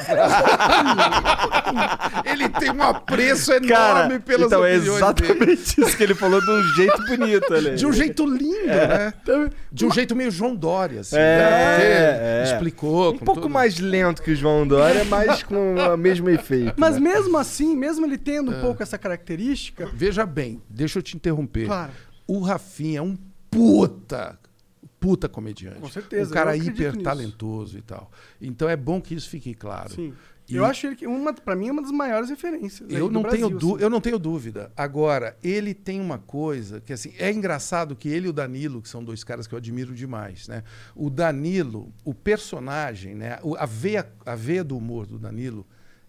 ele tem um apreço enorme Cara, pelas então é opiniões dele. exatamente isso que ele falou de um jeito bonito, aí. De um jeito lindo, né? Então, De um jeito meio João Dória, assim. É, né? É. Explicou. Um com pouco tudo. mais lento que o João Dória, mas com o mesmo efeito. Mas né? mesmo assim, mesmo ele tendo É. um pouco essa característica... Veja bem, deixa eu te interromper. Claro. O Rafinha é um puta, puta comediante. Com certeza, Um cara hiper nisso. talentoso e tal. Então é bom que isso fique claro. Sim. E- Eu acho ele que uma, pra mim é uma das maiores referências. aí Eu não, Brasil, tenho assim. eu não tenho dúvida. Agora, ele tem uma coisa que assim, é engraçado que ele e o Danilo, que são dois caras que eu admiro demais, né? O Danilo, o personagem, né? A veia, a veia do humor do Danilo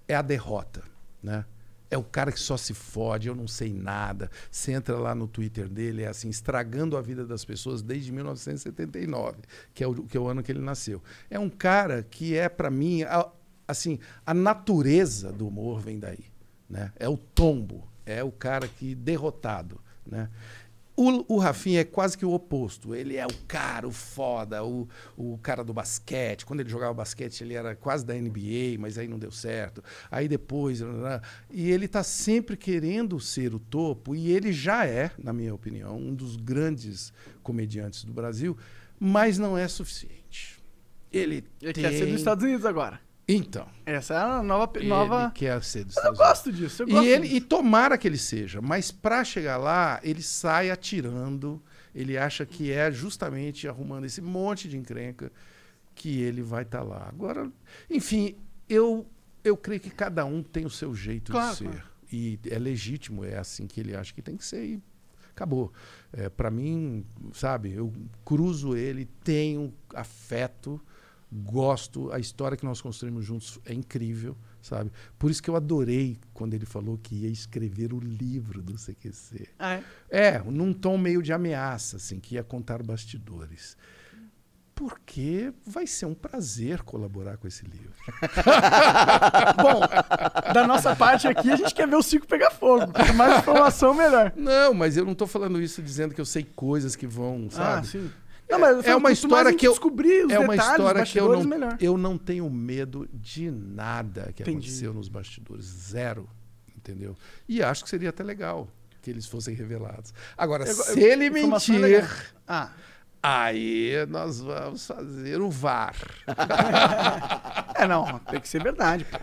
é a derrota, né? É o cara que só se fode, eu não sei nada. Você entra lá no Twitter dele, é assim, estragando a vida das pessoas desde 1979, que é o, que é o ano que ele nasceu. É um cara que é, para mim, a- assim, a natureza do humor vem daí. Né? É o tombo, é o cara que derrotado. Né? O, o Rafinha é quase que o oposto. Ele é o cara, o foda, o, o cara do basquete. Quando ele jogava basquete, ele era quase da NBA, mas aí não deu certo. Aí depois. E ele está sempre querendo ser o topo, e ele já é, na minha opinião, um dos grandes comediantes do Brasil, mas não é suficiente. Ele, Ele tem... quer ser dos Estados Unidos agora. Então, Essa é a nova. ele nova... quer ser dos Eu Estados Unidos. gosto disso. Eu gosto E, ele, disso. e tomara que ele seja, mas para chegar lá, ele sai atirando. Ele acha que é justamente arrumando esse monte de encrenca que ele vai estar lá. Agora, enfim, eu, eu creio que cada um tem o seu jeito Claro, de ser. claro. E é legítimo, é assim que ele acha que tem que ser e acabou. É, para mim, sabe, eu cruzo ele, tenho afeto, gosto, a história que nós construímos juntos é incrível, sabe? Por isso que eu adorei quando ele falou que ia escrever o livro do CQC. Ah, é? É, num tom meio de ameaça, assim, que ia contar bastidores. Porque vai ser um prazer colaborar com esse livro. Bom, da nossa parte aqui, a gente quer ver o circo pegar fogo. Quanto mais informação, melhor. Não, mas eu não estou falando isso dizendo que eu sei coisas que vão, sabe? Ah, sim. Não, mas é falo, uma história que eu descobrir os é uma detalhes, os história que eu bastidores, não melhor. eu não tenho medo de nada que Entendi. aconteceu nos bastidores, zero, entendeu? E acho que seria até legal que eles fossem revelados. Agora, Eu- se eu- ele é mentir. Ah, aí nós vamos fazer o VAR. é, não. Tem que ser verdade, pô.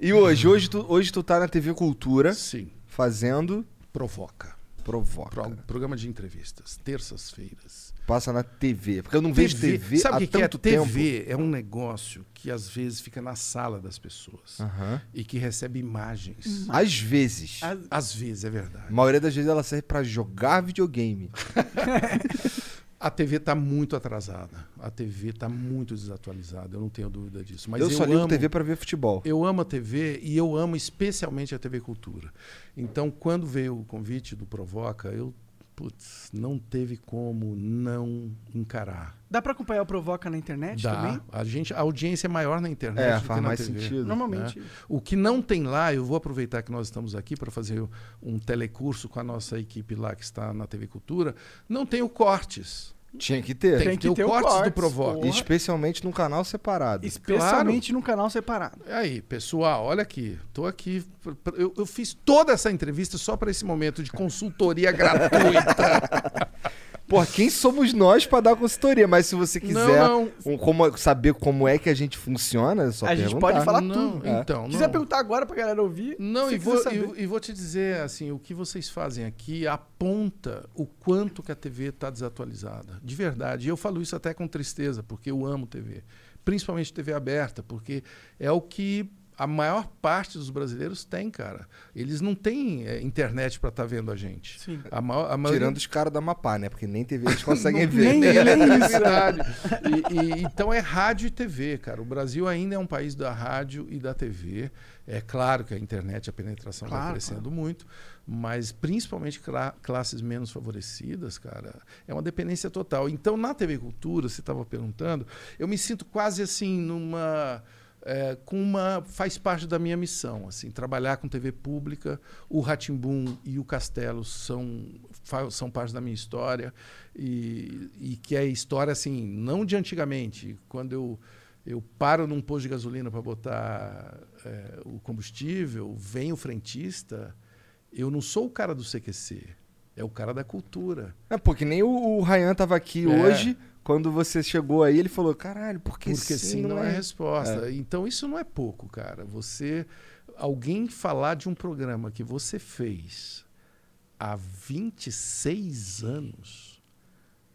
E hoje, hoje tu, hoje tu tá na TV Cultura Sim, fazendo provoca. Provoca. Pro- programa de entrevistas, terças-feiras. Passa na TV. Porque eu não vejo TV Sabe há o que, que é? tanto tempo. TV é um negócio que às vezes fica na sala das pessoas Aham. e que recebe imagens. Às vezes. As- Às vezes, é verdade. A maioria das vezes ela serve pra jogar videogame. A TV está muito atrasada. A TV está muito desatualizada, eu não tenho dúvida disso. Mas eu eu, só ligo amo, TV pra ver futebol. eu amo a TV e eu amo especialmente a TV Cultura. Então, quando veio o convite do Provoca, eu putz, não teve como não encarar. Dá pra acompanhar o Provoca na internet Dá. também? A gente, a audiência é maior na internet É, do que faz na mais TV. sentido. Normalmente. O que não tem lá, eu vou aproveitar que nós estamos aqui para fazer um telecurso com a nossa equipe lá que está na TV Cultura. Não tem o cortes. Tinha que ter. Tem, que ter, o cortes do Provoca. Porra. Especialmente num canal separado. Especialmente num canal separado. Aí, pessoal, olha aqui. Tô aqui. Eu, eu fiz toda essa entrevista só para esse momento de consultoria gratuita. Pô, quem somos nós pra dar consultoria? Mas se você quiser Não, não. um- como- saber como é que a gente funciona, é só A gente perguntar. pode falar não, tudo. É. Então, Se quiser não. perguntar agora pra galera ouvir. Não, e vou, saber. e, e vou te dizer assim, o que vocês fazem aqui aponta o quanto que a TV está desatualizada. De verdade. E eu falo isso até com tristeza, porque eu amo TV. Principalmente TV aberta, porque é o que a maior parte dos brasileiros tem, cara. Eles não têm é, internet para estar vendo a gente. Sim. A, maior, a maioria... Tirando os caras da Mapá, né? Porque nem TV eles conseguem Não- ver. nem- é isso. verdade. E- e- então é rádio e TV, cara. O Brasil ainda é um país da rádio e da TV. É claro que a internet, a penetração vai Claro, crescendo muito, mas principalmente cla- classes menos favorecidas, cara, é uma dependência total. Então na TV Cultura, você estava perguntando, eu me sinto quase assim numa é, com uma faz parte da minha missão, assim, trabalhar com TV pública. O Ratimbum e o Castelo são são parte da minha história e, e que é história assim, não de antigamente, quando eu eu paro num posto de gasolina para botar é, o combustível, vem o frentista, eu não sou o cara do CQC, é o cara da cultura. É, pô, que nem o, o Ryan tava aqui É. hoje, quando você chegou aí, ele falou, caralho, porque, Porque sim não é resposta. Então isso não é pouco, cara. Você alguém falar de um programa que você fez há 26 anos.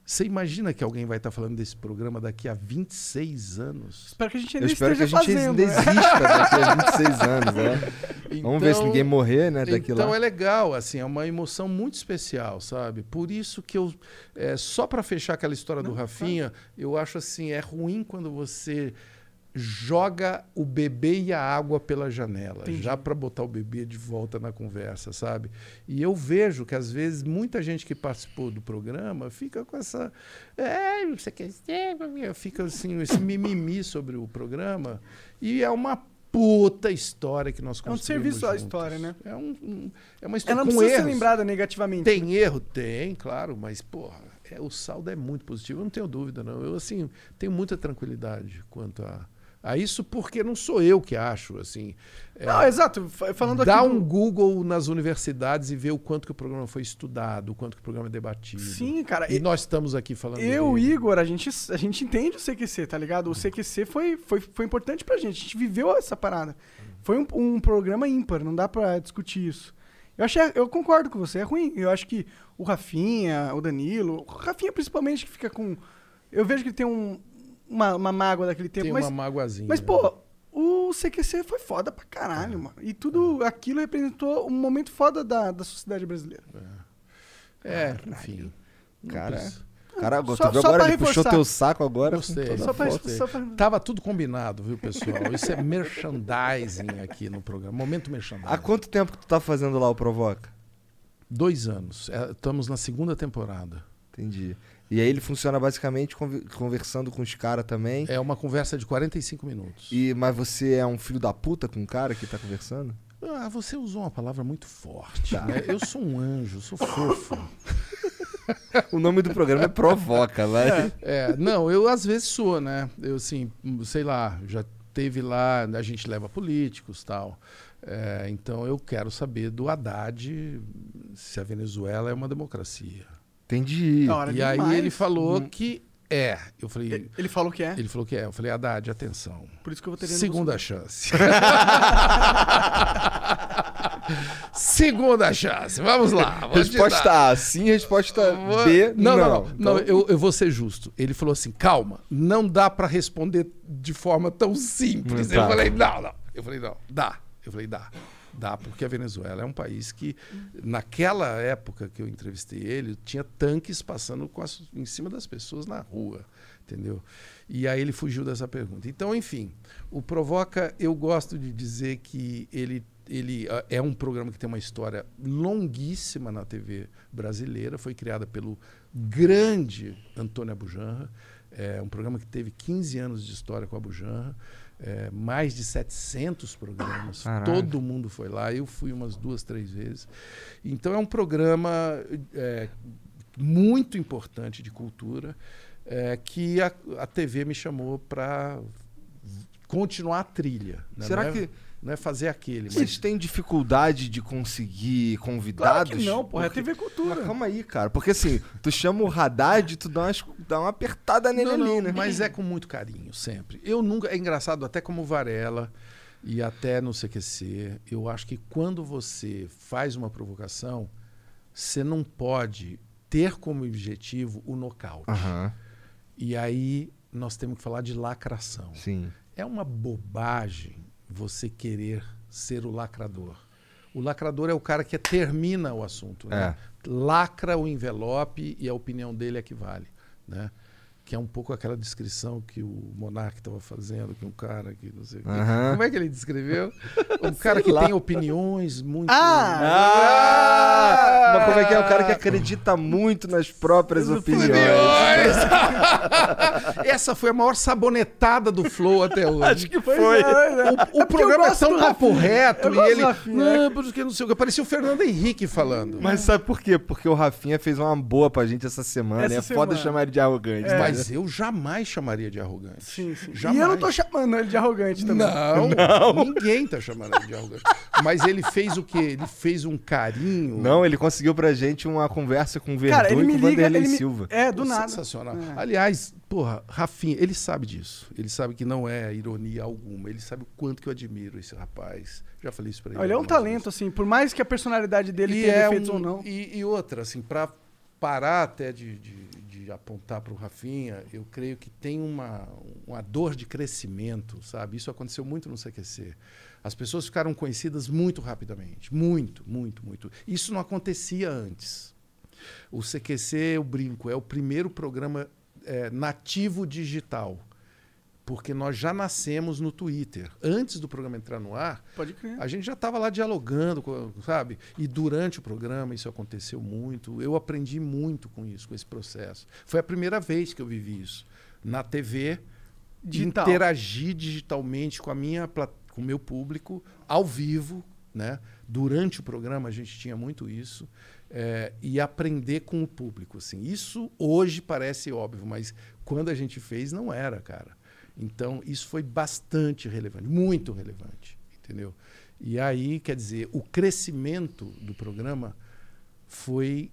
Você imagina que alguém vai estar falando desse programa daqui a 26 anos? Espero que a gente Eu ainda espero que a gente fazendo. ainda né? exista daqui a 26 anos, né? Vamos ver se Então- ninguém morrer, né, daqui então lá. é legal, assim, é uma emoção muito especial, sabe? Por isso que eu, é, só para fechar aquela história do Não, Rafinha, eu acho assim, é ruim quando você joga o bebê e a água pela janela, Entendi. já para botar o bebê de volta na conversa, sabe? E eu vejo que às vezes muita gente que participou do programa fica com essa, é, você quer ser, fica assim esse mimimi sobre o programa e é uma puta história que nós É um construímos serviço à juntos. história, né? É, um, um- é uma Ela história não com precisa ser erros. lembrada negativamente. Tem erro? Tem, claro, mas, porra, é, o saldo é muito positivo, eu não tenho dúvida, não. Eu, assim, tenho muita tranquilidade quanto a, a isso, porque não sou eu que acho, assim. É, Não, exato. Fa- Falando Dá aqui. um do- Google nas universidades e vê o quanto que o programa foi estudado, o quanto que o programa é debatido. Sim, cara. E e- nós estamos aqui falando Eu, dele. Igor, a gente, a gente entende o CQC, tá ligado? O CQC foi, foi, foi importante pra gente. A gente viveu essa parada. Foi um, um programa ímpar, não dá pra discutir isso. Eu, achei, eu concordo com você, é ruim. Eu acho que o Rafinha, o Danilo, o Rafinha principalmente, que fica com. Eu vejo que tem um, uma, uma mágoa daquele tempo, Tem mas, uma mágoazinha. mas, né? pô, o CQC foi foda pra caralho, mano. E tudo aquilo representou um momento foda da, da sociedade brasileira. É, enfim. Não Cara. Cara, Só- tu viu só agora? Ele puxou reforçar. teu saco agora. Gostei. Só pra, só pra- Tava tudo combinado, viu, pessoal? Isso é merchandising aqui no programa. Momento merchandising. Há quanto tempo que tu tá fazendo lá o Provoca? Dois anos. É, estamos na segunda temporada. Entendi. E aí ele funciona basicamente conver- conversando com os caras também. É uma conversa de 45 minutos. E, mas você é um filho da puta com o cara que tá conversando? Ah, você usou uma palavra muito forte. Tá. né? Eu sou um anjo, sou fofo. O nome do programa é Provoca, vai. É, não, eu às vezes sou, né? Eu assim, sei lá, já teve lá, a gente leva políticos tal. É, então eu quero saber do Haddad se a Venezuela é uma democracia. Entendi. E aí demais. ele falou Hum. que é. Eu falei, Ele- falou que é. ele falou que é. Eu falei, Haddad, atenção. Por isso que eu vou ter Segunda chance. Segunda chance. Vamos lá. dar. Resposta A, sim. Resposta B, não, não. não, não. Então, Não, eu, eu vou ser justo. Ele falou assim: calma, não dá pra responder de forma tão simples. Tá. Eu falei: não, não. Eu falei: não, dá. Eu falei: dá. Dá, porque a Venezuela é um país que, naquela época que eu entrevistei ele, tinha tanques passando com as- em cima das pessoas na rua, entendeu? E aí ele fugiu dessa pergunta. Então, enfim, o Provoca, eu gosto de dizer que ele, ele ah, é um programa que tem uma história longuíssima na TV brasileira, foi criada pelo grande Antônio Abujanra, é um programa que teve 15 anos de história com a Abujanra, é, mais de 700 programas, Caralho. todo mundo foi lá, eu fui umas duas, três vezes. Então é um programa é, muito importante de cultura é, que a, a TV me chamou para continuar a trilha. né? Será não é, que não é fazer aquele, vocês mas têm dificuldade de conseguir Claro convidados? que não, porra. É Porque- TV Cultura. Mas calma aí, cara. Porque assim, tu chama o Haddad, tu dá, umas, dá uma apertada nele Não, não, ali, né? Mas é com muito carinho, sempre. Eu nunca. É engraçado, até como Varela e até no CQC, eu acho que quando você faz uma provocação, você não pode ter como objetivo o nocaute. Aham, E aí nós temos que falar de lacração. sim. É uma bobagem você querer ser o lacrador. O lacrador é o cara que termina o assunto, né? Lacra o envelope e a opinião dele é que vale, né? Que é um pouco aquela descrição que o Monark estava fazendo, que um cara que não sei o quê. Aham. Como é que ele descreveu? Um cara que lá. tem opiniões muito. Ah! Mas como é que é? O cara que acredita muito nas próprias opiniões. Essa foi a maior sabonetada do Flow até hoje. Acho que foi. é, é. O, o É programa é tão papo reto Eu e ele. Não, porque não sei o que. Parecia o Fernando Henrique falando. Mas sabe por quê? Porque o Rafinha fez uma boa pra gente essa semana. Essa é foda semana. chamar ele de arrogante. né? Mas eu jamais chamaria de arrogante. Sim, sim. Jamais. E eu não tô chamando ele de arrogante também. Não, ninguém tá chamando ele de arrogante. Mas ele fez o quê? Ele fez um carinho. Não, ele conseguiu pra gente uma conversa com o Verdun e com o. Vanderlei me... Silva. É, do nada. Sensacional. É. Aliás, porra, Rafinha, ele sabe disso. Ele sabe que não é ironia alguma. Ele sabe o quanto que eu admiro esse rapaz. Já falei isso pra ele. Ele é um talento, vezes. assim, por mais que a personalidade dele E tenha é defeitos um- ou não. E, e outra, assim, para parar até de, de, de apontar para o Rafinha, eu creio que tem uma, uma dor de crescimento, sabe? Isso aconteceu muito no CQC. As pessoas ficaram conhecidas muito rapidamente. Muito, muito, muito. Isso não acontecia antes. O CQC, eu brinco, é o primeiro programa eh, nativo digital. Porque nós já nascemos no Twitter. Antes do programa entrar no ar, Pode crer. a gente já estava lá dialogando, sabe? E durante o programa isso aconteceu muito. Eu aprendi muito com isso, com esse processo. Foi a primeira vez que eu vivi isso. Na TV, Digital. interagir digitalmente com a minha com o meu público ao vivo, né? Durante o programa a gente tinha muito isso é, e aprender com o público, assim. Isso hoje parece óbvio, mas quando a gente fez não era, cara. Então isso foi bastante relevante, muito relevante, entendeu? E aí, quer dizer, o crescimento do programa foi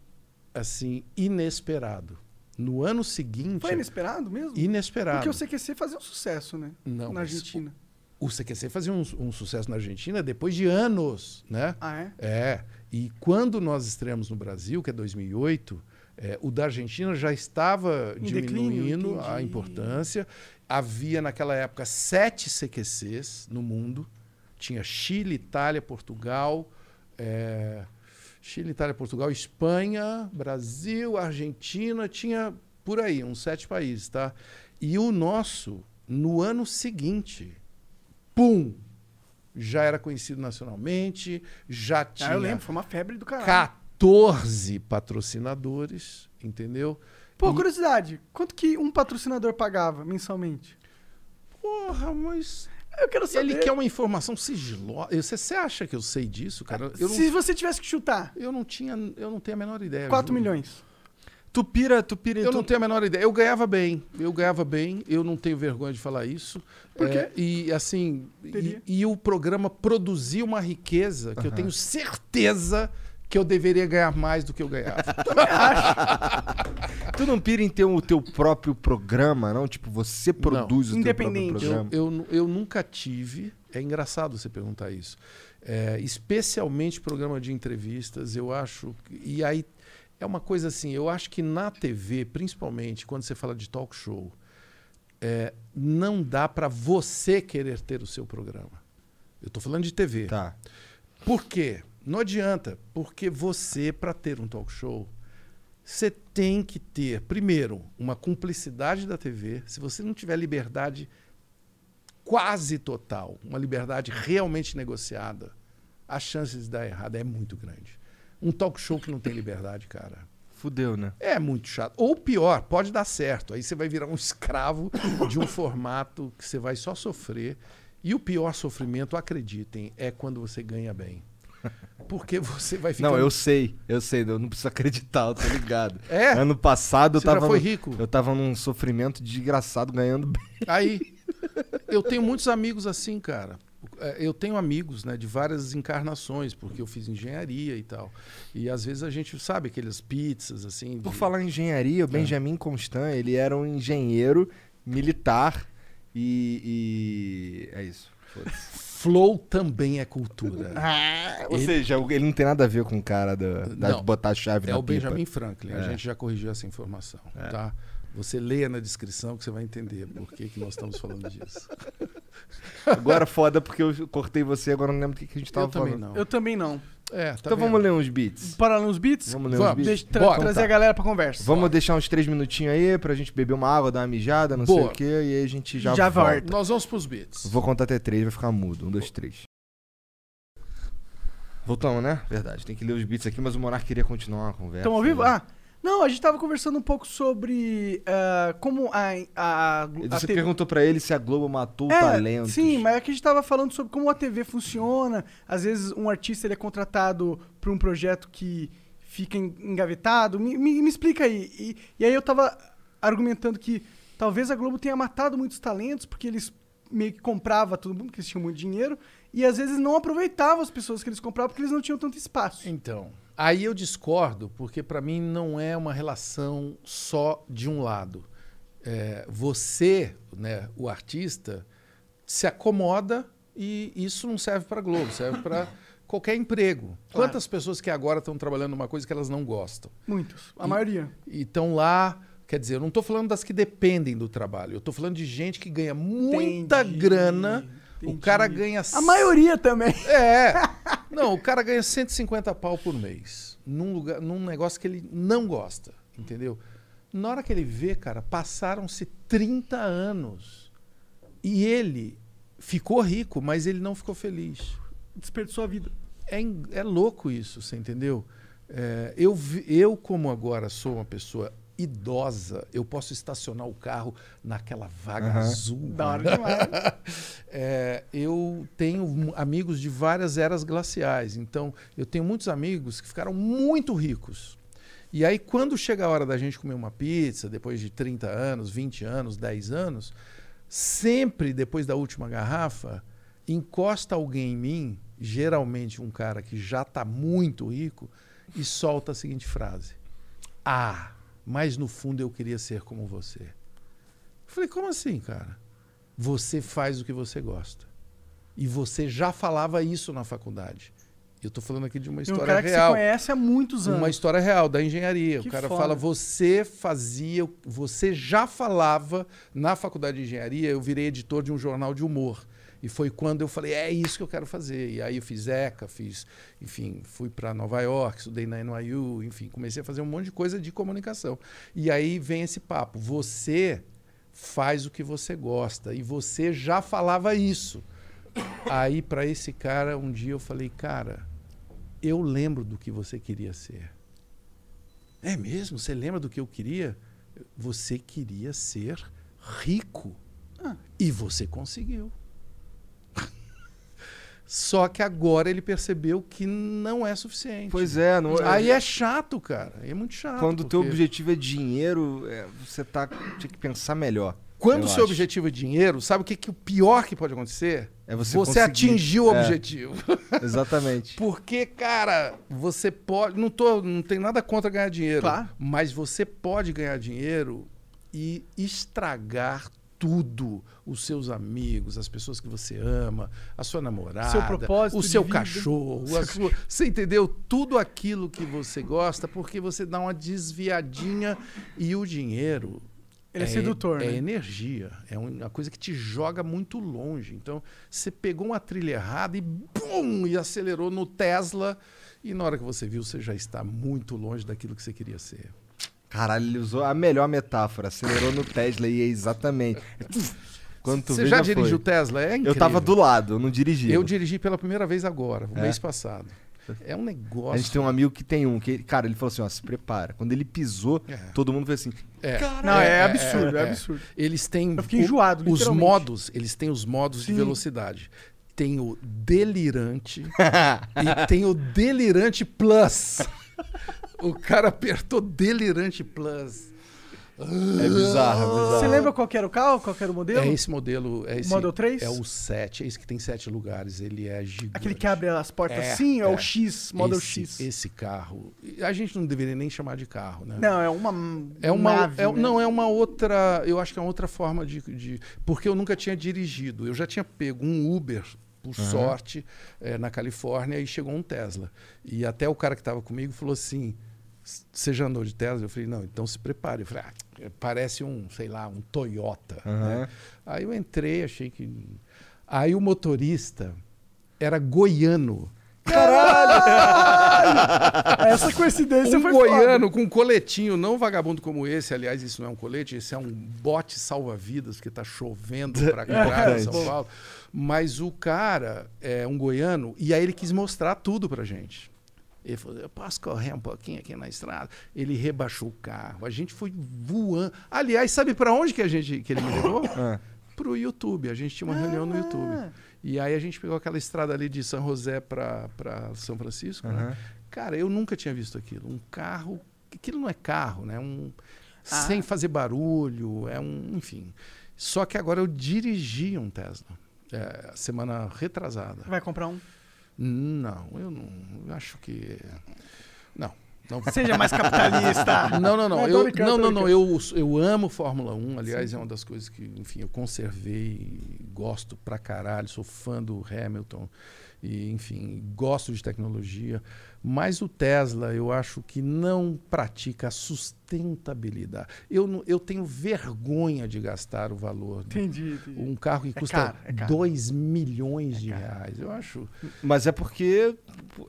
assim inesperado. No ano seguinte, Foi inesperado mesmo? inesperado. Porque o CQC fazia um sucesso, né? Não, Na Argentina. O CQC fazia um, um sucesso na Argentina depois de anos, né? Ah, é? É. E quando nós estreamos no Brasil, que é 2008, é, o da Argentina já estava Em declínio, diminuindo a entendi. importância. Havia naquela época sete CQCs no mundo. Tinha Chile, Itália, Portugal, é, Chile, Itália, Portugal, Espanha, Brasil, Argentina, tinha por aí, uns sete países, tá? E o nosso, no ano seguinte, pum, já era conhecido nacionalmente, já tinha Ah, eu lembro, foi uma febre do caralho. 14 patrocinadores, entendeu? Pô, E- curiosidade, quanto que um patrocinador pagava mensalmente? Porra, mas Eu quero saber. ele quer uma informação sigilosa. Você, você acha que eu sei disso, cara? Eu não, Se você tivesse que chutar, eu não tinha, eu não tenho a menor ideia. 4 juro. milhões. Tu pira, tu pira. Eu tu- não tenho a menor ideia. Eu ganhava bem. Eu ganhava bem. Eu não tenho vergonha de falar isso. Por quê? É, e assim, e, e o programa produzia uma riqueza que eu tenho certeza que eu deveria ganhar mais do que eu ganhava. Tu não pira em ter o teu próprio programa, não? Tipo, você produz o teu Independente. próprio Eu, programa. eu, nu- eu nunca tive. É engraçado você perguntar isso. É, especialmente programa de entrevistas, eu acho. E aí é uma coisa assim, eu acho que na TV, principalmente quando você fala de talk show, é, não dá para você querer ter o seu programa. Eu estou falando de TV. Tá. Por quê? Não adianta, porque você, para ter um talk show, você tem que ter, primeiro, uma cumplicidade da TV. Se você não tiver liberdade quase total, uma liberdade realmente negociada, as chances de dar errado é muito grande. Um talk show que não tem liberdade, cara, Fudeu, né? é muito chato. Ou pior, pode dar certo. Aí você vai virar um escravo de um formato que você vai só sofrer. E o pior sofrimento, acreditem, é quando você ganha bem. Porque você vai ficar. Não, eu sei, eu sei, eu não preciso acreditar, eu tô ligado. É? Ano passado eu Você já tava. foi no- rico? Eu tava num sofrimento desgraçado ganhando bem. Aí, eu tenho muitos amigos assim, cara. É, Eu tenho amigos né, de várias encarnações, porque eu fiz engenharia e tal. E às vezes a gente sabe aquelas pizzas assim. Por de- falar em engenharia, o Benjamin Constant, ele era um engenheiro militar e. e- É isso. foda-se. Flow também é cultura. Ou Ele- seja, ele não tem nada a ver com o cara da, da- Não. botar a chave É na o pipa. Benjamin Franklin. A É. gente já corrigiu essa informação, tá? Você leia na descrição que você vai entender por que, que nós estamos falando disso. Agora foda porque eu cortei você, agora não lembro o que que a gente tava Eu também falando. não. Eu também não. É, tá Então vendo? vamos ler uns beats. Para ler uns beats? Vamos ler Vamos. uns beats. Deixa, tra- Bora. trazer Tá. a galera pra conversa. Vamos deixar uns três minutinhos aí pra gente beber uma água, dar uma mijada, não sei Boa. o quê, e aí a gente já, Já volta. volta. Nós vamos pros beats. Vou contar até três, vai ficar mudo. Um, dois, três. Voltamos, né? Verdade. Tem que ler os beats aqui, mas o Monark queria continuar a conversa. Estamos ao vivo? né? Ah, não, a gente tava conversando um pouco sobre ah, como a, a, a Você TV perguntou pra ele se a Globo matou o É, talento. Sim, mas é que a gente tava falando sobre como a TV funciona. Às vezes um artista ele é contratado para um projeto que fica en- engavetado. Me, me- me explica aí. E, e aí eu tava argumentando que talvez a Globo tenha matado muitos talentos porque eles meio que comprava todo mundo, porque eles tinham muito dinheiro, e às vezes não aproveitavam as pessoas que eles compravam porque eles não tinham tanto espaço. Então, aí eu discordo, porque para mim não é uma relação só de um lado. É, você, né, o artista, se acomoda e isso não serve para Globo, serve para qualquer emprego. Claro. Quantas pessoas que agora estão trabalhando numa coisa que elas não gostam? Muitos, a E- maioria. E estão lá, quer dizer, eu não estou falando das que dependem do trabalho, eu estou falando de gente que ganha muita Entendi, grana. O entendi. cara ganha A maioria também. é. Não, o cara ganha 150 pau por mês. Num, lugar, num negócio que ele não gosta. Entendeu? Na hora que ele vê, cara, passaram-se 30 anos. E ele ficou rico, mas ele não ficou feliz. Desperdiçou a vida. É, é louco isso, você entendeu? É, eu, eu, como agora sou uma pessoa idosa, eu posso estacionar o carro naquela vaga Aham. azul. Da hora demais. É, eu tenho amigos de várias eras glaciais. Então, eu tenho muitos amigos que ficaram muito ricos. E aí, quando chega a hora da gente comer uma pizza, depois de 30 anos, 20 anos, 10 anos, sempre depois da última garrafa, encosta alguém em mim, geralmente um cara que já está muito rico, e solta a seguinte frase: Ah, mas no fundo eu queria ser como você. Eu falei, como assim, cara? Você faz o que você gosta. E você já falava isso na faculdade. Eu estou falando aqui de uma E um história cara que você real. conhece há muitos anos. Uma história real da engenharia. Que o cara foda. fala, você fazia, você já falava na faculdade de engenharia, eu virei editor de um jornal de humor. E foi quando eu falei, é isso que eu quero fazer. E aí eu fiz ECA, fiz, enfim, fui para Nova York, estudei na NYU, enfim, comecei a fazer um monte de coisa de comunicação. E aí vem esse papo, você faz o que você gosta e você já falava isso. Aí para esse cara, um dia eu falei, cara, eu lembro do que você queria ser. É mesmo? Você lembra do que eu queria? Você queria ser rico. Ah. E você conseguiu. Só que agora ele percebeu que não é suficiente. Pois é, não, Aí é chato, cara. É muito chato. quando o teu porque- objetivo é dinheiro, é, você tá, tinha que pensar melhor. Quando o seu acho. objetivo é dinheiro, sabe o que, que o pior que pode acontecer? É você você conseguir. atingiu o É. objetivo. Exatamente. Porque, cara, você pode. Não, tô, não tem nada contra ganhar dinheiro. Claro. Mas você pode ganhar dinheiro e estragar tudo. Os seus amigos, as pessoas que você ama, a sua namorada, Seu propósito o seu cachorro, a sua- você entendeu? Tudo aquilo que você gosta, porque você dá uma desviadinha e o dinheiro. Ele é sedutor, é né? energia, é uma coisa que te joga muito longe. Então, você pegou uma trilha errada e bum, e acelerou no Tesla, e na hora que você viu, você já está muito longe daquilo que você queria ser. Caralho, ele usou a melhor metáfora. Acelerou no Tesla e é exatamente. Quando tu você já, dirigiu foi. Tesla? É incrível. Eu tava do lado, eu não dirigi. Eu dirigi pela primeira vez agora, o É? mês passado. É um negócio. A gente tem um amigo que tem um, que, cara, ele falou assim, ó, se prepara. Quando ele pisou, É. todo mundo fez assim, É. Não, é, absurdo, é, absurdo. Eles têm Eu fiquei enjoado, os modos, eles têm os modos Sim. de velocidade. Tem o delirante e tem o delirante plus. o cara apertou delirante plus. é bizarro, é bizarro. Você lembra qual que era o carro? Qual que era o modelo? É esse modelo, é esse Model 3? É o 7, é esse que tem sete lugares, ele é gigante. Aquele que abre as portas É, assim, é, o é. X, Model esse, X. Esse carro, a gente não deveria nem chamar de carro, né? Não, é uma É uma, nave, é- né? Não, é uma outra. Eu acho que é uma outra forma de, de- Porque eu nunca tinha dirigido. Eu já tinha pego um Uber, por sorte, eh, na Califórnia, e chegou um Tesla. E até o cara que estava comigo falou assim: você já andou de Tesla? Eu falei, não, então se prepare. Eu falei, ah, é, parece um, sei lá, um Toyota. Aham. né? Aí eu entrei, achei que. Aí o motorista era goiano. Essa coincidência um foi goiano com um coletinho, não vagabundo como esse. Aliás, isso não é um colete, esse é um bote salva-vidas, porque tá chovendo pra caralho em São. Paulo. Mas o cara é um goiano, e aí ele quis mostrar tudo pra gente. Ele falou: Eu posso correr um pouquinho aqui na estrada? Ele rebaixou o carro. A gente foi voando. Aliás, sabe pra onde que, a gente, que ele me levou? Ah. Pro YouTube. A gente tinha uma reunião no YouTube. E aí a gente pegou aquela estrada ali de São José pra São Francisco, né? Aham. Cara, eu nunca tinha visto aquilo. Um carro. Aquilo não é carro, né? Um, Ah. Sem fazer barulho, é um. Enfim. Só que agora eu dirigi um Tesla. É, semana retrasada. Vai comprar um. Não, eu não. Eu acho que. Não. Não, Seja mais capitalista. não, não, não. Eu, não, não, não. Eu, eu amo Fórmula 1. Aliás, é uma das coisas que, enfim, eu conservei, gosto pra caralho, sou fã do Hamilton. E, enfim, gosto de tecnologia. Mas o Tesla, eu acho que não pratica a sustentabilidade. Eu, não- eu tenho vergonha de gastar o valor. de Entendi, entendi. Um carro que É custa caro, é caro. 2 milhões de reais. Eu acho. Mas é porque.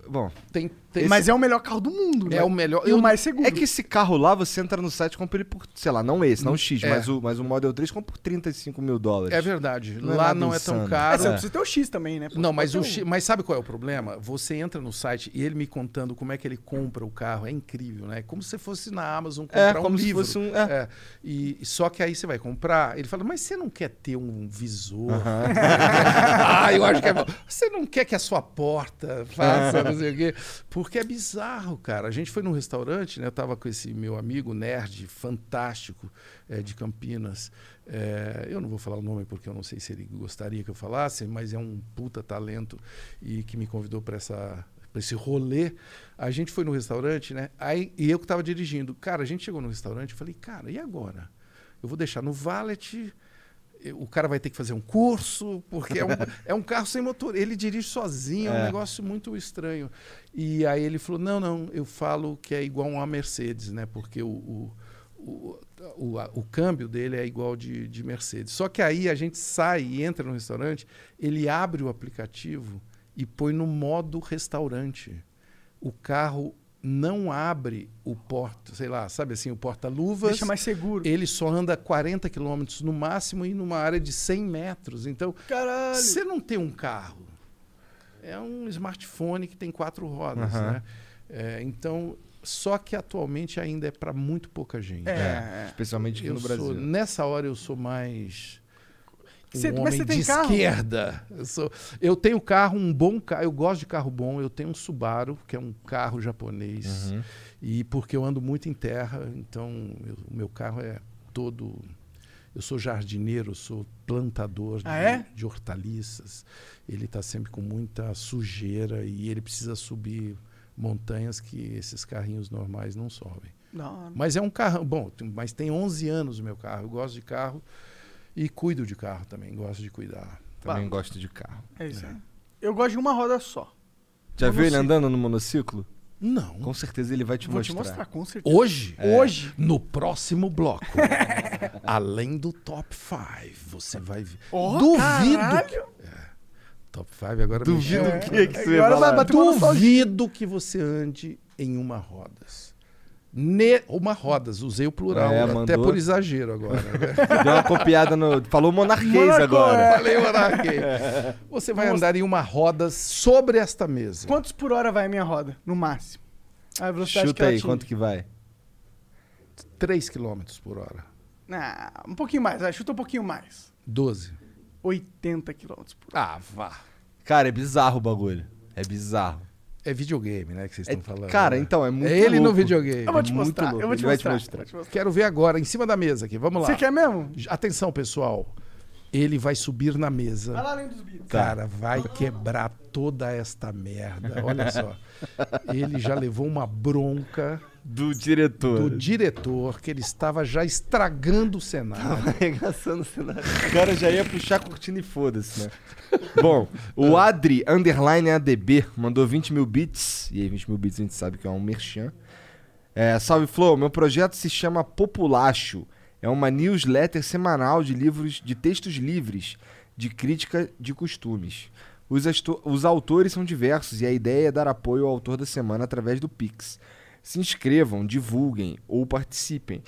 Bom, Tem, tem, Mas é o melhor carro do mundo, né? é o melhor. E eu o mais seguro. é que esse carro lá, você entra no site e compra ele por, sei lá, não esse, não o X, É. mas, o, mas o Model 3 compra por 35 mil dólares. É verdade. Não é Lá não é tão insano. É, caro. você precisa ter o X também, né? Não, mas, o X- mas sabe qual é o problema? Você entra no site e ele me contando como é que ele compra o carro. É incrível, né? Como se fosse na Amazon comprar É, um como se livro. fosse um. É. É, e só que aí você vai comprar, ele fala, mas você não quer ter um visor? Aham. ah, eu acho que é bom. Você não quer que a sua porta faça, não sei o quê. Porque é bizarro, cara. A gente foi num restaurante, né? Eu tava com esse meu amigo nerd fantástico eh, de Campinas. Eh, eu não vou falar o nome porque eu não sei se ele gostaria que eu falasse, mas é um puta talento e que me convidou para essa pra esse rolê. A gente foi no restaurante, né? Aí, e eu que estava dirigindo. Cara, a gente chegou no restaurante e falei, cara, e agora? Eu vou deixar no valet, o cara vai ter que fazer um curso, porque é um, é um carro sem motor. Ele dirige sozinho, é um É. negócio muito estranho. E aí ele falou: não, não, eu falo que é igual uma Mercedes, né? Porque o, o, o, o, o câmbio dele é igual de, de Mercedes. Só que aí a gente sai e entra no restaurante, ele abre o aplicativo e põe no modo restaurante. O carro não abre o porta, sei lá, sabe assim, o porta-luvas. Deixa mais seguro. Ele só anda 40 km no máximo e numa área de 100 metros. Então, Caralho. você não tem um carro. É um smartphone que tem quatro rodas, Aham. né? É, então, só que atualmente ainda é para muito pouca gente. É, É. Especialmente aqui Eu no sou- Brasil. nessa hora eu sou mais Você- mas homem você tem de carro? esquerda. Eu, sou, eu tenho carro, um bom carro. Eu gosto de carro bom. Eu tenho um Subaru, que é um carro japonês. Uhum. E porque eu ando muito em terra, então eu- o meu carro é todo. Eu sou jardineiro, eu sou plantador de, Ah, é? de hortaliças. Ele está sempre com muita sujeira e ele precisa subir montanhas que esses carrinhos normais não sobem. Não, Mas é um carro, bom, tem- mas tem 11 anos o meu carro. Eu gosto de carro e cuido de carro também, gosto de cuidar. Também Bah. gosto de carro. é isso aí. Eu gosto de uma roda só. Já viu ele Monociclo. andando no monociclo? Não. Com certeza ele vai te Vou mostrar. te mostrar, com certeza. Hoje? Hoje. No próximo bloco. além do top 5, você vai ver. Oh, Duvido. caralho. Top 5 agora Duvido mexeu. o que, que você Agora vai vai falar. bater. Duvido que você ande em uma rodas. Ne uma rodas, usei o plural, É, até por exagero agora. né? Deu uma copiada no. Falou monarquês agora. é. Falei, monarquei. Você vai andar em uma roda sobre esta mesa. Quantos por hora vai a minha roda? No máximo. A velocidade que Chuta ela aí, atinge. quanto que vai? 3 km por hora. Ah, um pouquinho mais, vai, chuta um pouquinho mais. 12. 80 km por hora. Ah, vá. Cara, é bizarro o bagulho. É bizarro. É videogame, né, que vocês É- estão falando. cara, né? então, é muito É ele no louco. videogame. Eu vou te mostrar, eu vou te ele vai te mostrar. te mostrar. Quero ver agora, em cima da mesa aqui. Vamos lá. Você quer mesmo? Atenção, pessoal. Ele vai subir na mesa. Vai lá além dos beats. Cara, vai quebrar toda esta merda. Olha só. Ele já levou uma bronca Do diretor. do diretor que ele estava já estragando o cenário. Arregaçando o cenário. O cara já ia puxar a cortina e foda-se, né? Bom, o Adri, underline ADB, mandou 20 mil bits. E aí, 20 mil bits a gente sabe que é um merchan. É, salve Flow, meu projeto se chama Populacho. É uma newsletter semanal de livros de textos livres de crítica de costumes. Os, os autores são diversos e a ideia é dar apoio ao autor da semana através do Pix. Se inscrevam, divulguem ou participem.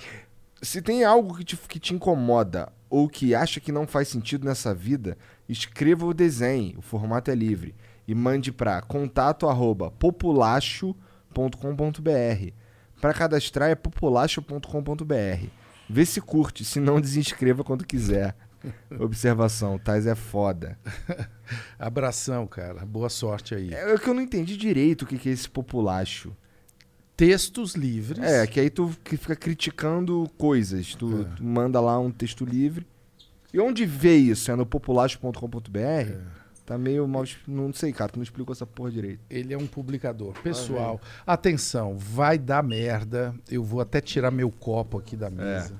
Se tem algo que te, que te incomoda ou que acha que não faz sentido nessa vida, escreva o desenho, o formato é livre, e mande para contato arroba populacho.com.br. Para cadastrar é populacho.com.br. Vê se curte, se não desinscreva quando quiser. Observação, Tais é foda. Abração, cara. Boa sorte aí. É que eu não entendi direito o que que é esse populacho. Textos livres. É, que aí tu que fica criticando coisas. Tu, É. tu manda lá um texto livre. E onde vê isso? É no populacho.com.br? É. Tá meio mal. Não sei, cara. Tu não explicou essa porra direito. Ele é um publicador. Pessoal, atenção, vai dar merda. Eu vou até tirar meu copo aqui da mesa.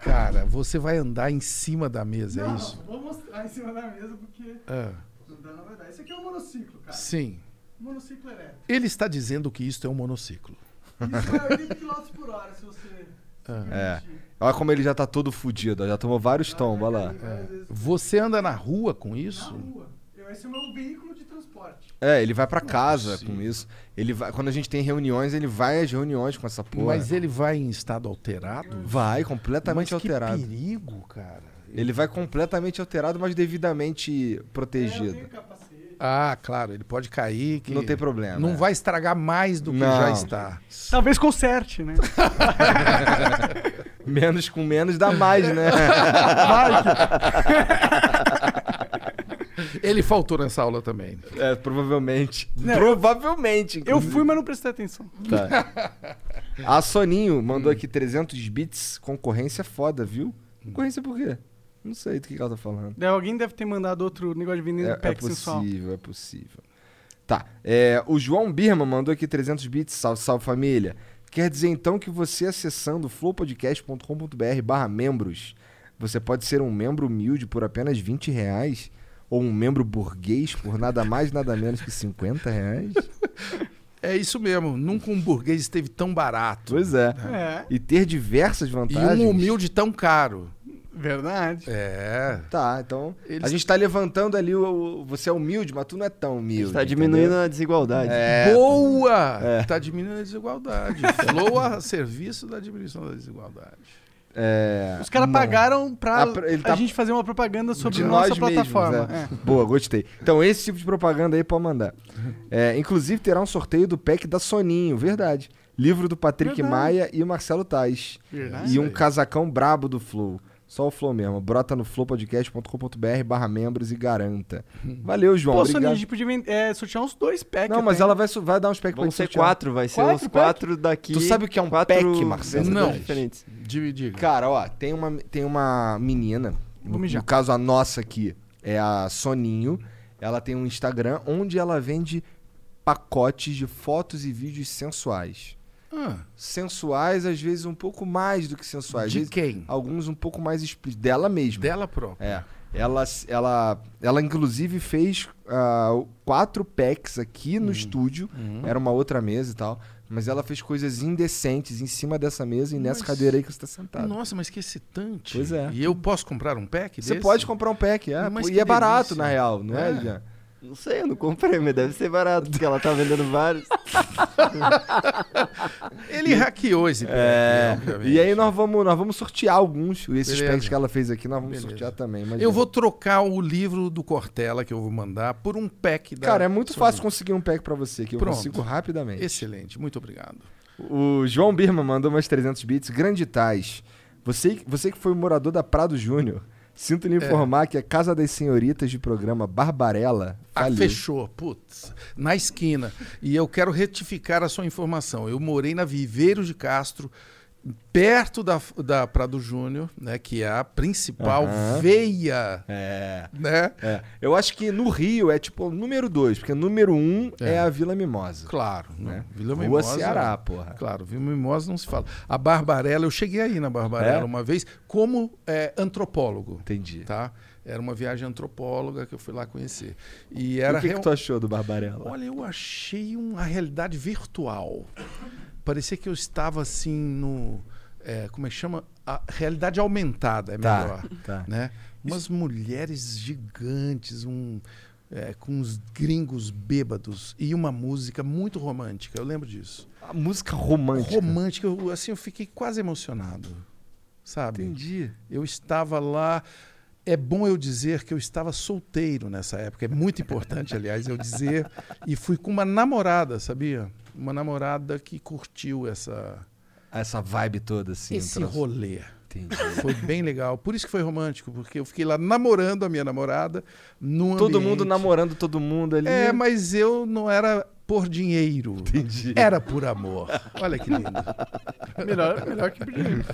Cara, você vai andar em cima da mesa, é isso? Vou mostrar em cima da mesa porque Ah, não dá, não vai dar. Esse aqui é um monociclo, cara. sim. Monociclo elétrico. Ele está dizendo que isto é um monociclo. Isso vai a 80 km por hora, se você. Ah. É. Olha como ele já tá todo fudido. Já tomou vários tombos, olha lá. Várias vezes Você anda na rua com Na isso? rua. Eu- Esse é o meu veículo de transporte. É, ele vai pra casa possível. com isso. Ele vai, quando a gente tem reuniões, ele vai às reuniões com essa porra. Mas ele vai em estado alterado? Vai completamente Mas que alterado. perigo, cara. Ele vai completamente alterado, mas devidamente É, eu protegido. tenho capacete. Ah, claro, ele pode cair. Que Não tem problema. Não é. vai estragar mais do que Não. já está. Talvez conserte, né? Menos com menos dá mais, né? Ele faltou nessa aula também. é, provavelmente. Não, provavelmente. Eu inclusive. fui, mas não prestei atenção. Tá. A Soninho mandou aqui 300 bits. Concorrência foda, viu? Concorrência por quê? Não sei do que ela tá falando. Daí Alguém deve ter mandado outro negócio de vender É, no é pack sensual. possível, é possível. Tá. É, o João Birma mandou aqui 300 bits. Salve, salve família. Quer dizer então que você acessando flowpodcast.com.br barra membros, você pode ser um membro humilde por apenas 20 reais? Ou um membro burguês por nada mais nada menos que 50 reais? É isso mesmo. Nunca um burguês esteve tão barato. Pois é. É, E ter diversas E vantagens. um humilde tão caro. Verdade. É. Tá, então. Eles- A gente tá levantando ali o, o- Você é humilde, mas tu não é tão humilde. Está diminuindo entendeu? a desigualdade. É, Boa! É. Tá diminuindo a desigualdade. Flow a serviço da diminuição da desigualdade. é, Os caras pagaram pra ele tá- a gente fazer uma propaganda sobre nossa plataforma. mesmos, É. Boa, gostei. Então, esse tipo de propaganda aí pode mandar. É, inclusive, terá um sorteio do pack da Soninho, verdade. Livro do Patrick Verdade. Maia e o Marcelo Tais. Verdade. E um casacão brabo do Flow. Só o Flow mesmo. Brota no flowpodcast.com.br barra membros e garanta. Valeu, João. Pô, Soninha, a obrigado. gente podia vender- é, sortear uns dois packs. Não, mas ela vai, vai dar uns packs Vão pra ser sortear. quatro, vai ser Quatro os pack? quatro daqui. Tu sabe o que é um quatro pack, Marcelo? Não. diferentes. Dividir. Cara, ó, tem uma, tem uma menina, no, no caso a nossa aqui, é a Soninho. Ela tem um Instagram onde ela vende pacotes de fotos e vídeos sensuais. Ah, Sensuais, às vezes um pouco mais do que sensuais. De vezes, quem? alguns um pouco mais explícitos. Dela mesma. Dela própria. É. Ela, ela, ela inclusive fez ah, quatro packs aqui no estúdio. Era uma outra mesa e tal. Mas ela fez coisas indecentes em cima dessa mesa e nessa Mas- cadeira aí que você tá sentado. Nossa, mas que excitante. Pois é. E eu posso comprar um pack Você desse? pode comprar um pack, é. Mas e é barato, delícia. na real, não é, É. Não sei, eu não comprei, mas deve ser barato, porque ela tá vendendo vários. Ele hackeou esse pack, É. obviamente. E aí nós vamos, nós vamos sortear alguns. Esses packs que ela fez aqui, nós vamos Beleza. sortear também. imagina. Eu vou trocar o livro do Cortella que eu vou mandar por um pack da. Cara, é muito fácil conseguir um pack pra você, que eu Pronto. consigo rapidamente. Excelente, muito obrigado. O João Birma mandou umas 300 bits. Grande Tais. Você, você que foi morador da Prado Júnior, sinto lhe informar que a Casa das Senhoritas de programa Barbarella Ah, fechou, putz, na esquina. E eu quero retificar a sua informação. Eu morei na Viveiros de Castro, perto da, da Prado Júnior, né, que é a principal Aham. veia, É. né? É. Eu acho que no Rio é tipo número 2, porque número 1 um é. É. a Vila Mimosa. Claro, Né? Vila Rua Mimosa. Ceará, porra. Claro, Vila Mimosa não se fala. A Barbarella, eu cheguei aí na Barbarella É? uma vez como é, antropólogo, Entendi. tá? Era uma viagem antropóloga que eu fui lá conhecer. E E era o que, que real- tu achou do Barbarella? Olha, eu achei uma realidade virtual. Parecia que eu estava assim no é, como é que chama? A realidade aumentada é Tá, melhor. tá. Né? Umas mulheres gigantes, um, é, com uns gringos bêbados e uma música muito romântica. Eu lembro disso. A música romântica. Romântica, eu, assim, eu fiquei quase emocionado. Sabe? Entendi. Eu estava lá. É bom eu dizer que eu estava solteiro nessa época. É muito importante, aliás, eu dizer. E fui com uma namorada, sabia? Uma namorada que curtiu essa, Essa vibe toda, assim. esse um rolê. Entendi. Foi bem legal. Por isso que foi romântico, porque eu fiquei lá namorando a minha namorada num Todo ambiente- mundo namorando todo mundo ali. É, mas eu não era por dinheiro. Entendi. Era por amor. Olha que lindo. Melhor, melhor que pedir.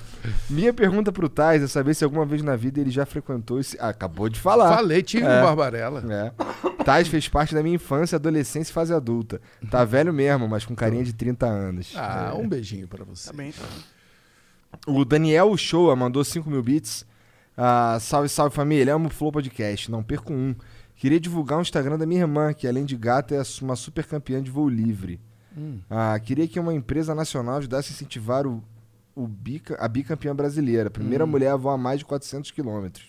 Minha pergunta pro Tais é saber se alguma vez na vida ele já frequentou esse. Ah, acabou de falar. Falei, tive É. um Barbarella. É. Tais fez parte da minha infância, adolescência e fase adulta. Tá velho mesmo, mas com carinha de 30 anos. Ah, É. um beijinho pra você. Tá bem, tá bem. O Daniel Shoa mandou 5 mil bits. Ah, salve, salve família. Amo o Flow Podcast. Não perco um. Queria divulgar o Instagram da minha irmã, que além de gata é uma super campeã de voo livre. Hum. Ah, queria que uma empresa nacional ajudasse a incentivar o, o bica, a bicampeã brasileira. Primeira mulher a voar mais de 400 quilômetros.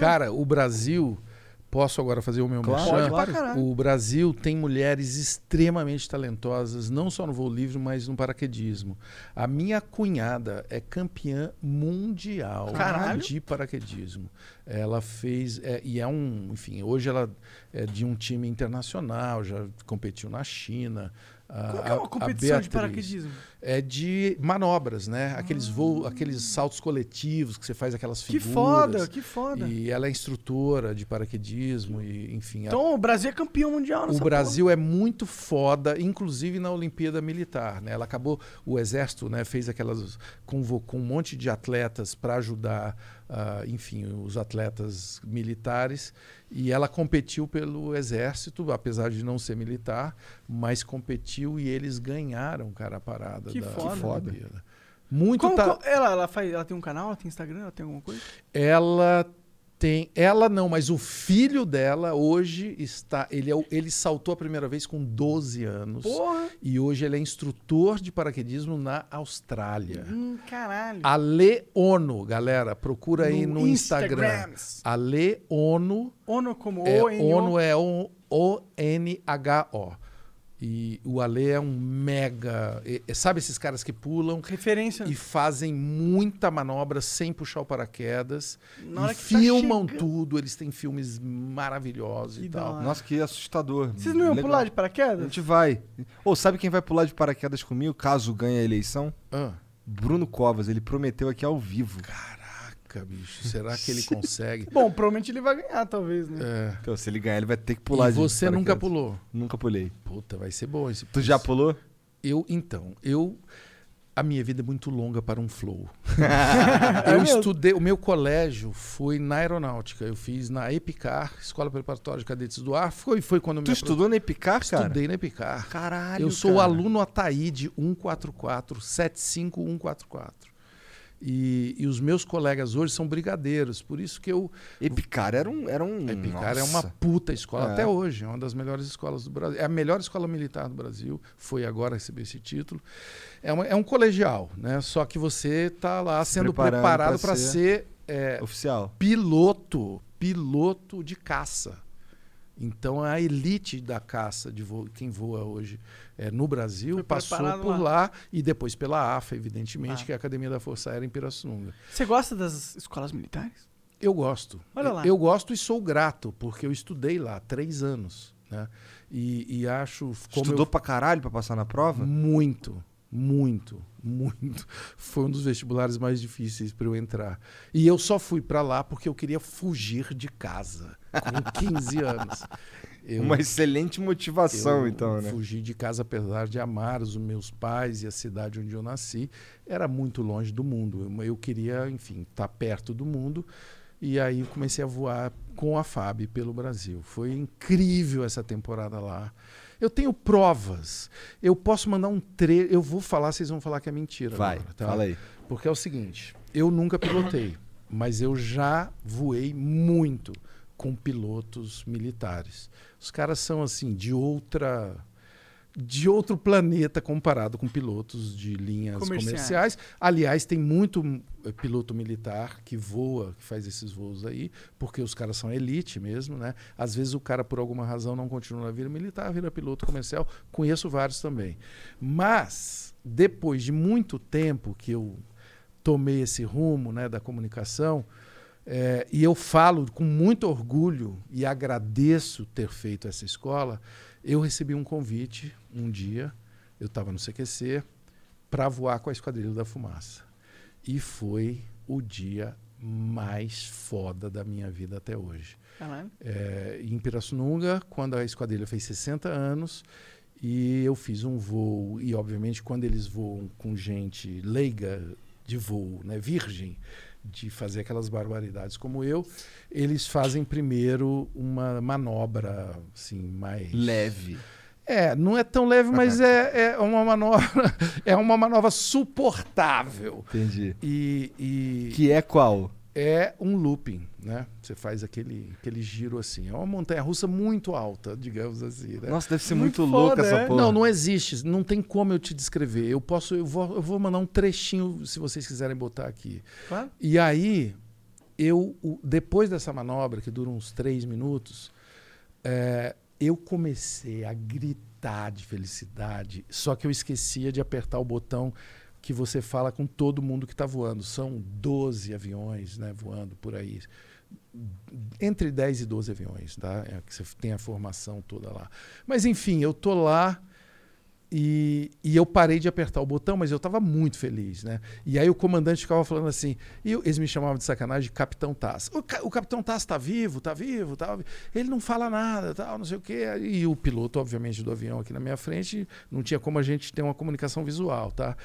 Cara, o Brasil. Posso agora fazer o meu Claro, merchan? Pode pra caralho. O Brasil tem mulheres extremamente talentosas, não só no voo livre, mas no paraquedismo. A minha cunhada é campeã mundial Caralho. de paraquedismo. Ela fez, é, e é um, enfim, hoje ela é de um time internacional, já competiu na China. A- Qual que é a- uma a competição de paraquedismo? é de manobras, né? Aqueles voos, aqueles saltos coletivos que você faz aquelas Que figuras. foda, que foda. E ela é instrutora de paraquedismo e, enfim. a- Então o Brasil é campeão mundial nessa o Brasil é muito foda, inclusive na Olimpíada Militar, né? Ela acabou, o exército, né, fez aquelas convocou um monte de atletas para ajudar, ah, enfim, os atletas militares e ela competiu pelo exército, apesar de não ser militar, mas competiu e eles ganharam, cara, a parada Que da foda. da Olimpíada. Muito Como, ta- co- ela, ela, faz, ela tem um canal, ela tem Instagram, ela tem alguma coisa? Ela tem. Ela não, mas o filho dela hoje está. Ele, é, ele saltou a primeira vez com 12 anos. Porra! E hoje ele é instrutor de paraquedismo na Austrália. Hum, caralho. Ale Ono, galera, procura aí no, Instagram. Instagrams. Ale Ono. Ono como É, O, N, O. ono é O- O-N-H-O. E o Ale é um mega. e- e sabe esses caras que pulam Referência. e fazem muita manobra sem puxar o paraquedas? Na hora e que tá filmam chegando- tudo. Eles têm filmes maravilhosos Que e tal. hora. Nossa, que assustador. Vocês não iam Legal. pular de A paraquedas? gente vai. Ou sabe quem vai pular de paraquedas comigo caso ganhe a eleição? Ah, Bruno Covas. Ele prometeu aqui ao vivo. Caraca, bicho. Será que ele consegue? Bom, provavelmente ele vai ganhar, talvez, né? É. Então, se ele ganhar, ele vai ter que pular E de você nunca paraquedas. pulou? Nunca pulei. Puta, vai ser bom esse Tu já pulou? Eu, então, eu. A minha vida é muito longa para um flow. É eu mesmo? estudei, o meu colégio foi na aeronáutica. Eu fiz na EPICAR, Escola Preparatória de Cadetes do Ar. Foi, foi quando eu Tu me estudou na Epicar, cara? Estudei na EPICAR. Caralho, Eu sou o cara. aluno Ataíde 144, 75144. E, e os meus colegas hoje são brigadeiros, por isso que eu. Epicar era um. Era um EPICAR é uma puta escola, É. até hoje, é uma das melhores escolas do Brasil. É a melhor escola militar do Brasil, foi agora receber esse título. É, uma- é um colegial, né? Só que você está lá Se sendo preparado para ser- ser é, Oficial. piloto, piloto de caça. Então a elite da caça de voo, quem voa hoje é, no Brasil Foi passou por lá. lá. e depois pela AFA, evidentemente, Ah. que é a Academia da Força Aérea em Pirassununga. Você gosta das escolas militares? Eu gosto. Olha lá. Eu gosto e sou grato, porque eu estudei lá três anos. Né? E, e acho. Como Estudou eu- pra caralho pra passar na prova? Muito, muito, muito. Foi um dos vestibulares mais difíceis para eu entrar. E eu só fui para lá porque eu queria fugir de casa com 15 anos. Eu, Uma excelente motivação, então, né? Fugi de casa apesar de amar os meus pais e a cidade onde eu nasci. Era muito longe do mundo. Eu, eu queria, enfim, estar perto do mundo. E aí eu comecei a voar com a FAB pelo Brasil. Foi incrível essa temporada lá. Eu tenho provas. Eu posso mandar um trecho. Eu vou falar, vocês vão falar que é mentira. Vai, agora, tá? fala aí. Porque é o seguinte, eu nunca pilotei, mas eu já voei muito com pilotos militares. Os caras são assim de outra de outro planeta comparado com pilotos de linhas Comerciais. comerciais. Aliás, tem muito eh, piloto militar que voa, que faz esses voos aí, porque os caras são elite mesmo, né? Às vezes o cara, por alguma razão, não continua na vida militar, vira piloto comercial. Conheço vários também. Mas, depois de muito tempo que eu tomei esse rumo né, da comunicação, é, e eu falo com muito orgulho e agradeço ter feito essa escola. Eu recebi um convite um dia, eu estava no CQC, para voar com a Esquadrilha da Fumaça. E foi o dia mais foda da minha vida até hoje. É, em Pirassununga, quando a esquadrilha fez 60 anos, e eu fiz um voo, e obviamente quando eles voam com gente leiga de voo, né, virgem, de fazer aquelas barbaridades como eu, eles fazem primeiro uma manobra assim mais Leve. É, não é tão leve, mas é, é uma manobra é uma manobra suportável Entendi. e, e Que é qual? É um looping, né? Você faz aquele, aquele giro assim. É uma montanha russa muito alta, digamos assim, né? Nossa, deve ser Muito muito, louca foda, essa é? porra. Não, não existe. Não tem como eu te descrever. Eu posso, eu vou, eu vou mandar um trechinho se vocês quiserem botar aqui. Claro. E aí, eu, depois dessa manobra, que dura uns três minutos, é, eu comecei a gritar de felicidade, só que eu esquecia de apertar o botão que você fala com todo mundo que está voando. São 12 aviões né, voando por aí. Entre 10 e 12 aviões, tá? É que você tem a formação toda lá. Mas enfim, eu tô lá e, e eu parei de apertar o botão, mas eu estava muito feliz, né? E aí o comandante ficava falando assim, e eu- eles me chamavam de sacanagem de Capitão Tass. O, o Capitão Tass tá vivo, tá vivo, tá vi- Ele não fala nada, tal, não sei o quê. E o piloto, obviamente, do avião aqui na minha frente, não tinha como a gente ter uma comunicação visual, tá?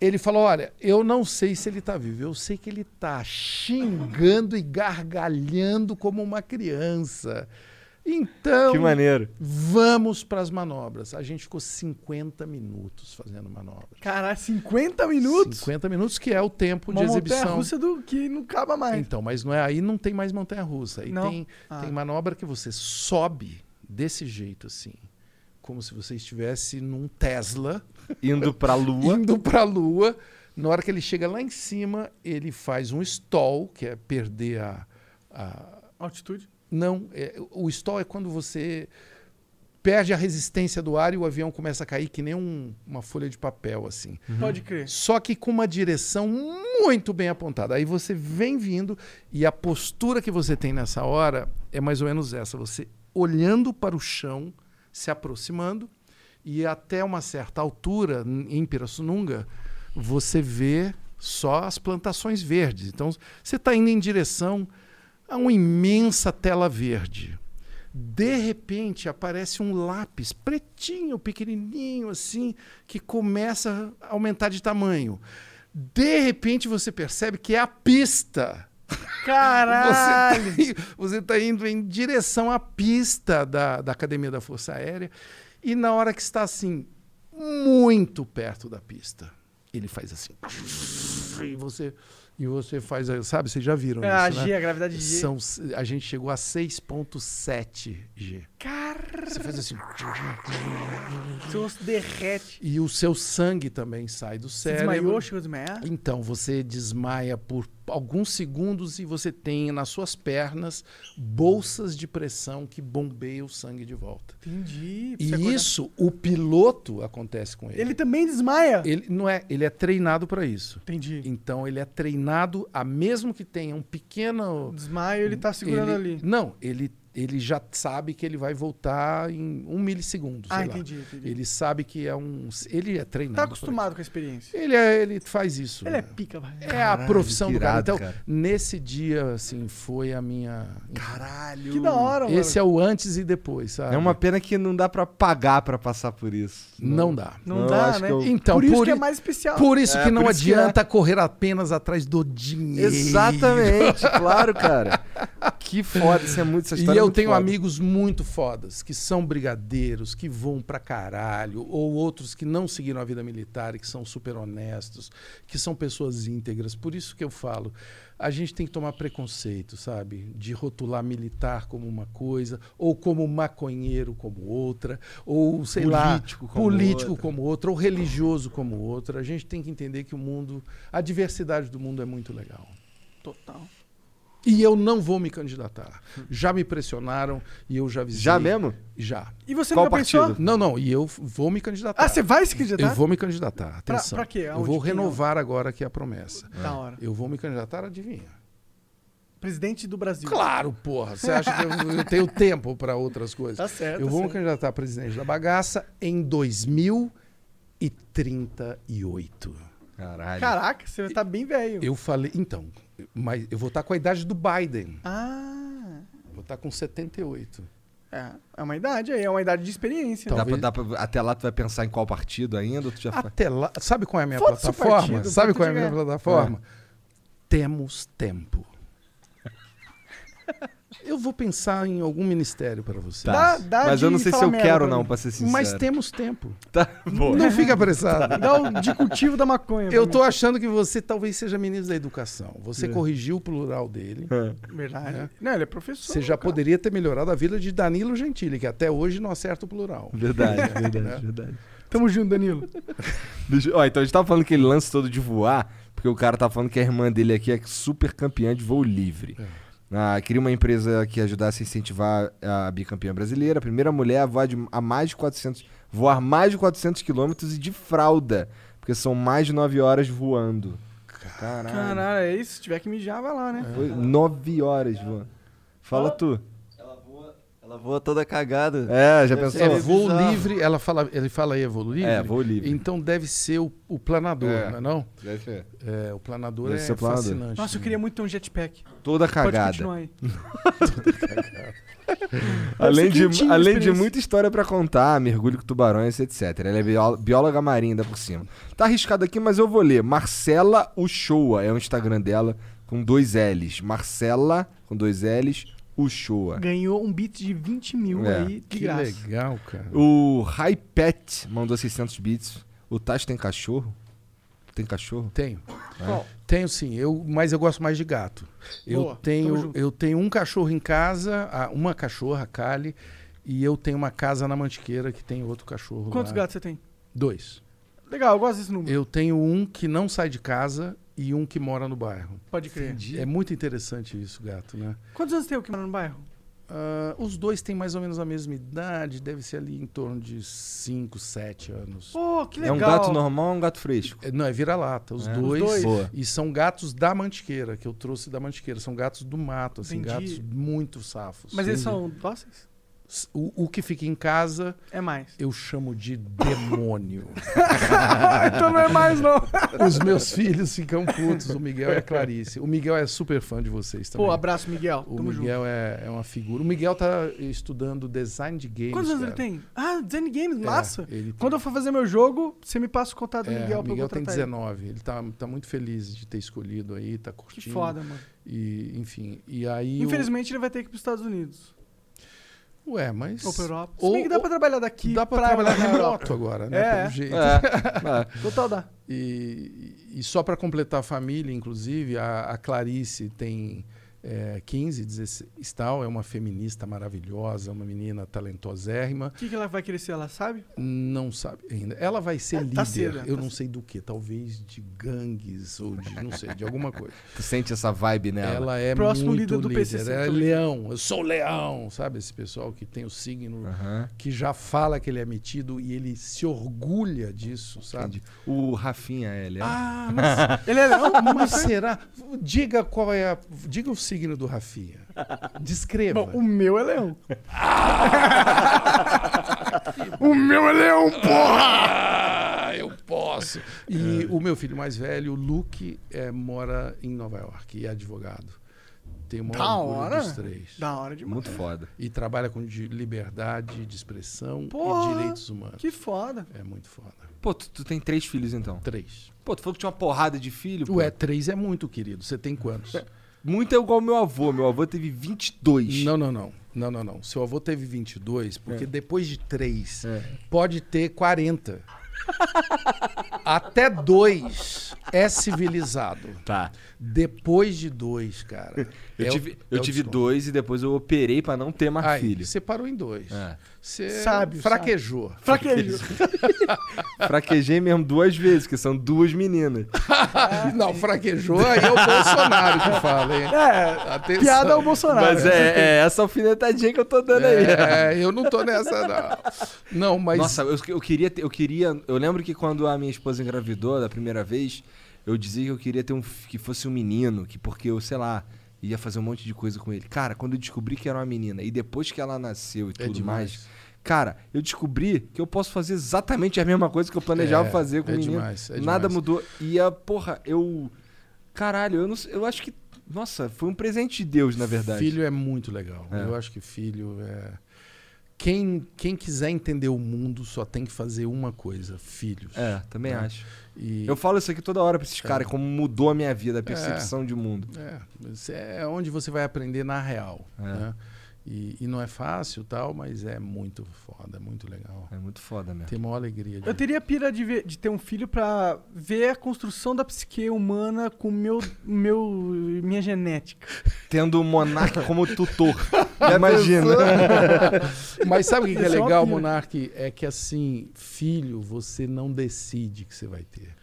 Ele falou: Olha, eu não sei se ele está vivo, eu sei que ele está xingando e gargalhando como uma criança. Então, Que maneiro. vamos para as manobras. A gente ficou 50 minutos fazendo manobras. Caralho, 50 minutos? 50 minutos, que é o tempo Uma de montanha exibição. russa do que não acaba mais. Então, mas não é aí não tem mais montanha russa. Aí Não? tem, Ah. tem manobra que você sobe desse jeito assim, como se você estivesse num Tesla Indo pra lua. indo para a Lua. Na hora que ele chega lá em cima, ele faz um stall, que é perder a. a- Altitude? Não, é- o stall é quando você perde a resistência do ar e o avião começa a cair que nem um- uma folha de papel, assim. Pode crer. Só que com uma direção muito bem apontada. Aí você vem vindo e a postura que você tem nessa hora é mais ou menos essa: você olhando para o chão, se aproximando, e até uma certa altura, em Pirassununga, você vê só as plantações verdes. Então você está indo em direção a uma imensa tela verde. De repente aparece um lápis pretinho, pequenininho assim, que começa a aumentar de tamanho. De repente você percebe que é a pista. Caralho! Você está indo em direção à pista da, da Academia da Força Aérea e na hora que está assim, muito perto da pista, ele faz assim. E você, e você faz, sabe, vocês já viram É, a isso, G, né? a gravidade G. São, a gente chegou a 6.7 G. Você faz assim. Seu osso derrete. E o seu sangue também sai do Você cérebro. desmaiou, chegou a desmaiar? Então, você desmaia por alguns segundos e você tem nas suas pernas bolsas de pressão que bombeiam o sangue de volta. Entendi. E Você acordar- isso, o piloto acontece com ele. Ele também desmaia? Ele não é, ele é treinado para isso. Entendi. Então, ele é treinado a mesmo que tenha um pequeno Desmaio, ele tá segurando ele- ali. Não, ele ele já sabe que ele vai voltar em um milissegundo. Ah, sei lá. entendi, entendi. Ele sabe que é um. Ele é treinado. Tá acostumado com a experiência. isso. Ele, é, ele faz isso. Ele é né? pica, vai. É a profissão do cara. Então, cara. nesse dia, assim, foi a minha. Caralho. Que da hora, mano. Esse é o antes e depois, sabe? É uma pena que não dá pra pagar pra passar por isso. Não dá. Não, Não, dá, né? eu- Então, por isso por que é mais especial. Por isso É, que não por isso que adianta correr apenas atrás do dinheiro. Exatamente, claro, cara. Que foda, isso é muito essa E história. é eu muito tenho foda. amigos muito fodas, que são brigadeiros, que vão pra caralho, ou outros que não seguiram a vida militar e que são super honestos, que são pessoas íntegras. Por isso que eu falo, a gente tem que tomar preconceito, sabe? De rotular militar como uma coisa, ou como maconheiro como outra, ou sei lá, Político como político outra. como outra, ou religioso como outra. A gente tem que entender que o mundo, a diversidade do mundo é muito legal. Total. E eu não vou me candidatar. Já me pressionaram e eu já avisei. Já mesmo? Já. E você Qual nunca pensou? partido? Não, não, e eu vou me candidatar. Ah, você vai se candidatar? Eu vou me candidatar. Pra- Atenção. pra quê? Eu Aonde? vou Quem é? renovar agora aqui a promessa. Da hora. Eu vou me candidatar, adivinha? Presidente do Brasil. Claro, porra. Você acha que eu, eu tenho tempo para outras coisas? Tá certo. eu tá vou me candidatar a presidente da bagaça em 2038. Caralho. Caraca, você tá bem velho. Eu falei, então, mas eu vou estar com a idade do Biden. Ah. Vou estar com 78. É, é uma idade aí, é uma idade de experiência. Dá né? pra, Talvez- dá pra- até lá tu vai pensar em qual partido ainda? Tu já Até lá, sabe qual é a minha Foda-se o plataforma? partido, sabe qual é a minha plataforma? Temos tempo. Eu vou pensar em algum ministério para você. Dá- dá Mas eu não sei se eu quero, não, pra ser sincero. Mas temos tempo. Tá, boa. Não fica apressado. Dá o de cultivo da maconha. Eu tô mim. achando que você talvez seja ministro da educação. Você corrigiu o plural dele. Verdade. É. Não, ele é professor. Você já cara. poderia ter melhorado a vida de Danilo Gentili, que até hoje não acerta o plural. Verdade, É. verdade, verdade. Tamo junto, Danilo. Deixa- ó, então a gente tava falando que ele lance todo de voar, porque o cara tá falando que a irmã dele aqui é super campeã de voo livre. Ah, queria uma empresa que ajudasse a incentivar a bicampeã brasileira, a primeira mulher a voar, de, a mais de 400, voar mais de 400 quilômetros e de fralda, porque são mais de 9 horas voando. Caralho. Caralho, é isso. Se tiver que mijar, vai lá, né? Foi 9 horas voando. Fala tu. Ela voa, toda cagada. É, já Deve pensou? É voo bizarro. livre, ela fala, ele fala aí é voo livre? É, voo livre. Então deve ser o, o planador, É. não é não? Deve ser. É, o planador Deve é planador. fascinante. Nossa, eu queria muito ter um jetpack. Toda Pode cagada. continuar aí. Além, Deve ser de, além de muita história pra contar, mergulho com tubarões, etc. Ela é bió- bióloga marinha ainda por cima. Tá arriscado aqui, mas eu vou ler. Marcela Uchoa é o Instagram dela com dois L's. Marcela com dois L's, Uchoa. Ganhou um beat de 20 mil É. aí de Que graça. legal, cara. O Hypet mandou 600 bits. O Tati tem cachorro? Tem cachorro? Tenho. Qual? Tenho sim, eu, mas eu gosto mais de gato. Eu Boa, tamo tenho, eu tenho um cachorro em casa, uma cachorra, a Kali, e eu tenho uma casa na Mantiqueira que tem outro cachorro. Quantos lá. gatos você tem? Dois. Legal, eu gosto desse número. Eu tenho um que não sai de casa e um que mora no bairro. Pode crer. É muito interessante isso, gato, né? Quantos anos tem o que mora no bairro? Ah, os dois têm mais ou menos a mesma idade, deve ser ali em torno de 5, 7 anos. Pô, que É legal. um gato normal ou um gato fresco? É, Não, é vira-lata, os É? dois. Os dois. Boa. E são gatos da Mantiqueira, que eu trouxe da Mantiqueira. São gatos do mato, assim, Entendi. gatos muito safos. Mas eles Sim. são dóceis? O, o que fica em casa, É mais. eu chamo de demônio. então não é mais, não. Os meus filhos ficam putos, o Miguel e a Clarice. O Miguel é super fã de vocês também. Pô, abraço, Miguel. o Tamo. Miguel é, é uma figura. O Miguel tá estudando design de games. Quantos anos ele tem? Ah, Design Games, É, massa. ele Quando eu for fazer meu jogo, você me passa o contato do É, Miguel o pra eu Miguel tem contratar ele. 19. Ele tá, tá muito feliz de ter escolhido aí, tá curtindo. Que foda, mano. E, enfim, e aí. o- Infelizmente ele vai ter que ir pros Estados Unidos. Ué, mas. Ou pra Europa. Se Ou- bem que dá ou- pra trabalhar daqui Dá pra, pra trabalhar remoto agora, né? É. Pelo jeito. É. Total dá. E, e só para completar a família, inclusive, a, a Clarice tem é, 15, 16 tal, é uma feminista maravilhosa, uma menina talentosérrima. O que, que ela vai querer ser, ela sabe? Não sabe ainda. Ela vai ser É, líder. tá cedo, eu tá não sei do que, talvez de gangues ou de não sei, de alguma coisa. Tu sente essa vibe nela? Ela é Próximo muito líder do líder. PCC, Ela é leão. Eu sou leão, sabe esse pessoal que tem o signo que já fala que ele é metido e ele se orgulha disso, sabe? Entendi. O Rafinha, ele é. Ah, mas Ele é leão? Mas será? Diga qual é a. Diga o signo do Rafinha. Descreva. Bom, o meu é leão. o meu é leão, porra! Ah, eu posso. E o meu filho mais velho, o Luke, é, mora em Nova York e é advogado. Tem uma Da hora. dos três. Da hora demais. Muito foda. E trabalha com de liberdade de expressão Porra, e direitos humanos. Que foda. É muito foda. Pô, tu, tu tem três filhos então? Três. Pô, tu falou que tinha uma porrada de filho? pô. Ué, três é muito, querido. Você tem quantos? muito é igual meu avô. Meu avô teve 22. Não, não, não. Não, não, não. Seu avô teve 22, porque É. depois de 3 É. pode ter 40. Até 2 é civilizado. Tá. Depois de 2, cara. Eu é o- tive, é eu o tive dois e depois eu operei pra não ter mais Aí, filho. Você parou em 2. É. Você Sábio, fraquejou. Fraquejo. Fraquejei mesmo duas vezes, que são duas meninas. Não, fraquejou aí é o Bolsonaro que fala, hein? É, Atenção. piada ao Bolsonaro. Mas é, é essa alfinetadinha que eu tô dando aí. É, eu não tô nessa, não. Não, mas. Nossa, eu, eu queria ter- eu queria. Eu lembro que quando a minha esposa engravidou da primeira vez, eu dizia que eu queria ter um que fosse um menino, que porque eu, sei lá, ia fazer um monte de coisa com ele. Cara, quando eu descobri que era uma menina e depois que ela nasceu e É tudo demais. mais, cara, eu descobri que eu posso fazer exatamente a mesma coisa que eu planejava É, fazer com é o menino. demais, é Nada demais. mudou. E a porra, eu caralho, eu não eu acho que nossa, foi um presente de Deus, na verdade. Filho é muito legal. É. Eu acho que filho é. Quem, quem quiser entender o mundo só tem que fazer uma coisa: filhos. É, também É. acho. E, Eu falo isso aqui toda hora pra esses caras, como mudou a minha vida, a percepção de mundo. É, é onde você vai aprender na real. É. né? E, e não é fácil tal, mas é muito foda, é muito legal. É muito foda mesmo. Tem maior alegria. De... Eu teria pira de, ver- de ter um filho pra ver a construção da psique humana com meu, meu, minha genética. Tendo o Monark como tutor. Imagina. Mas sabe o que, que é é uma legal. Monark? É que assim, filho, você não decide que você vai ter.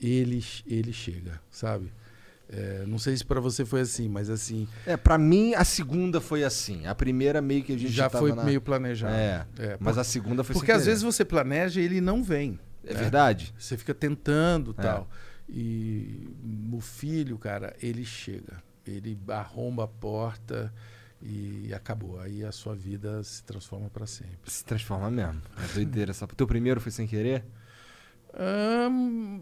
Ele, ele chega, sabe? É, não sei se pra você foi assim, mas assim, É, pra mim, a segunda foi assim. A primeira meio que a gente já foi na- meio planejado. É, É, mas por- a segunda foi porque às vezes você planeja e ele não vem. É né? verdade? Você fica tentando É. tal. E o filho, cara, ele chega. Ele arromba a porta e acabou. Aí a sua vida se transforma pra sempre. Se transforma mesmo. É doideira. Essa... Teu primeiro foi sem querer?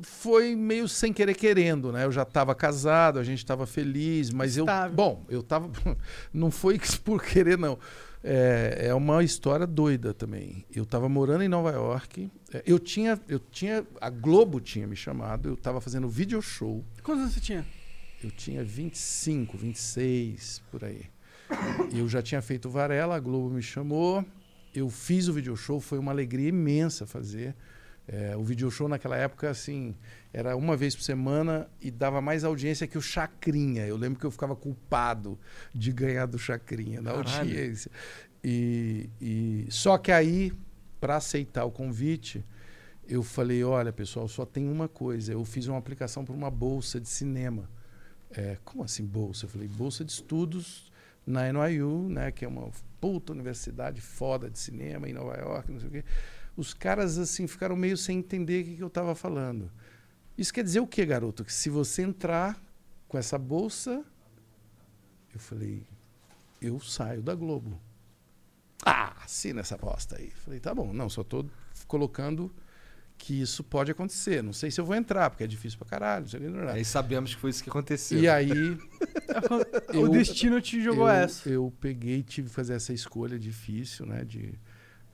Foi meio sem querer querendo, né? Eu já estava casado, a gente estava feliz, mas eu. Bom, eu tava. Não foi por querer, não. É, é uma história doida também. Eu estava morando em Nova York. é, Eu tinha, eu tinha. A Globo tinha me chamado, eu estava fazendo video show. Quantos anos você tinha? Eu tinha 25, 26, por aí. Eu já tinha feito Varela, a Globo me chamou. Eu fiz o video show, foi uma alegria imensa fazer. É, o video show naquela época, assim, era uma vez por semana e dava mais audiência que o Chacrinha. Eu lembro que eu ficava culpado de ganhar do Chacrinha na Caralho. audiência. E, e- só que aí, para aceitar o convite, eu falei: olha, pessoal, só tem uma coisa. Eu fiz uma aplicação para uma bolsa de cinema. É, como assim bolsa? Eu falei: bolsa de estudos na NYU, né, que é uma puta universidade foda de cinema em Nova York, não sei o quê. Os caras assim ficaram meio sem entender o que, que eu estava falando. Isso quer dizer o quê, garoto? Que se você entrar com essa bolsa, eu falei, eu saio da Globo. Ah, assina essa bosta aí. Falei, tá bom, não, só tô colocando que isso pode acontecer. Não sei se eu vou entrar, porque é difícil pra caralho. Não sei o o. Aí sabemos que foi isso que aconteceu. E aí o Eu- destino te jogou eu, essa. Eu peguei e tive que fazer essa escolha difícil, né? De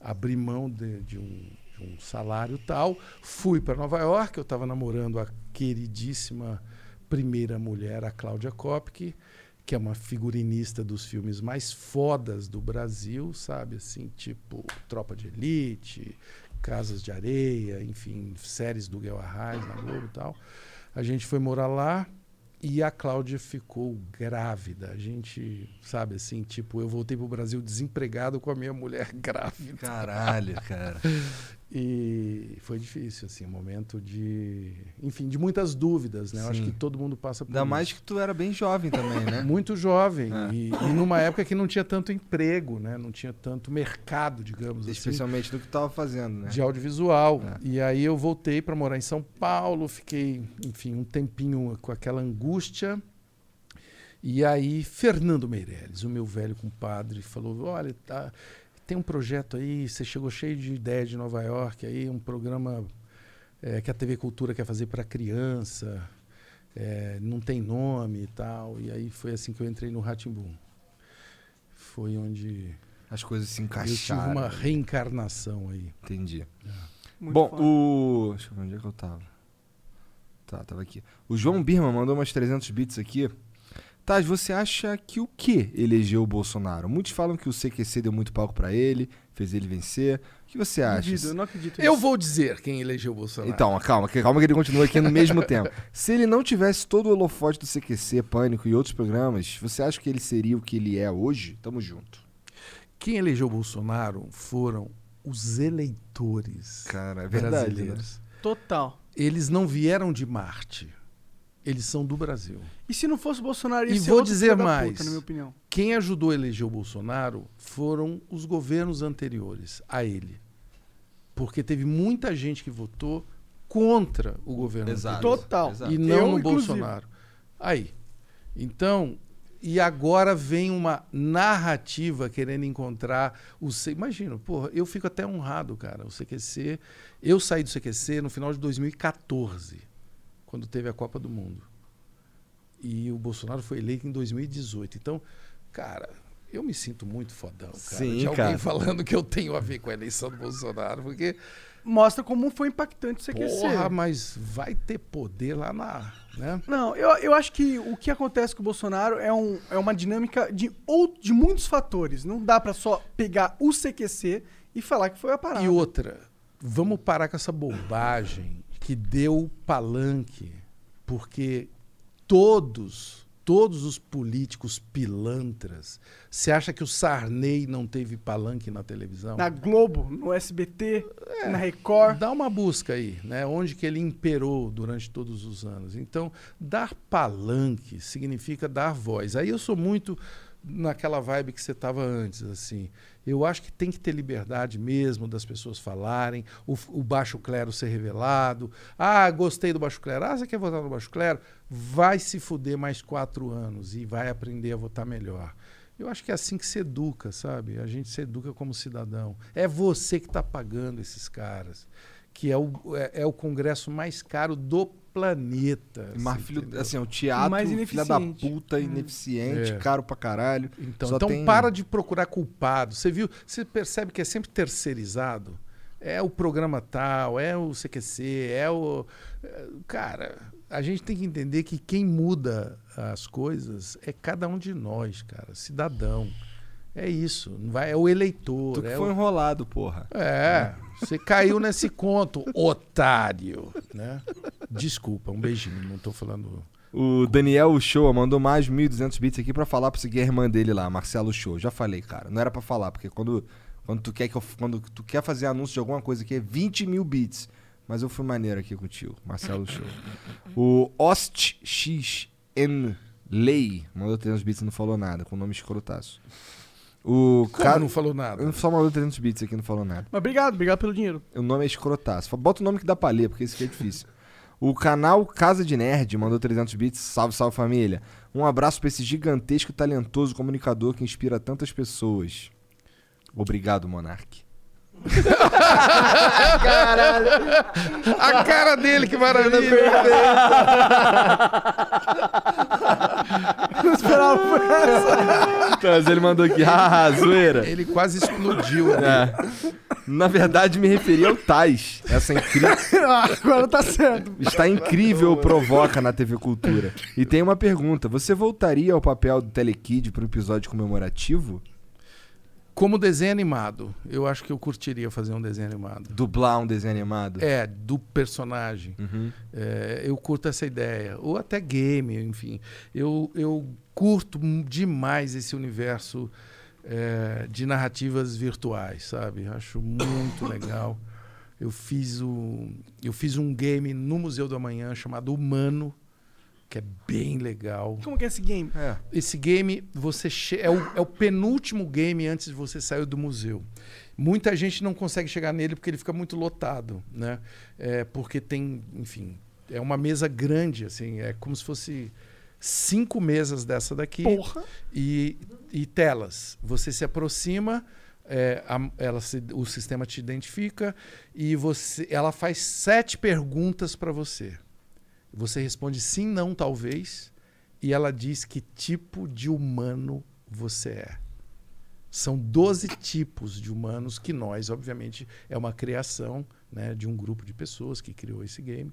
abrir mão de, de um, de um salário tal. Fui para Nova York, eu estava namorando a queridíssima primeira mulher, a Cláudia Kopke, que é uma figurinista dos filmes mais fodas do Brasil, sabe? Assim, tipo Tropa de Elite, Casas de Areia, enfim, séries do Guel Arraes na Globo e tal. A gente foi morar lá e a Cláudia ficou grávida. A gente, sabe assim, tipo, eu voltei pro Brasil desempregado com a minha mulher grávida. Caralho, cara. E foi difícil, assim, um momento de, enfim, de muitas dúvidas, né? Eu acho Sim. que todo mundo passa por Ainda isso. mais que tu era bem jovem também, né? Muito jovem É. e, e numa época que não tinha tanto emprego, né? Não tinha tanto mercado, digamos assim, Especialmente do que tu tava fazendo, né? de audiovisual. É. E aí eu voltei para morar em São Paulo, fiquei, enfim, um tempinho com aquela angústia. E aí Fernando Meirelles, o meu velho compadre, falou: "Olha, tá, tem um projeto aí, você chegou cheio de ideia de Nova York aí, um programa é, que a TV Cultura quer fazer para criança, é, não tem nome e tal". E aí foi assim que eu entrei no Ratimbum. Foi onde As coisas se eu tive encaixaram. uma reencarnação aí. Entendi. Muito Bom, foda. o. Deixa eu ver onde é que eu tava. Tá, tava aqui. O João Birman mandou umas 300 bits aqui. Taz, você acha que o que elegeu o Bolsonaro? Muitos falam que o CQC deu muito palco pra ele, fez ele vencer. O que você acha? Eu não acredito Eu nisso. vou dizer quem elegeu o Bolsonaro. Então, calma, que- calma que ele continua aqui no mesmo tempo. Se ele não tivesse todo o holofote do CQC, Pânico e outros programas, você acha que ele seria o que ele é hoje? Tamo junto. Quem elegeu o Bolsonaro foram os eleitores Cara, é verdade. Né? brasileiros. Total. Eles não vieram de Marte. Eles são do Brasil. E se não fosse o Bolsonaro, ia E ser vou dizer mais. puta, na minha opinião. Quem ajudou a eleger o Bolsonaro foram os governos anteriores a ele. Porque teve muita gente que votou contra o governo Exato. Total. Exato. E não Eu, no inclusive. Bolsonaro. Aí. Então, e agora vem uma narrativa querendo encontrar o C... Imagina, porra, eu fico até honrado, cara. O CQC. Eu saí do CQC no final de 2014, quando teve a Copa do Mundo. E o Bolsonaro foi eleito em 2018. Então, cara, eu me sinto muito fodão, cara. Sim, de alguém cara. falando que eu tenho a ver com a eleição do Bolsonaro, porque Mostra como foi impactante o CQC. Porra, mas vai ter poder lá na. Né? Não, eu, eu acho que o que acontece com o Bolsonaro é, um, é uma dinâmica de, ou, de muitos fatores. Não dá pra só pegar o CQC e falar que foi a parada. E outra, vamos parar com essa bobagem que deu palanque, porque todos, todos os políticos pilantras. Você acha que o Sarney não teve palanque na televisão? Na Globo, no SBT, É. na Record. Dá uma busca aí, né? Onde que ele imperou durante todos os anos. Então, dar palanque significa dar voz. Aí eu sou muito naquela vibe que você estava antes, assim. Eu acho que tem que ter liberdade mesmo das pessoas falarem, o, o baixo clero ser revelado. Ah, gostei do baixo clero. Ah, você quer votar no baixo clero? Vai se fuder mais quatro anos e vai aprender a votar melhor. Eu acho que é assim que se educa, sabe? A gente se educa como cidadão. É você que está pagando esses caras, que é o, é, é o congresso mais caro do planeta. Mas, você filho, assim, o teatro, Mais filha da puta, ineficiente, É. caro pra caralho. Então, então tem- para de procurar culpado. Você viu? Você percebe que é sempre terceirizado. É o programa tal, é o CQC, é o. é, Cara, a gente tem que entender que quem muda as coisas é cada um de nós, cara, cidadão. É isso. Não vai, é o eleitor. Tu que é foi o- enrolado, porra. É, você caiu nesse conto, otário, né? Desculpa, um beijinho, não tô falando. O Daniel Show mandou mais 1.200 bits aqui pra falar pra seguir a irmã dele lá, Marcelo Show. Já falei, cara. Não era pra falar, porque quando, quando, tu, quer que eu, quando tu quer fazer anúncio de alguma coisa aqui é 20 mil bits. Mas eu fui maneiro aqui contigo, Marcelo Show. O OstXN Lei mandou 300 bits e não falou nada, com o nome escrotaço. O Como cara. não falou nada? Só mandou 300 bits aqui, não falou nada. Mas obrigado, obrigado pelo dinheiro. O nome é escrotaço. Bota o nome que dá pra ler, porque esse aqui é difícil. O canal Casa de Nerd mandou 300 bits. Salve, salve família. Um abraço pra esse gigantesco e talentoso comunicador que inspira tantas pessoas. Obrigado, Monark. A cara dele, que maravilha! Não esperava por essa. Mas ele mandou aqui, haha, zoeira. Ele quase explodiu. ali. É. Na verdade, me referi ao Tais. Essa incrível. Ah, Agora tá certo. Está incrível o Provoca na TV Cultura. E tem uma pergunta: você voltaria ao papel do Telekid pro episódio comemorativo? Como desenho animado, eu acho que eu curtiria fazer um desenho animado. Dublar um desenho animado? É, do personagem. Uhum. É, eu curto essa ideia. Ou até game, enfim. Eu, eu curto demais esse universo é, de narrativas virtuais, sabe? Acho muito legal. Eu fiz, o, eu fiz um game no Museu do Amanhã chamado Humano, que é bem legal. Como que é esse game? É. Esse game você che- é, o, é o penúltimo game antes de você sair do museu. Muita gente não consegue chegar nele porque ele fica muito lotado, né? É, porque tem, enfim, é uma mesa grande, assim, é como se fosse cinco mesas dessa daqui Porra. e, e telas. Você se aproxima, é, a- ela se- o sistema te identifica e você, ela faz sete perguntas para você. Você responde sim, não, talvez, e ela diz que tipo de humano você é. São 12 tipos de humanos que nós, obviamente, é uma criação né, de um grupo de pessoas que criou esse game.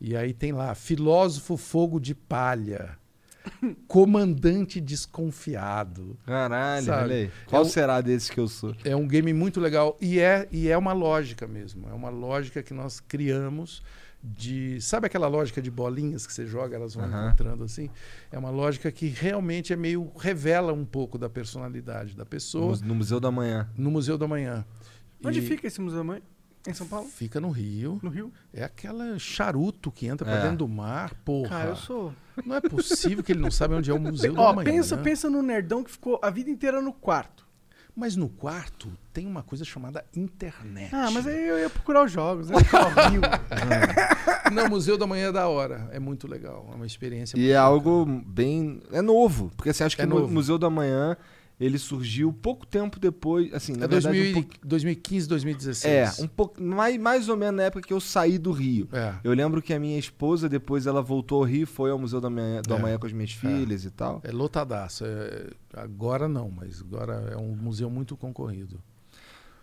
E aí tem lá, filósofo fogo de palha, Comandante Desconfiado. Caralho, Sabe? olha aí. Qual É um- será desses que eu sou? É um game muito legal e é, e é uma lógica mesmo. É uma lógica que nós criamos de. Sabe aquela lógica de bolinhas que você joga, elas vão Aham. encontrando assim? É uma lógica que realmente é meio. revela um pouco da personalidade da pessoa No, no Museu da Manhã. no Museu da Manhã. Onde E fica esse Museu da Mãe? Em São Paulo? Fica no Rio. No Rio? É aquela charuto que entra pra É. dentro do mar, porra. Cara, eu sou. Não é possível que ele não saiba onde é o Museu da Ó, Manhã. pensa, né? pensa no nerdão que ficou a vida inteira no quarto. Mas no quarto tem uma coisa chamada internet. Ah, mas aí eu ia procurar os jogos, né? Não, o Museu da Manhã é da hora. É muito legal. É uma experiência E muito é bacana. algo bem. É novo. Porque assim, acho que É o Mu- novo. Museu da Manhã ele surgiu pouco tempo depois. Assim, na É verdade, 2000 um pouco- 2015, 2016. É, um pouco. Mais, mais ou menos na época que eu saí do Rio. É. Eu lembro que a minha esposa, depois ela voltou ao Rio, foi ao Museu da Manhã, do É. Amanhã com as minhas filhas e tal. É lotadaço. É- agora não, mas agora é um museu muito concorrido.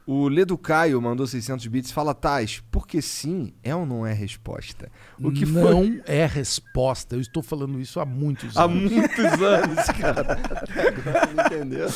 O Ledo Caio mandou 600 bits. Fala, Tais, porque sim é ou não é resposta? O que foi não é resposta. Eu estou falando isso há muitos há anos. muitos anos, cara. Entendeu?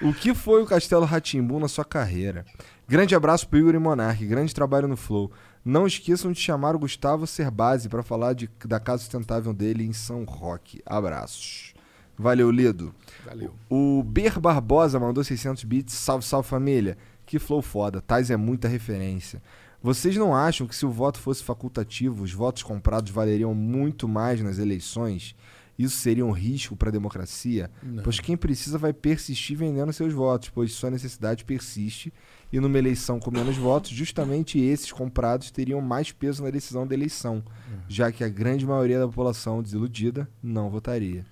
o que foi o Castelo Ratimbu na sua carreira? Grande abraço pro Igor e Monark, grande trabalho no Flow. Não esqueçam de chamar o Gustavo Cerbasi para falar de- da casa sustentável dele em São Roque. Abraços. Valeu, Lido. Valeu. O Ber Barbosa mandou 600 bits. Salve, salve família. Que flow foda. Tais é muita referência. Vocês não acham que se o voto fosse facultativo, os votos comprados valeriam muito mais nas eleições? Isso seria um risco para a democracia? Não. Pois quem precisa vai persistir vendendo seus votos, pois sua necessidade persiste. E numa eleição com menos votos, justamente esses comprados teriam mais peso na decisão da eleição, já que a grande maioria da população desiludida não votaria.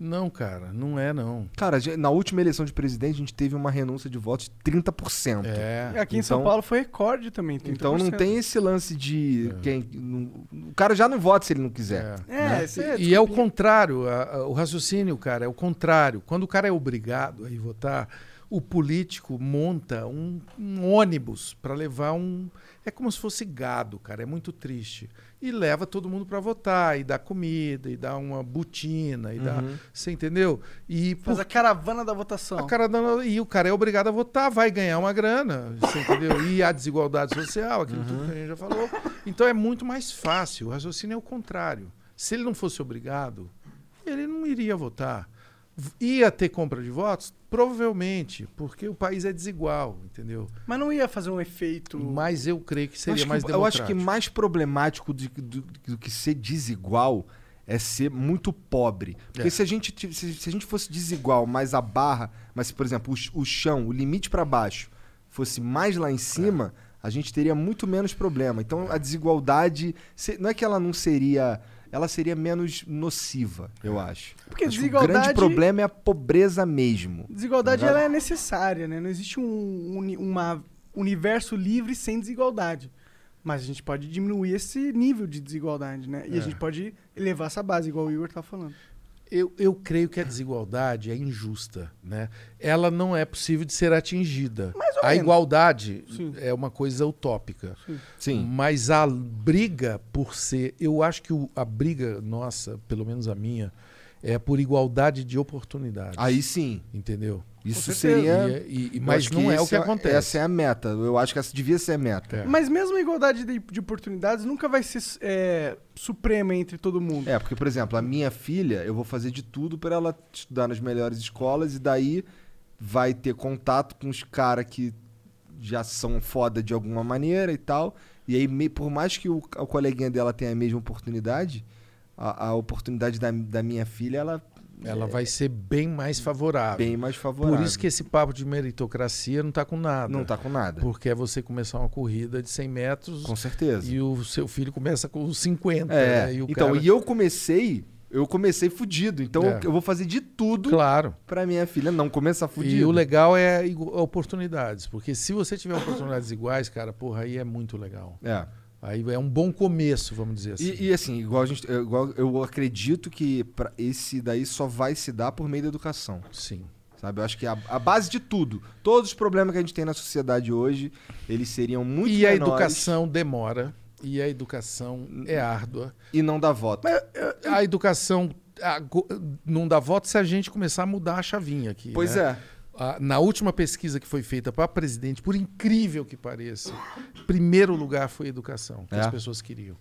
Não, cara, não é não. Cara, na última eleição de presidente, a gente teve uma renúncia de votos de 30%. É. Aqui em São Então- Paulo foi recorde também. 30%. Então não tem esse lance de. É. Quem, não- o cara já não vota se ele não quiser. É. É, né? esse é, E é o contrário, a- a- o raciocínio, cara, é o contrário. Quando o cara é obrigado a ir votar, o político monta um, um ônibus para levar um. É como se fosse gado, cara, é muito triste. E leva todo mundo para votar, e dá comida, e dá uma botina, e dá. Uhum. Você entendeu? E Faz por a caravana da votação. a cara dando- e o cara é obrigado a votar, vai ganhar uma grana, você entendeu? E a desigualdade social, aquilo tudo que a gente já falou. Então é muito mais fácil. O raciocínio é o contrário. Se ele não fosse obrigado, ele não iria votar. Ia ter compra de votos? Provavelmente, porque o país é desigual, entendeu? Mas não ia fazer um efeito. Mas eu creio que seria mais que, eu acho democrático. que mais problemático de- do, do que ser desigual é ser muito pobre. Porque É. se, a gente, se, se a gente fosse desigual, mas a barra, mas, por exemplo, o, o chão, o limite para baixo, fosse mais lá em cima, a gente teria muito menos problema. Então a desigualdade. se- não é que ela não seria. Ela seria menos nociva, eu acho. Porque Acho que O desigualdade. grande problema é a pobreza mesmo. Desigualdade Tá ela é necessária, né? Não existe um uni- uma universo livre sem desigualdade. Mas a gente pode diminuir esse nível de desigualdade, né? E É. a gente pode elevar essa base, igual o Igor tá falando. Eu, eu creio que a desigualdade é injusta, né? Ela não é possível de ser atingida. Mais ou A menos. igualdade Sim. é uma coisa utópica. Sim. Mas a briga por ser. Eu acho que o- a briga nossa, pelo menos a minha, é por igualdade de oportunidades. Aí sim. Entendeu? Isso seria. E- e- eu mas não é o que acontece. Essa é a meta. Eu acho que essa devia ser a meta. É. Mas mesmo a igualdade de, de oportunidades nunca vai ser é, suprema entre todo mundo. É, porque, por exemplo, a minha filha, eu vou fazer de tudo para ela estudar nas melhores escolas e daí vai ter contato com os caras que já são foda de alguma maneira e tal. E aí, por mais que o, o coleguinha dela tenha a mesma oportunidade, a, a oportunidade da, da minha filha, ela Ela vai ser bem mais favorável. é bem mais favorável. Por isso que esse papo de meritocracia não está com nada. Não tá com nada. Porque é você começar uma corrida de 100 metros Com certeza. e o seu filho começa com 50. É, né? E então, cara- e eu comecei, eu comecei fudido. Então, É. eu vou fazer de tudo Claro. pra minha filha não começar fudido. E o legal é oportunidades. Porque se você tiver oportunidades iguais, cara, porra, aí é muito legal. É. Aí é um bom começo, vamos dizer assim. E, e, assim, igual a gente, eu- igual eu acredito que esse daí só vai se dar por meio da educação, Sim. sabe? Eu acho que a, a base de tudo, todos os problemas que a gente tem na sociedade hoje, eles seriam muito e a menores educação demora. E a educação é árdua. e não dá voto. A educação a não dá voto se a gente começar a mudar a chavinha aqui. Pois né? é. A- na última pesquisa que foi feita para presidente, por incrível que pareça, primeiro lugar foi educação, que É. as pessoas queriam.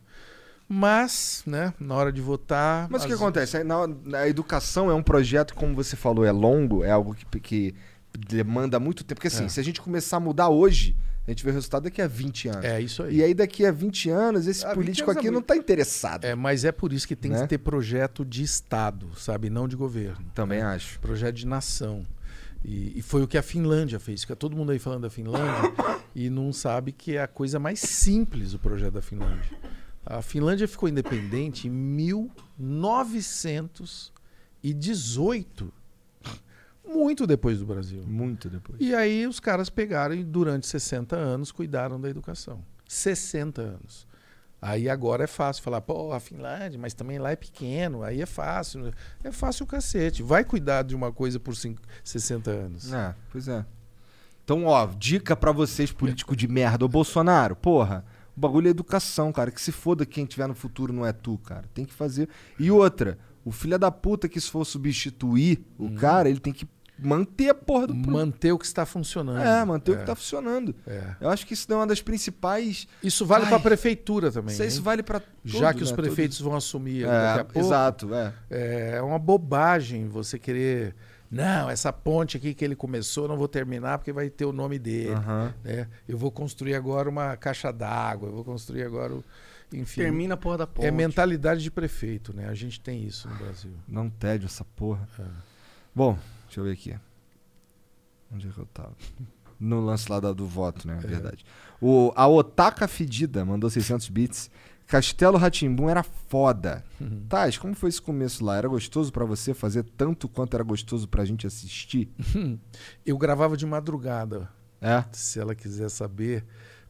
Mas, né, na hora de votar. Mas o que as- acontece? Na, na educação é um projeto, como você falou, é longo, é algo que, que demanda muito tempo. Porque assim, É. se a gente começar a mudar hoje, a gente vê o resultado daqui a 20 anos. É isso aí. E aí daqui a 20 anos, esse 20 político anos é aqui não muito. tá interessado. É, mas é por isso que tem Né? que ter projeto de Estado, sabe? Não de governo. Também acho. Projeto de nação. E, e foi o que a Finlândia fez. Fica todo mundo aí falando da Finlândia e não sabe que é a coisa mais simples o projeto da Finlândia. A Finlândia ficou independente em 1918, muito depois do Brasil. Muito depois. E aí os caras pegaram e durante 60 anos cuidaram da educação. 60 anos. Aí agora é fácil falar, pô, a Finlândia, mas também lá é pequeno, aí é fácil. É fácil o cacete. Vai cuidar de uma coisa por cinco, 60 anos. É, pois é. Então, ó, dica pra vocês, político de merda. Ô, Bolsonaro, porra, o bagulho é educação, cara. Que se foda quem tiver no futuro não é tu, cara. Tem que fazer. E outra, o filho da puta que se for substituir o cara, ele tem que manter a porra do pro- Manter o que está funcionando. É, manter o É, que tá funcionando. é. Eu acho que isso é uma das principais. Isso vale para a prefeitura também. Isso, vale pra Já que os né? prefeitos vão assumir Todos. daqui a É, pouco. exato, é. É uma bobagem você querer. Não, essa ponte aqui que ele começou, eu não vou terminar porque vai ter o nome dele. Aham. né? Eu vou construir agora uma caixa d'água, eu vou construir agora o. Enfim. Termina a porra da ponte. É mentalidade de prefeito, né? A gente tem isso no Brasil. Um tédio essa porra. É. Bom, deixa eu ver aqui. Onde é que eu tava? No lance lá da- do voto, né? É. Verdade. O, a Otaka Fedida mandou 600 bits. Castelo Ratimbum era foda. Uhum. Tais, como foi esse começo lá? Era gostoso pra você fazer tanto quanto era gostoso pra gente assistir? Eu gravava de madrugada, É? se ela quiser saber,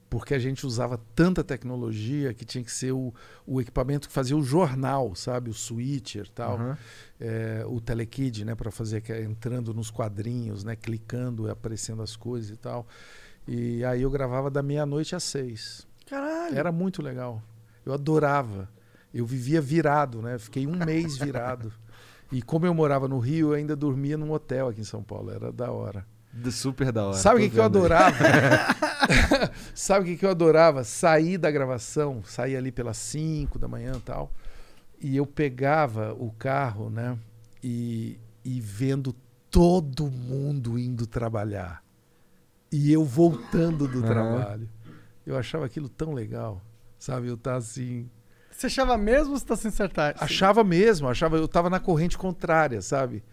porque a gente usava tanta tecnologia que tinha que ser o, o equipamento que fazia o jornal, sabe? O switcher e tal. Aham. É, o telekid, né? Para fazer entrando nos quadrinhos, né? Clicando e aparecendo as coisas e tal. E aí eu gravava da meia-noite às seis. Caralho. Era muito legal. Eu adorava. Eu vivia virado, né? Fiquei um mês virado. E como eu morava no Rio, eu ainda dormia num hotel aqui em São Paulo. Era da hora. Do super da hora. Sabe o que, que eu adorava? Sabe o que, que eu adorava? Sair da gravação, sair ali pelas 5 da manhã e tal. E eu pegava o carro, né? E, e vendo todo mundo indo trabalhar. E eu voltando do Aham. trabalho. Eu achava aquilo tão legal. Sabe? Eu tá assim. Você achava mesmo ou você tá sem acertar? Achava mesmo, achava, eu tava na corrente contrária, sabe?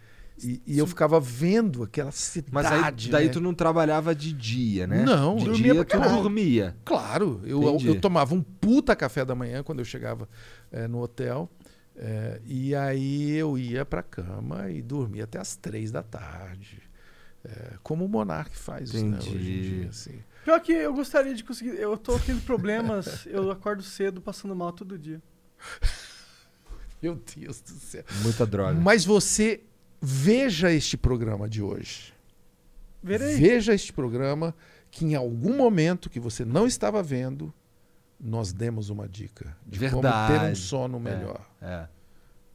E, e eu ficava vendo aquela cidade. Mas aí, daí né? tu não trabalhava de dia, né? Não, de dormia dia tu caralho. dormia. Claro, eu, Entendi. eu tomava um puta café da manhã quando eu chegava eh, no hotel. eh, e aí eu ia pra cama e dormia até as três da tarde. Eh, como o Monark faz né, hoje em Entendi. dia. Assim. Pior que eu gostaria de conseguir. Eu tô tendo problemas. eu acordo cedo, passando mal todo dia. Meu Deus do céu. Muita droga. Mas você veja este programa de hoje. Verei. Veja este programa que em algum momento que você não estava vendo, nós demos uma dica de como ter um Verdade. sono É. melhor. É.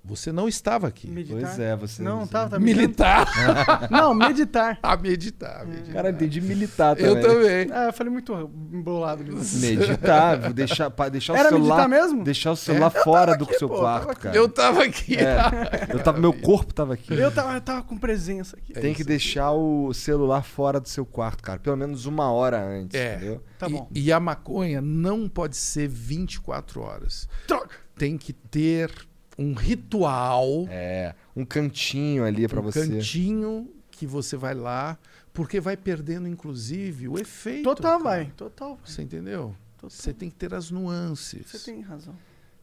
Você não estava aqui. Meditar. Pois é, você. Não, você- tá, tá Militar. Não, meditar. a meditar. meditar. Cara, entendi militar também. Eu também. Ah, eu falei muito embolado. Meditar, deixar, deixar o Era celular. meditar mesmo? Deixar o celular fora do seu pô, eu quarto, aqui. cara. Eu tava aqui. É, eu tava, meu corpo tava aqui. Eu tava, eu tava com presença aqui. Tem que deixar o celular fora do seu quarto, cara. Pelo menos uma hora antes, É. entendeu? Tá E- bom. E, a maconha não pode ser 24 horas. Droga. Tem que ter um ritual, É, um cantinho ali pra um você. cantinho que você vai lá, porque vai perdendo, inclusive, o efeito. Total, cara. vai. Total. Você entendeu? Total. Você tem que ter as nuances. Você tem razão.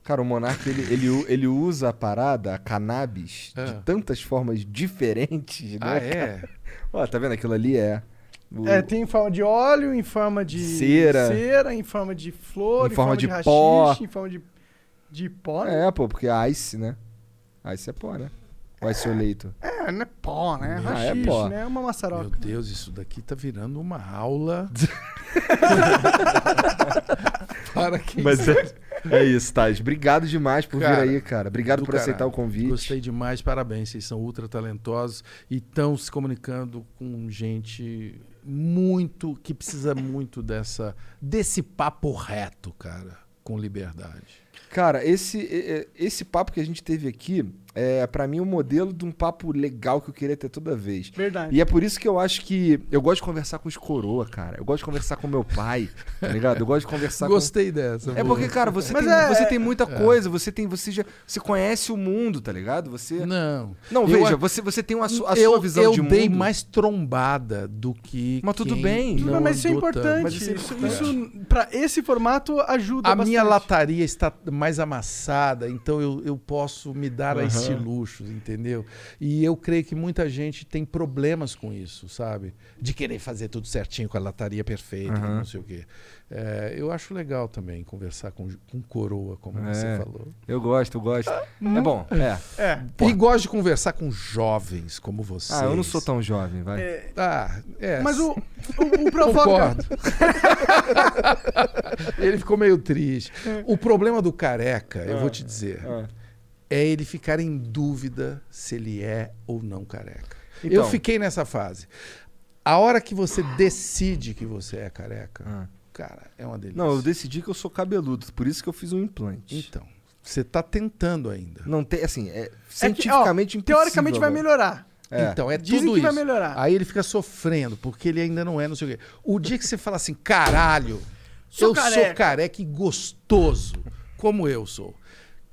Cara, o Monark, ele, ele, ele usa a parada, a cannabis, Ah. de tantas formas diferentes, né? Ah, é? Ó, tá vendo? Aquilo ali é. o- É, tem em forma de óleo, em forma de Cera. cera em forma de flor, Em em, forma forma, de de, pó. rachixe, em forma de, de pó. né? É, pô, porque é ice, né? Ice é pó, né? Ou ice é o leito? É, não é pó, né? Ah, é pó. né? É uma Meu maçaroca. Deus, isso daqui tá virando uma aula. Para quem Mas é, É isso, Thais. Obrigado demais por Cara, vir aí, cara. Obrigado do por aceitar caralho. o convite. Gostei demais, parabéns. Vocês são ultra talentosos e estão se comunicando com gente muito que precisa muito dessa desse papo reto, cara, com liberdade. Cara, esse, esse papo que a gente teve aqui é, para mim, um modelo de um papo legal que eu queria ter toda vez. Verdade. E é por isso que eu acho que. Eu gosto de conversar com os coroa, cara. Eu gosto de conversar com meu pai, tá ligado? Eu gosto de conversar Gostei dessa. com. É porque, cara, você, Mas tem, é- você tem muita coisa, você tem. Você já. Você conhece o mundo, tá ligado? Você. Não. Não, Eu veja, a- você, você tem uma, su- a eu, sua visão eu de dei mundo. mais trombada do que. Mas tudo quem bem. não mas isso é importante. Mas isso é isso, importante. isso, pra esse formato, ajuda A bastante. minha lataria está mais amassada, então eu, eu posso me dar a Aham. Esse luxo, entendeu? E eu creio que muita gente tem problemas com isso, sabe? De querer fazer tudo certinho com a lataria perfeita, Aham. não sei o quê. É, eu acho legal também conversar com, com coroa, como É. você falou. Eu gosto, eu gosto. É bom, é. É. E gosto de conversar com jovens como vocês. Ah, eu não sou tão jovem, vai. é, Ah, é. mas o, o, o Provoca... Ele ficou meio triste. O problema do careca, eu vou te dizer, Ah. É ele ficar em dúvida se ele é ou não careca. Então. Eu fiquei nessa fase. A hora que você decide que você é careca, Ah. cara, é uma delícia. Não, eu decidi que eu sou cabeludo, por isso que eu fiz um implante. Então, você tá tentando ainda. Não tem, assim, é É que, ó, cientificamente. Teoricamente vai melhorar. É. Então, é Dizem tudo que isso. vai melhorar. Aí ele fica sofrendo, porque ele ainda não é, não sei o quê. O dia que você fala assim, caralho, Sou eu sou careca." careca e gostoso, como eu sou.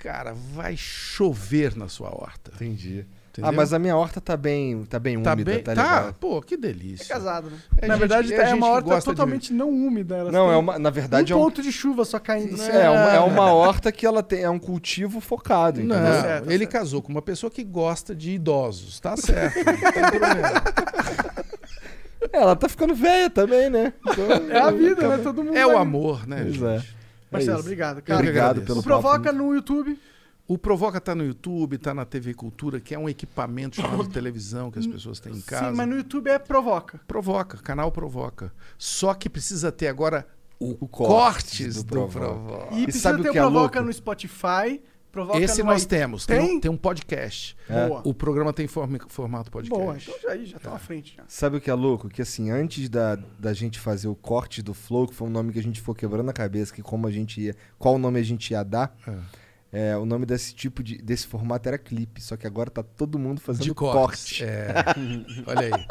Cara, vai chover na sua horta. Entendi. Entendeu? Ah, mas a minha horta tá bem, tá bem tá úmida, bem. tá, Tá, pô, que É delícia. casado, né? É Na gente- verdade, é é, gente uma horta gosta de- totalmente não úmida. elas Não, é uma, na verdade um é um, ponto de chuva só caindo. Né? é, uma, é uma horta que ela tem, é um cultivo focado, Não, entendeu? certo, ele certo. casou com uma pessoa que gosta de idosos. Tá certo. não tem problema. É, ela tá ficando velha também, né? Então, É a vida, né? Todo mundo É o vai- amor, né, Pois gente? é. Marcelo, É isso. obrigado. Cara, Obrigado pelo o Provoca papo. no YouTube. O Provoca tá no YouTube, tá na TV Cultura, que é um equipamento chamado televisão que as pessoas têm em casa. Sim, mas no YouTube é Provoca. Provoca, canal Provoca. Só que precisa ter agora o, O cortes cortes do, do Provoca. Provoca. E, precisa sabe o ter que é Provoca louco? no Spotify. Provoca Esse no nós temos. Tem? Tem? um- tem um podcast. É. Boa. O programa tem forma- formato podcast. Boa, então já, aí já tá à frente. Já. Sabe o que é louco? Que assim, antes da, da gente fazer o corte do Flow, que foi um nome que a gente ficou quebrando a cabeça, que como a gente ia. Qual nome a gente ia dar? É, o nome desse tipo de. desse formato era clipe. Só que agora tá todo mundo fazendo De corte. corte. É. Olha aí.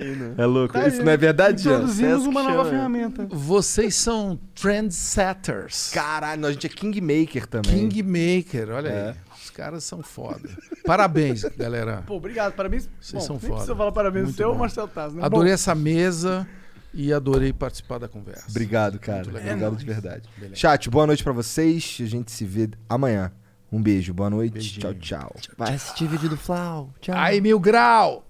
Aí, né? É louco. Tá Isso aí, não é verdade? Introduzimos uma nova chama. ferramenta. Vocês são trendsetters. Caralho, a gente é Kingmaker também. Kingmaker, olha É. aí. Os caras são foda. Parabéns, galera. Pô, obrigado, parabéns. Vocês Bom, são foda. precisa falar parabéns Muito seu, bom. Marcelo Taz, né? Adorei Bom, essa mesa e adorei participar da conversa. Obrigado, cara. Obrigado É de verdade. Beleza. Chat, boa noite pra vocês. A gente se vê amanhã. Um beijo, boa noite. Beijinho. Tchau, tchau. Vai assistir vídeo do Flau. Tchau. Aí, mil grau!